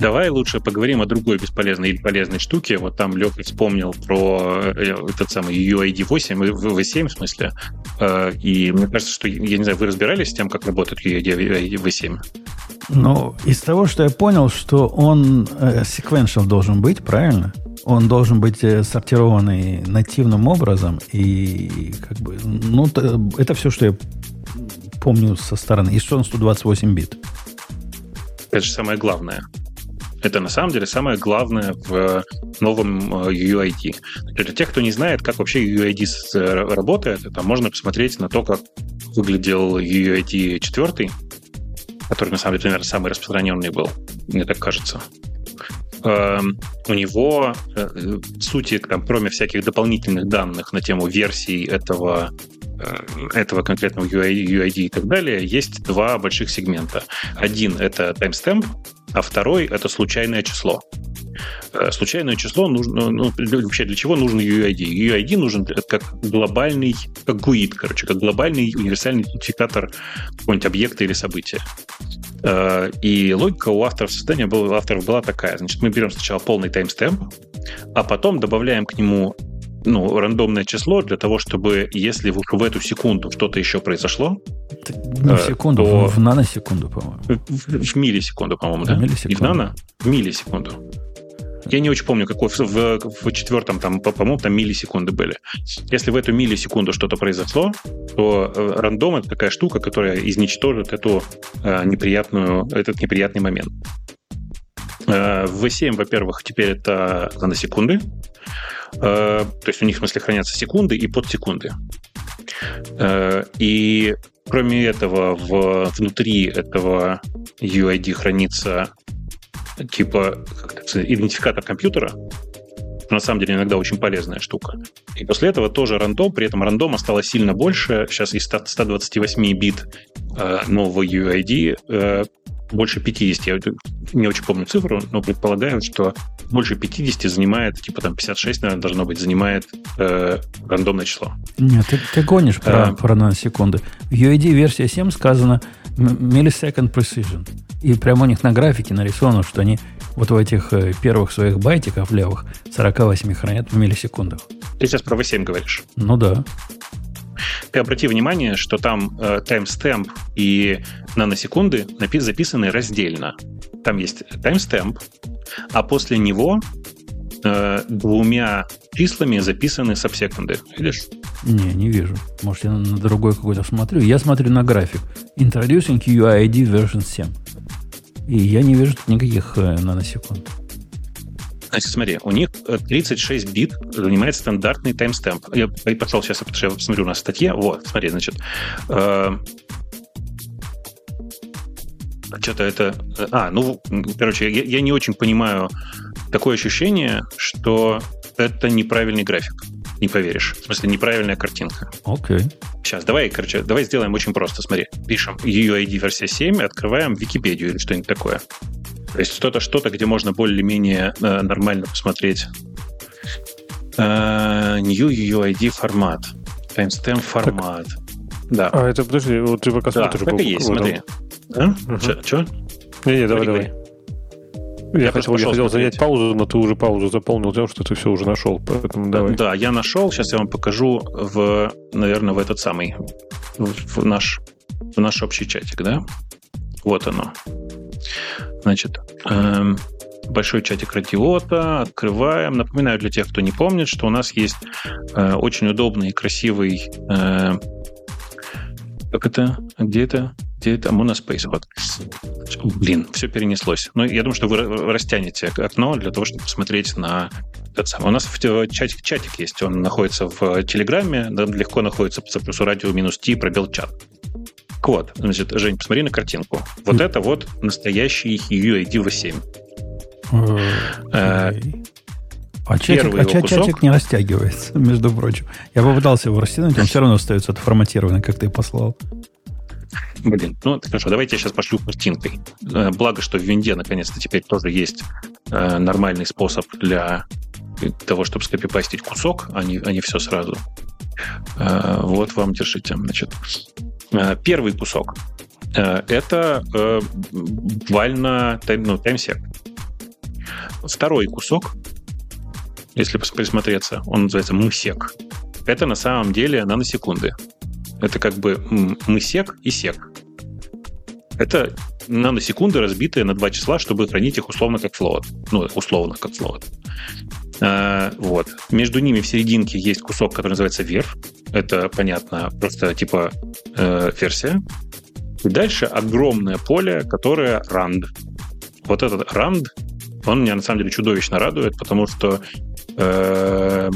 Давай лучше поговорим о другой бесполезной или полезной штуке. Вот там Леха вспомнил про э, этот самый UID 8, V7 в смысле. Э, и мне кажется, что, я не знаю, вы разбирались с тем, как работает UID V7? Ну, из того, что я понял, что он э, sequential должен быть, правильно? Он должен быть э, сортированный нативным образом, и как бы, ну, это все, что я помню со стороны. И что он 128 бит. Это же самое главное. Это на самом деле самое главное в новом э, UID. Для тех, кто не знает, как вообще UID э, работает, это можно посмотреть на то, как выглядел UID 4, который на самом деле, наверное, самый распространенный был, мне так кажется. Эм, у него, э, сути, там, кроме всяких дополнительных данных на тему версий этого э, этого конкретного UID, и так далее, есть два больших сегмента. Один — это timestamp, а второй — это случайное число. Э, случайное число нужно, ну, вообще для чего нужен UID? UID нужен как глобальный, как GUID, короче, как глобальный универсальный идентификатор какого-нибудь объекта или события. Э, и логика у авторов создания была, у авторов была такая. Значит, мы берем сначала полный таймстемп, а потом добавляем к нему ну, рандомное число для того, чтобы, если в, в эту секунду что-то еще произошло... Не в э, секунду, то... в наносекунду, по-моему. В, в миллисекунду, по-моему, да? Миллисекунду. Не в нано? В миллисекунду. Я не очень помню, какой в, в, в четвертом, там, по-моему, там миллисекунды были. Если в эту миллисекунду что-то произошло, то э, рандом это такая штука, которая изничтожит эту э, неприятную, этот неприятный момент. Э, в V7, во-первых, теперь это наносекунды. Э, то есть у них, в смысле, хранятся секунды и подсекунды. И кроме этого, в, внутри этого UID хранится типа идентификатор компьютера, на самом деле иногда очень полезная штука. И после этого тоже рандом, при этом рандома стало сильно больше. Сейчас из 128 бит э, нового UID э, больше 50. Я не очень помню цифру, но предполагаю, что больше 50 занимает, типа там 56, наверное, должно быть, занимает э, рандомное число. Нет, ты, ты гонишь про, а, про наносекунды. В UID версия 7 сказано millisecond precision. И прямо у них на графике нарисовано, что они вот в этих э, первых своих байтиках левых 48 хранят в миллисекундах. Ты сейчас про V7 говоришь? Ну да. Ты обрати внимание, что там э, timestamp и наносекунды записаны раздельно. Там есть timestamp, а после него э, двумя числами записаны сабсекунды. Видишь? Не, не вижу. Может, я на другой какой-то смотрю. Я смотрю на график. Introducing UID version 7. И я не вижу тут никаких э, наносекунд. Значит, смотри, у них 36 э, бит занимает стандартный таймстемп. Я пошел сейчас, потому что я смотрю на статье. Вот, смотри, значит, э, что-то это... А, ну, короче, я, я не очень понимаю такое ощущение, что это неправильный график. Не поверишь. В смысле, неправильная картинка. Окей. Okay. Сейчас, давай, короче, давай сделаем очень просто. Смотри, пишем UID версия 7, открываем Википедию или что-нибудь такое. То есть что-то, что-то, где можно более-менее э, нормально посмотреть. Э, new UID формат. Timestamp формат. Так, да. А, это, подожди, вот ты пока да, смотришь. так и есть, смотри. А? Угу. Че? Не, не, давай, давай. Я, я хотел, я хотел занять паузу, но ты уже паузу заполнил тем, что ты все уже нашел. Поэтому давай. Да, я нашел. Сейчас я вам покажу в, наверное, в этот самый, в, в наш, в наш общий чатик, да? Вот оно. Значит, эм, большой чатик Радиота, открываем. Напоминаю для тех, кто не помнит, что у нас есть э, очень удобный и красивый... Э, как это? Где это? Где это? Monospace. Вот. Блин, все перенеслось. Но я думаю, что вы растянете окно для того, чтобы посмотреть на этот самый. У нас в чатик, чатик есть. Он находится в Телеграме. Да, легко находится по плюсу радио минус T пробел чат. Вот, значит, Жень, посмотри на картинку. Вот mm. это вот настоящий UID V7. Э, а чатик, а чат, чатик не растягивается, между прочим. Я попытался его растянуть, он все равно остается отформатированный, как ты послал. Блин, ну хорошо, давайте я сейчас пошлю картинкой. Э, благо, что в винде наконец-то теперь тоже есть э, нормальный способ для того, чтобы скопипастить кусок, а не, а не все сразу. Вот вам держите. Значит, первый кусок это буквально ну, таймсек. Второй кусок, если присмотреться, он называется мысек. Это на самом деле наносекунды. Это как бы мысек и сек. Это наносекунды, разбитые на два числа, чтобы хранить их условно как флоут. Ну, условно как флоут. А, вот. Между ними в серединке есть кусок, который называется верх. Это, понятно, просто типа э, версия. И дальше огромное поле, которое rand. Вот этот rand он меня на самом деле чудовищно радует, потому что э,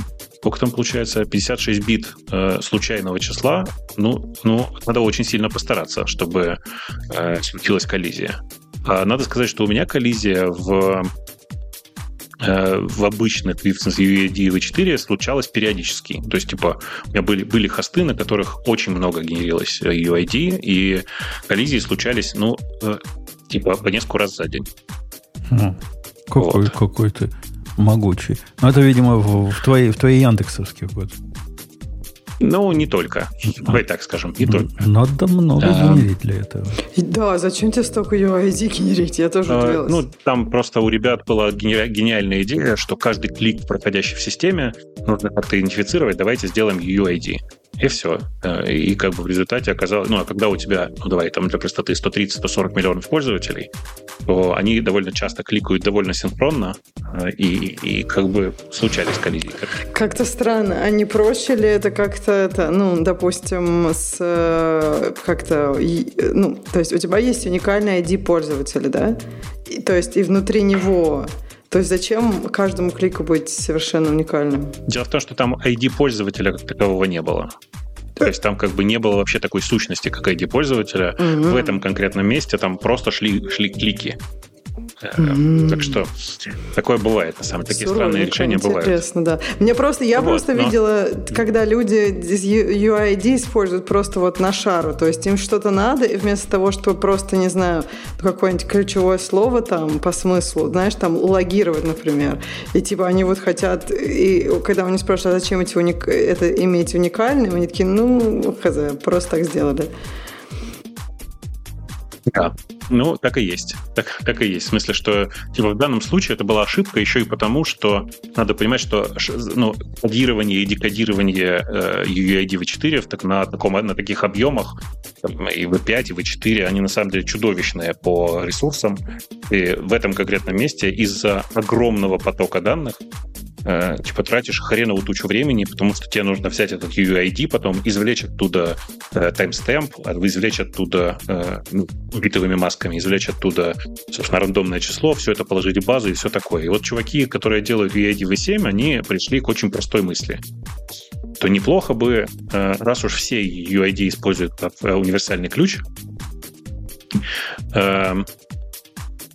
сколько там получается, 56 бит э, случайного числа, ну, ну, надо очень сильно постараться, чтобы э, случилась коллизия. А надо сказать, что у меня коллизия в э, в обычных Vivsens UAD и V4 случалось периодически. То есть, типа, у меня были, были хосты, на которых очень много генерилось UID, и коллизии случались, ну, э, типа, по несколько раз за день. Хм. Какой, вот. какой ты могучий. Ну, это, видимо, в, в, твоей, в твоей Яндексовских вот. Ну, не только. Давай так скажем, не только. Надо много а, генерить для этого. Да, зачем тебе столько UID генерить? Я тоже а, Ну, там просто у ребят была гениальная идея, что каждый клик, проходящий в системе, нужно как-то идентифицировать. Давайте сделаем UID. И все. И как бы в результате оказалось... Ну, а когда у тебя, ну, давай, там для простоты 130-140 миллионов пользователей, то они довольно часто кликают довольно синхронно, э, и, и как бы случались коллизии. Как-то странно. А не проще ли это как-то, это, ну, допустим, с э, как-то... Ну, то есть у тебя есть уникальный ID пользователя, да? И, то есть и внутри него то есть зачем каждому клику быть совершенно уникальным? Дело в том, что там ID пользователя как такового не было. То есть там как бы не было вообще такой сущности, как ID пользователя. Угу. В этом конкретном месте там просто шли, шли клики. Так что такое бывает, на самом деле. Такие Суровенько, странные решения бывают. Интересно, да. Мне просто, я вот, просто но... видела, когда люди UID используют просто вот на шару, то есть им что-то надо, и вместо того, чтобы просто, не знаю, какое-нибудь ключевое слово там по смыслу, знаешь, там логировать, например, и типа они вот хотят, и когда они спрашивают, а зачем эти уник... это иметь уникальным, они такие, ну, хз, просто так сделали. Да, ну, так и есть. Так, так и есть. В смысле, что типа, в данном случае это была ошибка еще и потому, что надо понимать, что ну, кодирование и декодирование э, UID V4 так, на, таком, на таких объемах там, и V5, и V4, они на самом деле чудовищные по ресурсам. И в этом конкретном месте из-за огромного потока данных э, типа тратишь хреновую тучу времени, потому что тебе нужно взять этот UID, потом извлечь оттуда э, timestamp, а извлечь оттуда э, ну, битовыми масками, извлечь оттуда, собственно, рандомное число, все это положить в базу и все такое. И вот чуваки, которые делают UID V7, они пришли к очень простой мысли то неплохо бы, э, раз уж все UID используют как э, универсальный ключ, эм,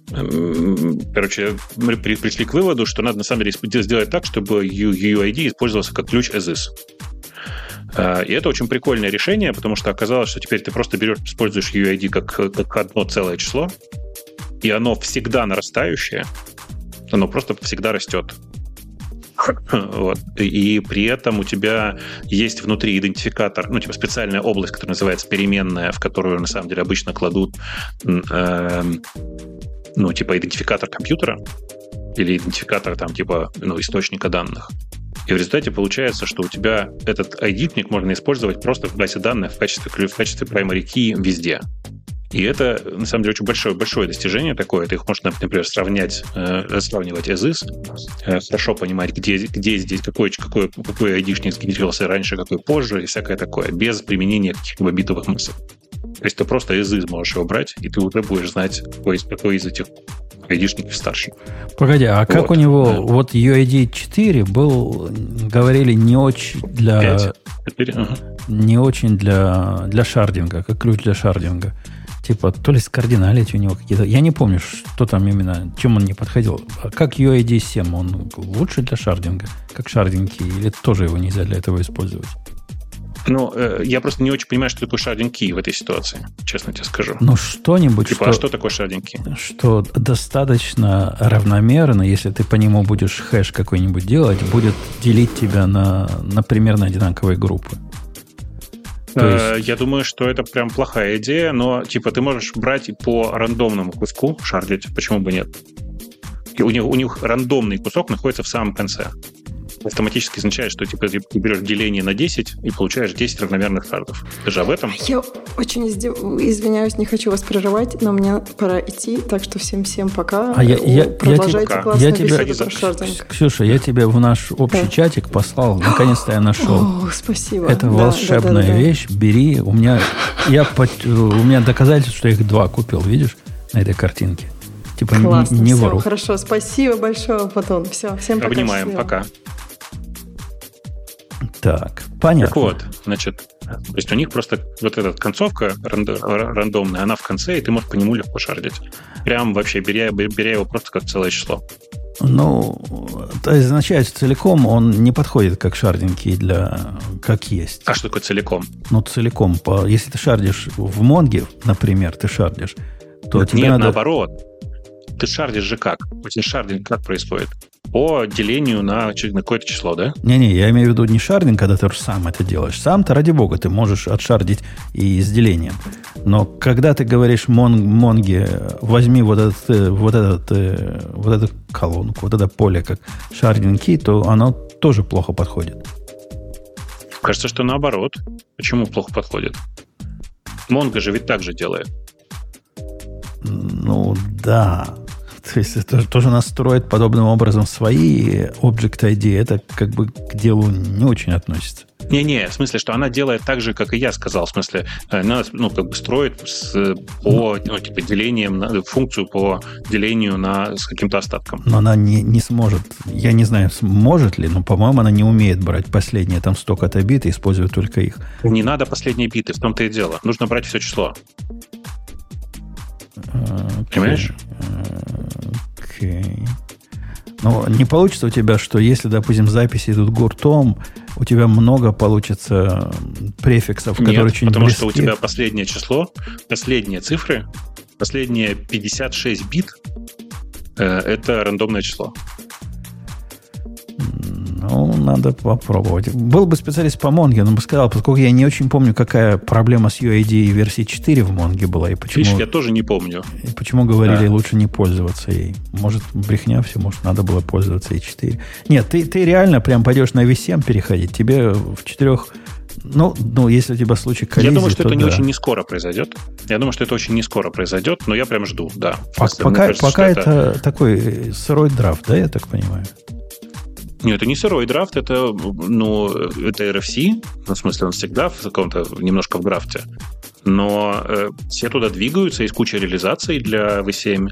Короче, мы пришли к выводу, что надо на самом деле сделать так, чтобы UID использовался как ключ as. А, и это очень прикольное решение, потому что оказалось, что теперь ты просто берешь, используешь UID как, как одно целое число, и оно всегда нарастающее, оно просто всегда растет. Вот. И при этом у тебя есть внутри идентификатор, ну, типа специальная область, которая называется переменная, в которую на самом деле обычно кладут э, ну, типа идентификатор компьютера или идентификатор там типа ну, источника данных. И в результате получается, что у тебя этот ID-ник можно использовать просто в базе данных в качестве, в качестве primary key везде. И это, на самом деле, очень большое, большое достижение такое. Ты их можно, например, сравнять, э, сравнивать as э, хорошо понимать, где, где здесь, какой, какой, какой айдишник сгенерировался раньше, какой позже, и всякое такое, без применения каких-либо битовых мыслей. То есть ты просто is можешь его брать, и ты уже будешь знать, какой из, какой из этих айдишников старше. Погоди, а вот, как у него, да. вот UID 4 был, говорили, не очень для... 5, 4, ага. Не очень для, для шардинга, как ключ для шардинга типа, то ли с кардиналити у него какие-то... Я не помню, что там именно, чем он не подходил. А как UID 7, он лучше для шардинга, как шардинги, или тоже его нельзя для этого использовать? Ну, э, я просто не очень понимаю, что такое шардинг в этой ситуации, честно тебе скажу. Ну, что-нибудь, типа, что... а что такое шардинг Что достаточно равномерно, если ты по нему будешь хэш какой-нибудь делать, будет делить тебя на, на примерно одинаковые группы. Э, есть... Я думаю, что это прям плохая идея, но типа ты можешь брать по рандомному куску шардить, почему бы нет? У них, у них рандомный кусок находится в самом конце автоматически означает, что типа, ты берешь деление на 10 и получаешь 10 равномерных шардов. Ты же об этом? Я очень извиняюсь, не хочу вас прерывать, но мне пора идти, так что всем-всем пока. А я, я, Продолжайте я, классную я тебя, про шардинг. Ксюша, я тебя в наш общий да. чатик послал, наконец-то я нашел. О, спасибо. Это да, волшебная да, да, да, вещь, бери. У меня, я, у меня доказательство, что я их два купил, видишь, на этой картинке. Типа Классно, не, не все, вору. хорошо, спасибо большое, Платон. Все, всем пока. Обнимаем, счастливо. пока. Так, понятно. Так вот, значит, то есть у них просто вот эта концовка рандомная, она в конце, и ты можешь по нему легко шардить. Прям вообще беря, беря его просто как целое число. Ну, это означает, что целиком он не подходит как шардинги для как есть. А что такое целиком? Ну, целиком. По, если ты шардишь в Монге, например, ты шардишь, то Нет, тебе нет надо... наоборот. Ты шардишь же как? У тебя шардинг как происходит? По делению на, на какое-то число, да? Не-не, я имею в виду не шардинг, когда ты сам это делаешь. Сам-то, ради бога, ты можешь отшардить и с делением. Но когда ты говоришь мон, Монге, возьми вот, этот, э, вот, этот, э, вот эту колонку, вот это поле как шардинги, то оно тоже плохо подходит. Кажется, что наоборот. Почему плохо подходит? Монго же ведь так же делает. Ну, да. То есть это тоже настроить подобным образом свои Object ID, это как бы к делу не очень относится. Не-не, в смысле, что она делает так же, как и я сказал. В смысле, она ну, как бы строит с, по ну, типа, делением, на, функцию по делению на, с каким-то остатком. Но она не, не сможет. Я не знаю, сможет ли, но, по-моему, она не умеет брать последние там столько-то бит и использует только их. Не надо последние биты, в том-то и дело. Нужно брать все число. Okay. Понимаешь? Окей. Ну, не получится у тебя, что если, допустим, записи идут гуртом, у тебя много получится префиксов, Нет, которые очень потому близки. что у тебя последнее число, последние цифры, последние 56 бит э, это рандомное число. Ну, надо попробовать. Был бы специалист по Монге, он бы сказал, поскольку я не очень помню, какая проблема с UID версии 4 в Монге была, и почему... Видишь, я тоже не помню. И почему говорили, да. лучше не пользоваться ей. Может, брехня все, может, надо было пользоваться и 4. Нет, ты, ты реально прям пойдешь на V7 переходить. Тебе в четырех ну, ну, если у тебя случай коллизии, Я думаю, что это да. не очень не скоро произойдет. Я думаю, что это очень не скоро произойдет, но я прям жду, да. Пока, пока, кажется, пока это, это такой сырой драфт, да, я так понимаю? Нет, это не сырой драфт, это, ну, это RFC, ну, в смысле, он всегда в каком-то, немножко в драфте. Но э, все туда двигаются, есть куча реализаций для V7,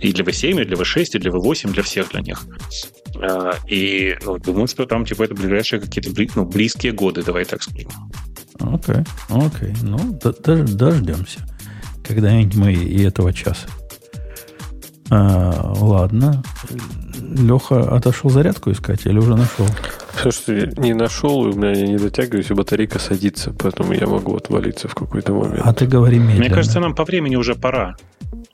и для V7, и для V6, и для V8, для всех для них. Э, и ну, думаю, что там, типа, это ближайшие какие-то ну, близкие годы, давай так скажем. Окей, окей. Ну, дождемся. Когда-нибудь мы и этого часа. А, ладно. Леха отошел зарядку искать или уже нашел? Слушайте, не нашел, у меня не дотягиваюсь, и батарейка садится, поэтому я могу отвалиться в какой-то момент. А ты говори медленно. Мне кажется, нам по времени уже пора.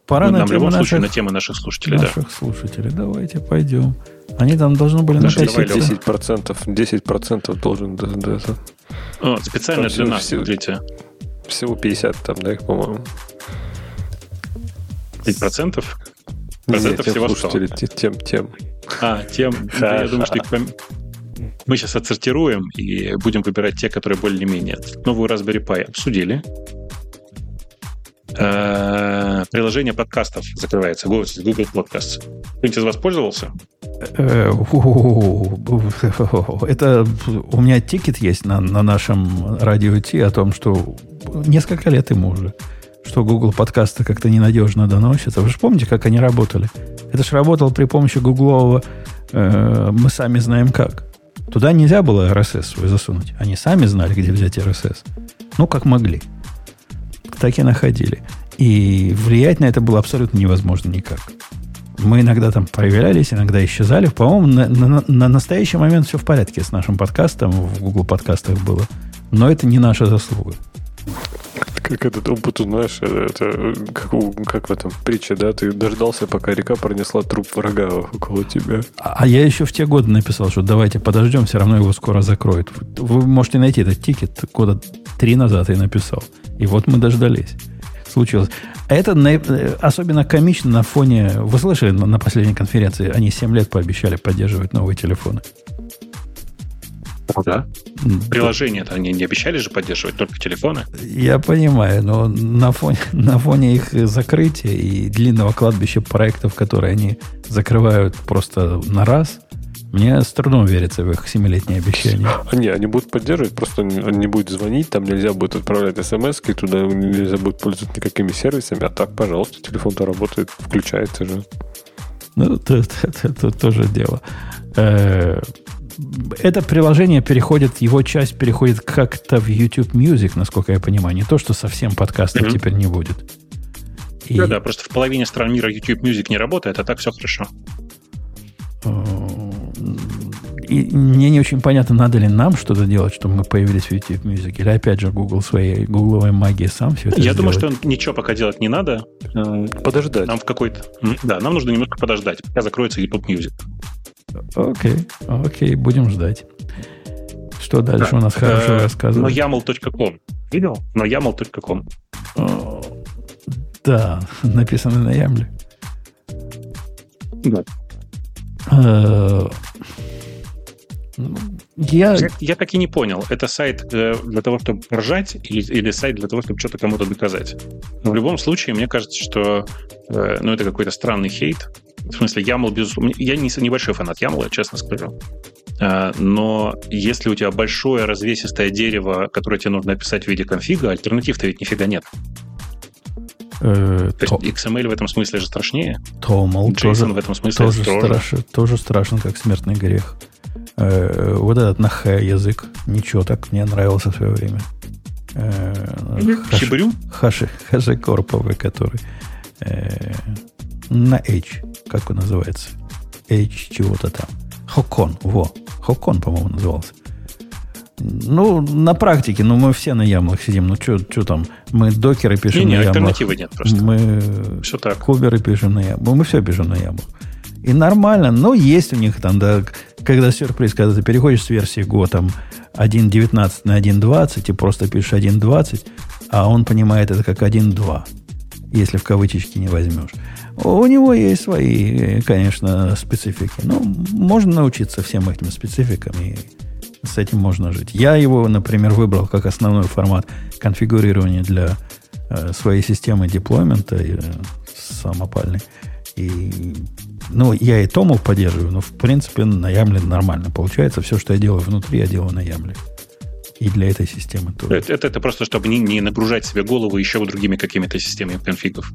Пора ну, на в любом наших, случае на тему наших слушателей, наших да. слушателей. Давайте пойдем. Они там должны были Даже написать. давай, 10%, 10% должен да, да, это. О, специально Там для всего- нас, всего- смотрите. Всего 50 там, да, их, по-моему. 5%? Процентов всего 100. Тем, тем. А, тем. Да, я думаю, что их мы сейчас отсортируем и будем выбирать те, которые более-менее. Новую Raspberry Pi обсудили. Э, приложение подкастов закрывается. Google Podcasts. Кто-нибудь из вас пользовался? Э, это у меня тикет есть на, на нашем радио Ти о том, что несколько лет ему уже, что Google подкасты как-то ненадежно доносятся. Вы же помните, как они работали? Это же работало при помощи гуглового э, мы сами знаем как. Туда нельзя было RSS свой засунуть. Они сами знали, где взять RSS. Ну, как могли. Так и находили. И влиять на это было абсолютно невозможно никак. Мы иногда там появлялись, иногда исчезали. По-моему, на, на, на настоящий момент все в порядке с нашим подкастом. В Google подкастах было. Но это не наша заслуга. Как этот опыт, знаешь, это как, как в этом притче, да? Ты дождался, пока река пронесла труп врага около тебя. А, а я еще в те годы написал, что давайте подождем, все равно его скоро закроют. Вы можете найти этот тикет года три назад я написал. И вот мы дождались. Случилось. Это на, особенно комично на фоне... Вы слышали на последней конференции, они 7 лет пообещали поддерживать новые телефоны. Да. Приложения-то они не обещали же поддерживать, только телефоны. Я понимаю, но на фоне, на фоне их закрытия и длинного кладбища проектов, которые они закрывают просто на раз, мне с трудом верится в их семилетние обещания. Не, они будут поддерживать, просто он не будет звонить, там нельзя будет отправлять смс и туда нельзя будет пользоваться никакими сервисами, а так, пожалуйста, телефон-то работает, включается же. Ну, это, это, это тоже дело. Э, это приложение переходит, его часть переходит как-то в YouTube Music, насколько я понимаю. Не то, что совсем подкастов mm-hmm. теперь не будет. И... Да, да, просто в половине стран мира YouTube Music не работает, а так все хорошо. Э, и мне не очень понятно, надо ли нам что-то делать, чтобы мы появились в YouTube Music, или опять же Google своей гугловой магией сам все это Я сделает. думаю, что ничего пока делать не надо. Э, подождать. Нам в какой-то... Да, нам нужно немножко подождать, пока закроется YouTube Music. Окей, окей, будем ждать. Что дальше да. у нас хорошо э, рассказывать? YAML.com. Видел? Но YAML.com. Да, написано на YAML. Да. Э, я... я... Я так и не понял, это сайт э, для того, чтобы ржать, или, или сайт для того, чтобы что-то кому-то доказать. Но в любом случае, мне кажется, что э, ну, это какой-то странный хейт. В смысле, YAML, безусловно... Я не, небольшой фанат YAML, честно скажу. Э, но если у тебя большое развесистое дерево, которое тебе нужно описать в виде конфига, альтернатив-то ведь нифига нет. Э, То есть XML в этом смысле же страшнее. Томл JSON тоже, в этом смысле тоже, страшен, тоже страшен, как смертный грех. Э, вот этот на Х язык, ничего так мне нравился в свое время. Э, Хибрю? Хаши, хаши корповый, который э, на H, как он называется? H чего-то там. Хокон, во. Хокон, по-моему, назывался. Ну, на практике, ну, мы все на ямлах сидим. Ну, что там? Мы докеры пишем не, не, на ямлах. альтернативы нет просто. Мы все так. куберы пишем на ямлах. Мы все пишем на ямлах. И нормально, но есть у них там, да, когда сюрприз, когда ты переходишь с версии Go там 1.19 на 1.20 и просто пишешь 1.20, а он понимает это как 1.2, если в кавычечки не возьмешь. У него есть свои, конечно, специфики. Ну, можно научиться всем этим спецификам, и с этим можно жить. Я его, например, выбрал как основной формат конфигурирования для э, своей системы деплоймента э, самопальной. И ну, я и Томов поддерживаю, но, в принципе, на Ямле нормально получается. Все, что я делаю внутри, я делаю на Ямле. И для этой системы тоже. Это, это, это просто, чтобы не, не нагружать себе голову еще другими какими-то системами конфигов.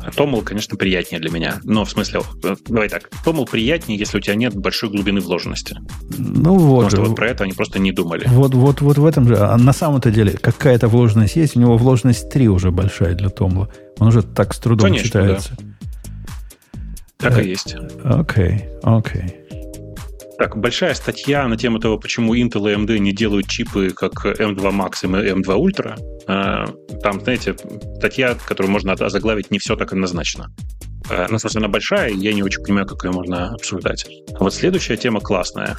А Томл, конечно, приятнее для меня. Но, в смысле, э, давай так. Томл приятнее, если у тебя нет большой глубины вложенности. Ну вот. Потому что вот про это они просто не думали. Вот, вот, вот в этом же. А на самом-то деле какая-то вложенность есть. У него вложенность 3 уже большая для Томла. Он уже так с трудом конечно, читается. Да. Так и э, есть. Окей, окей. Так, большая статья на тему того, почему Intel и AMD не делают чипы как M2 Max и M2 Ultra. Э, там, знаете, статья, которую можно заглавить «Не все так однозначно». Э, ну, собственно, она большая, я не очень понимаю, как ее можно обсуждать. Вот следующая тема классная.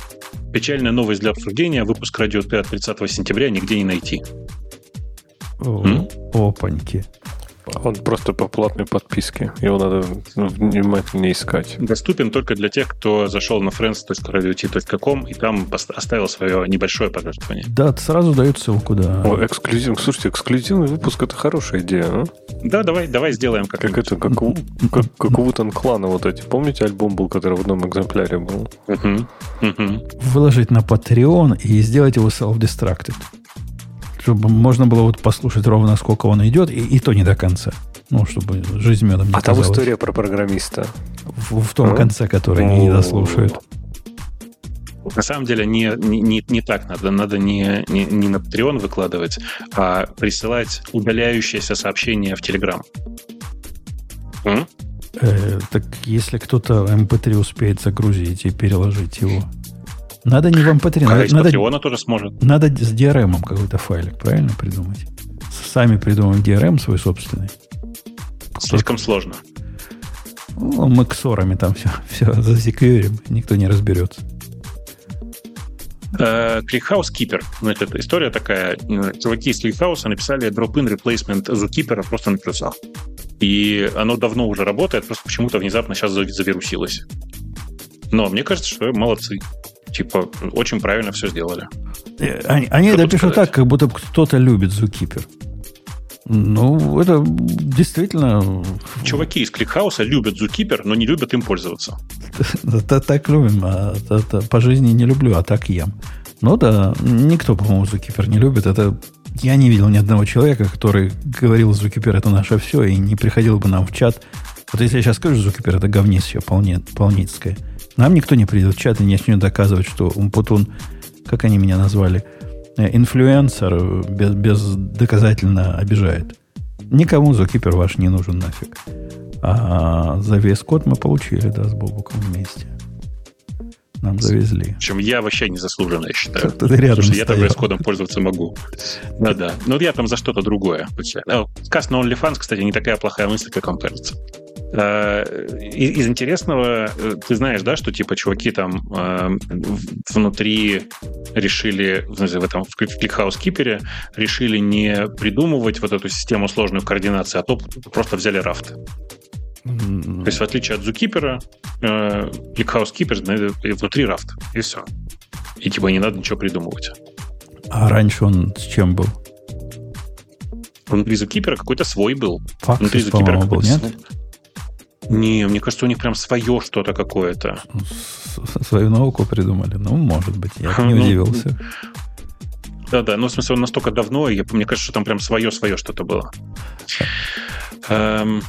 Печальная новость для обсуждения. Выпуск радио Т от 30 сентября нигде не найти. О, опаньки. Он просто по платной подписке. Его надо внимательно искать. Доступен только для тех, кто зашел на friends.radiot.com и там оставил свое небольшое пожертвование. Да, сразу дают ссылку, да. О, эксклюзив. Слушайте, эксклюзивный выпуск это хорошая идея, а? Да, давай, давай сделаем как Как это, как как, как Вутан клана вот эти. Помните альбом был, который в одном экземпляре был? Угу. Угу. Выложить на Patreon и сделать его self-destructed чтобы можно было вот послушать ровно, сколько он идет, и, и то не до конца. Ну, чтобы жизнь медом не А казалась. там история про программиста. В, в том а? конце, который они не дослушают. На самом деле не, не, не так надо. Надо не, не, не на Patreon выкладывать, а присылать удаляющееся сообщение в Telegram. Э, так если кто-то MP3 успеет загрузить и переложить его, надо не в MP3, надо, надо, тоже сможет. Надо с DRM какой-то файлик, правильно придумать? Сами придумаем DRM свой собственный. Слишком Только... сложно. Ну, мы ксорами там все, все засекьюрим, никто не разберется. ClickHouse Keeper. Значит, история такая. Чуваки из ClickHouse написали drop-in replacement Zookeeper просто на плюсах. И оно давно уже работает, просто почему-то внезапно сейчас завирусилось. Но мне кажется, что молодцы. Типа, очень правильно все сделали. Э, они, они это пишут так, как будто кто-то любит Zookeeper. Ну, это действительно... Чуваки из ClickHouse а любят Zookeeper, но не любят им пользоваться. Это так любим, а по жизни не люблю, а так ем. Ну да, никто, по-моему, Zookeeper не любит. Это я не видел ни одного человека, который говорил, Zookeeper это наше все, и не приходил бы нам в чат. Вот если я сейчас скажу, Zookeeper это говнище полне, полницкое, нам никто не придет в чат и не начнет доказывать, что Умпутун, как они меня назвали, э, инфлюенсер без, бездоказательно обижает. Никому Зукипер ваш не нужен нафиг. А за весь код мы получили, да, с Бобуком вместе. Нам завезли. Причем я вообще незаслуженно, я считаю. Ты рядом что я там кодом пользоваться могу. Да, да. Но я там за что-то другое. Сказ на OnlyFans, кстати, не такая плохая мысль, как вам кажется. Э, из интересного, э, ты знаешь, да, что типа чуваки там э, внутри решили, в этом в ClickHouse Keeper решили не придумывать вот эту систему сложную координации, а то просто взяли рафт. То есть, в отличие от Zookeeper, ClickHouse Keeper внутри рафт, и все. И типа не надо ничего придумывать. А раньше он с чем был? Внутри Zookeeper какой-то свой был. Факс, внутри Zookeeper был, нет? Не, мне кажется, у них прям свое что-то какое-то. Свою науку придумали. Ну, может быть, я не ну, удивился. Да-да, ну, в смысле, он настолько давно, и мне кажется, что там прям свое-свое что-то было. Эм...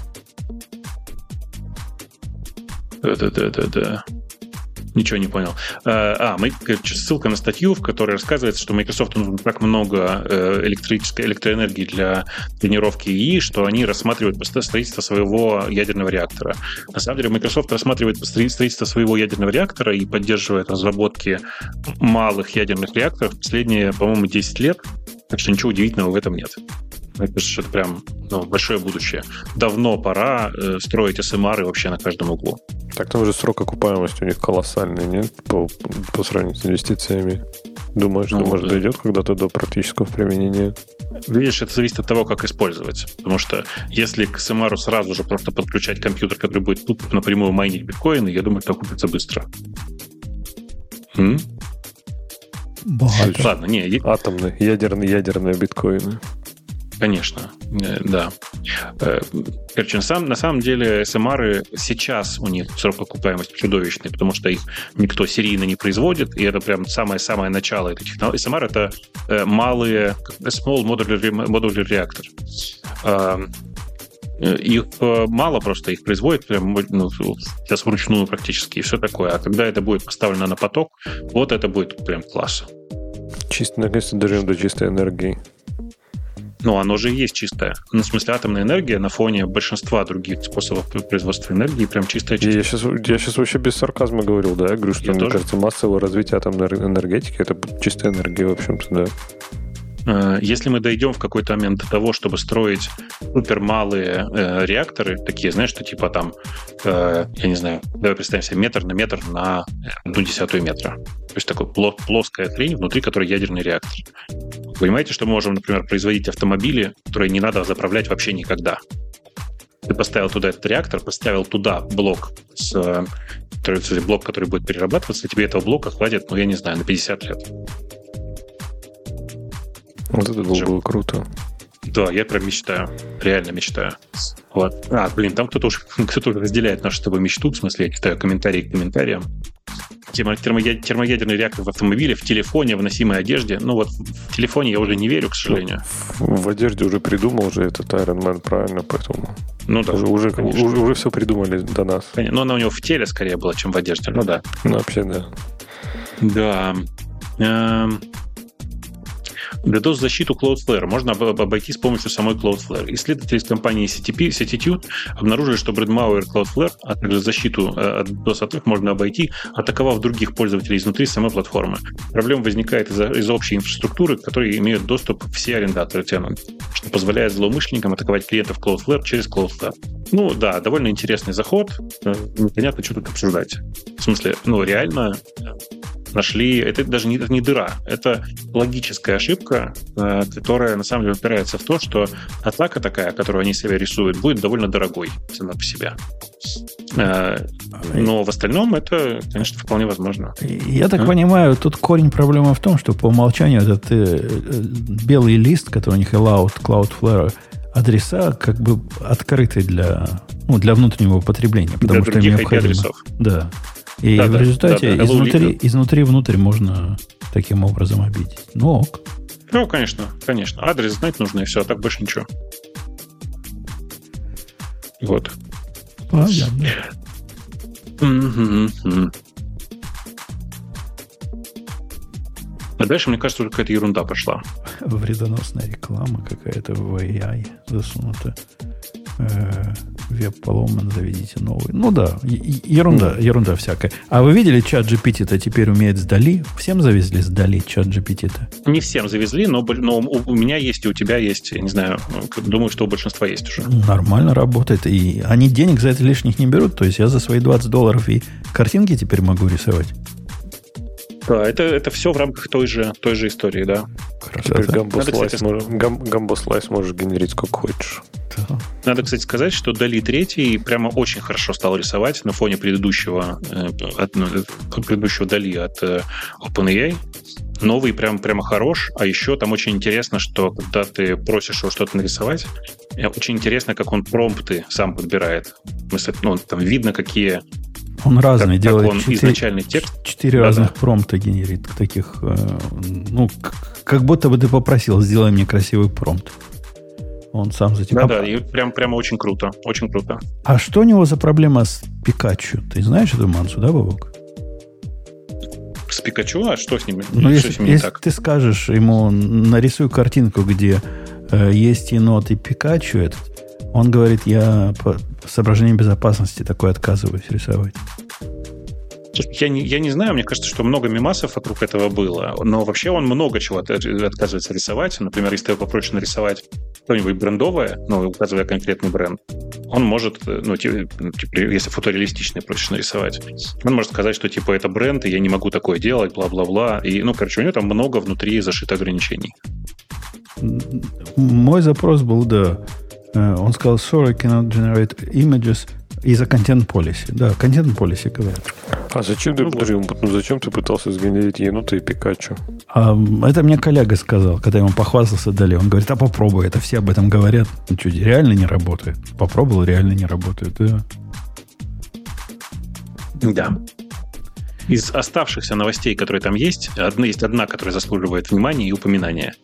Ничего не понял. А, а мы, ссылка на статью, в которой рассказывается, что Microsoft нужно так много э, электрической электроэнергии для тренировки ИИ, что они рассматривают строительство своего ядерного реактора. На самом деле Microsoft рассматривает строительство своего ядерного реактора и поддерживает разработки малых ядерных реакторов последние, по-моему, 10 лет. Так что ничего удивительного в этом нет. Это прям ну, большое будущее. Давно пора э, строить СМРы вообще на каждом углу. Так там же срок окупаемости у них колоссальный, нет? По, по сравнению с инвестициями. Думаю, что, ну, может, да. дойдет когда-то до практического применения? Видишь, это зависит от того, как использовать. Потому что если к SMR сразу же просто подключать компьютер, который будет тут напрямую майнить биткоины, я думаю, это окупится быстро. М? Ладно, не. Атомные, ядерные, ядерные биткоины. Конечно, э, да. Э, короче, на самом, на самом деле SMR сейчас у них срок окупаемости чудовищный, потому что их никто серийно не производит, и это прям самое-самое начало этой технологии. SMR — это э, малые, small modular, modular reactor. Их мало просто, их производят прям ну, сейчас вручную практически, и все такое. А когда это будет поставлено на поток, вот это будет прям класс. Чисто, наконец-то доживем до чистой энергии. Ну, оно же и есть чистое. Ну, в смысле, атомная энергия на фоне большинства других способов производства энергии прям чистая. чистая. Я сейчас, я сейчас вообще без сарказма говорил, да? Я говорю, что, я мне тоже. кажется, массовое развитие атомной энергетики — это чистая энергия, в общем-то, да. Э, если мы дойдем в какой-то момент до того, чтобы строить супер малые э, реакторы, такие, знаешь, что типа там, э, я не знаю, давай представим себе метр на метр на одну десятую метра. То есть такой плоская хрень, внутри которой ядерный реактор. Понимаете, что мы можем, например, производить автомобили, которые не надо заправлять вообще никогда. ты поставил туда этот реактор, поставил туда блок, с, который, блок, который будет перерабатываться, тебе этого блока хватит, ну, я не знаю, на 50 лет. Вот это было бы круто. Да, я прям мечтаю. Реально мечтаю. Вот. А, блин, там кто-то уже, кто разделяет нашу с тобой мечту, в смысле, я читаю комментарии к комментариям. Термоядерный реактор в автомобиле, в телефоне, в носимой одежде. Ну вот в телефоне я уже не верю, к сожалению. В, в одежде уже придумал уже этот Iron Man, правильно, поэтому... Ну да, уже, уже, уже, уже все придумали до нас. Но она у него в теле скорее была, чем в одежде. Ну да. Ну вообще да. Да. DDoS-защиту Cloudflare можно обойти с помощью самой Cloudflare. Исследователи из компании CTP, Ctitude обнаружили, что Bradmauer Cloudflare, а также защиту э, от DDoS-атак можно обойти, атаковав других пользователей изнутри самой платформы. Проблема возникает из-за, из общей инфраструктуры, к которой имеют доступ все арендаторы тенант, что позволяет злоумышленникам атаковать клиентов Cloudflare через Cloudflare. Ну да, довольно интересный заход. Э, непонятно, что тут обсуждать. В смысле, ну реально нашли, это даже не, не дыра, это логическая ошибка, э, которая на самом деле упирается в то, что атака такая, которую они себе рисуют, будет довольно дорогой сама по себе. Э, но в остальном это, конечно, вполне возможно. Я так а? понимаю, тут корень проблемы в том, что по умолчанию этот э, белый лист, который у них allowed Cloudflare, адреса как бы открыты для, ну, для внутреннего потребления. Потому для что им необходимо. Адресов. Да. И да, в результате да, да, изнутри, изнутри внутрь можно таким образом обидеть. Ну ок. Ну, конечно, конечно. Адрес знать нужно, и все, а так больше ничего. Вот. Понятно. А дальше, мне кажется, уже какая-то ерунда пошла. Вредоносная реклама какая-то в AI засунута. Э, веб поломан, заведите новый. Ну да, ерунда, mm. ерунда всякая. А вы видели, чат GPT-то теперь умеет сдали? Всем завезли сдали чат GPT-то? Не всем завезли, но, но у меня есть и у тебя есть, я не знаю, думаю, что у большинства есть уже. Нормально работает. И они денег за это лишних не берут. То есть я за свои 20 долларов и картинки теперь могу рисовать. Да, это, это все в рамках той же, той же истории, да. Теперь гамбослайс можешь, гам, можешь генерить сколько хочешь. Да. Надо, кстати, сказать, что Дали 3 прямо очень хорошо стал рисовать на фоне предыдущего, э, от, ну, предыдущего Дали от э, OpenAI. Новый прям, прямо хорош, а еще там очень интересно, что когда ты просишь его что-то нарисовать, э, очень интересно, как он промпты сам подбирает. Ну, там видно, какие он разный как, делает. Как он 4, изначальный текст. Четыре да, разных да. промпта генерит таких. ну, как будто бы ты попросил, сделай мне красивый промпт. Он сам за тебя. Да, да, и прям, прямо очень круто. Очень круто. А что у него за проблема с Пикачу? Ты знаешь эту мансу, да, Бабок? С Пикачу? А что с ним? Ну, что если, с ним если так? ты скажешь ему, нарисуй картинку, где э, есть енот и Пикачу этот, он говорит, я соображениям безопасности такой отказываюсь рисовать. Я не, я не знаю, мне кажется, что много мимасов вокруг этого было, но вообще он много чего отказывается рисовать. Например, если ты попросишь нарисовать что-нибудь брендовое, ну, указывая конкретный бренд, он может, ну, типа, если фотореалистичный просишь нарисовать, он может сказать, что, типа, это бренд, и я не могу такое делать, бла-бла-бла. И, ну, короче, у него там много внутри зашито ограничений. Мой запрос был, да. Э, он сказал, sorry, cannot generate images из-за контент полиси. Да, контент полиси говорят. А зачем ты, ну, подожди, ну, зачем ты пытался сгенерить енота и Пикачу? А, это мне коллега сказал, когда ему похвастался дали. Он говорит, а попробуй, это все об этом говорят. Ну что, реально не работает. Попробовал, реально не работает. Да. Да. Из оставшихся новостей, которые там есть, одна, есть одна, которая заслуживает внимания и упоминания.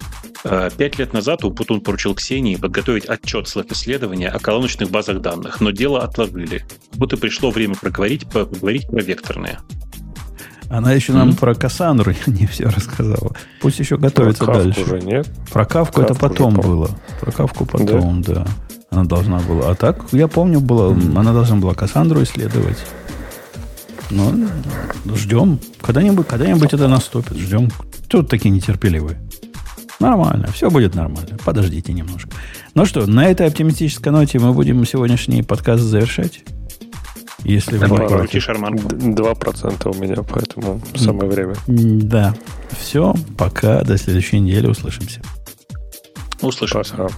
Э, пять лет назад Умпутун поручил Ксении подготовить отчет слэп исследования о колоночных базах данных, но дело отложили. Будто пришло время проговорить, поговорить про векторные. Она еще нам mm-hmm. про Кассандру не все рассказала. Пусть еще готовится про дальше. уже нет. Про Кавку, Кавку это потом было. Про Кавку потом, да. да. Она должна была. А так, я помню, было, mm-hmm. она должна была Кассандру исследовать. Но ждем. Когда-нибудь, когда-нибудь это наступит. Ждем. Тут такие нетерпеливые. Нормально, все будет нормально. Подождите немножко. Ну что, на этой оптимистической ноте мы будем сегодняшний подкаст завершать. Если вы не против. Два процента у меня, поэтому самое время. Да. Все, пока, до следующей недели услышимся. Услышимся. Пока.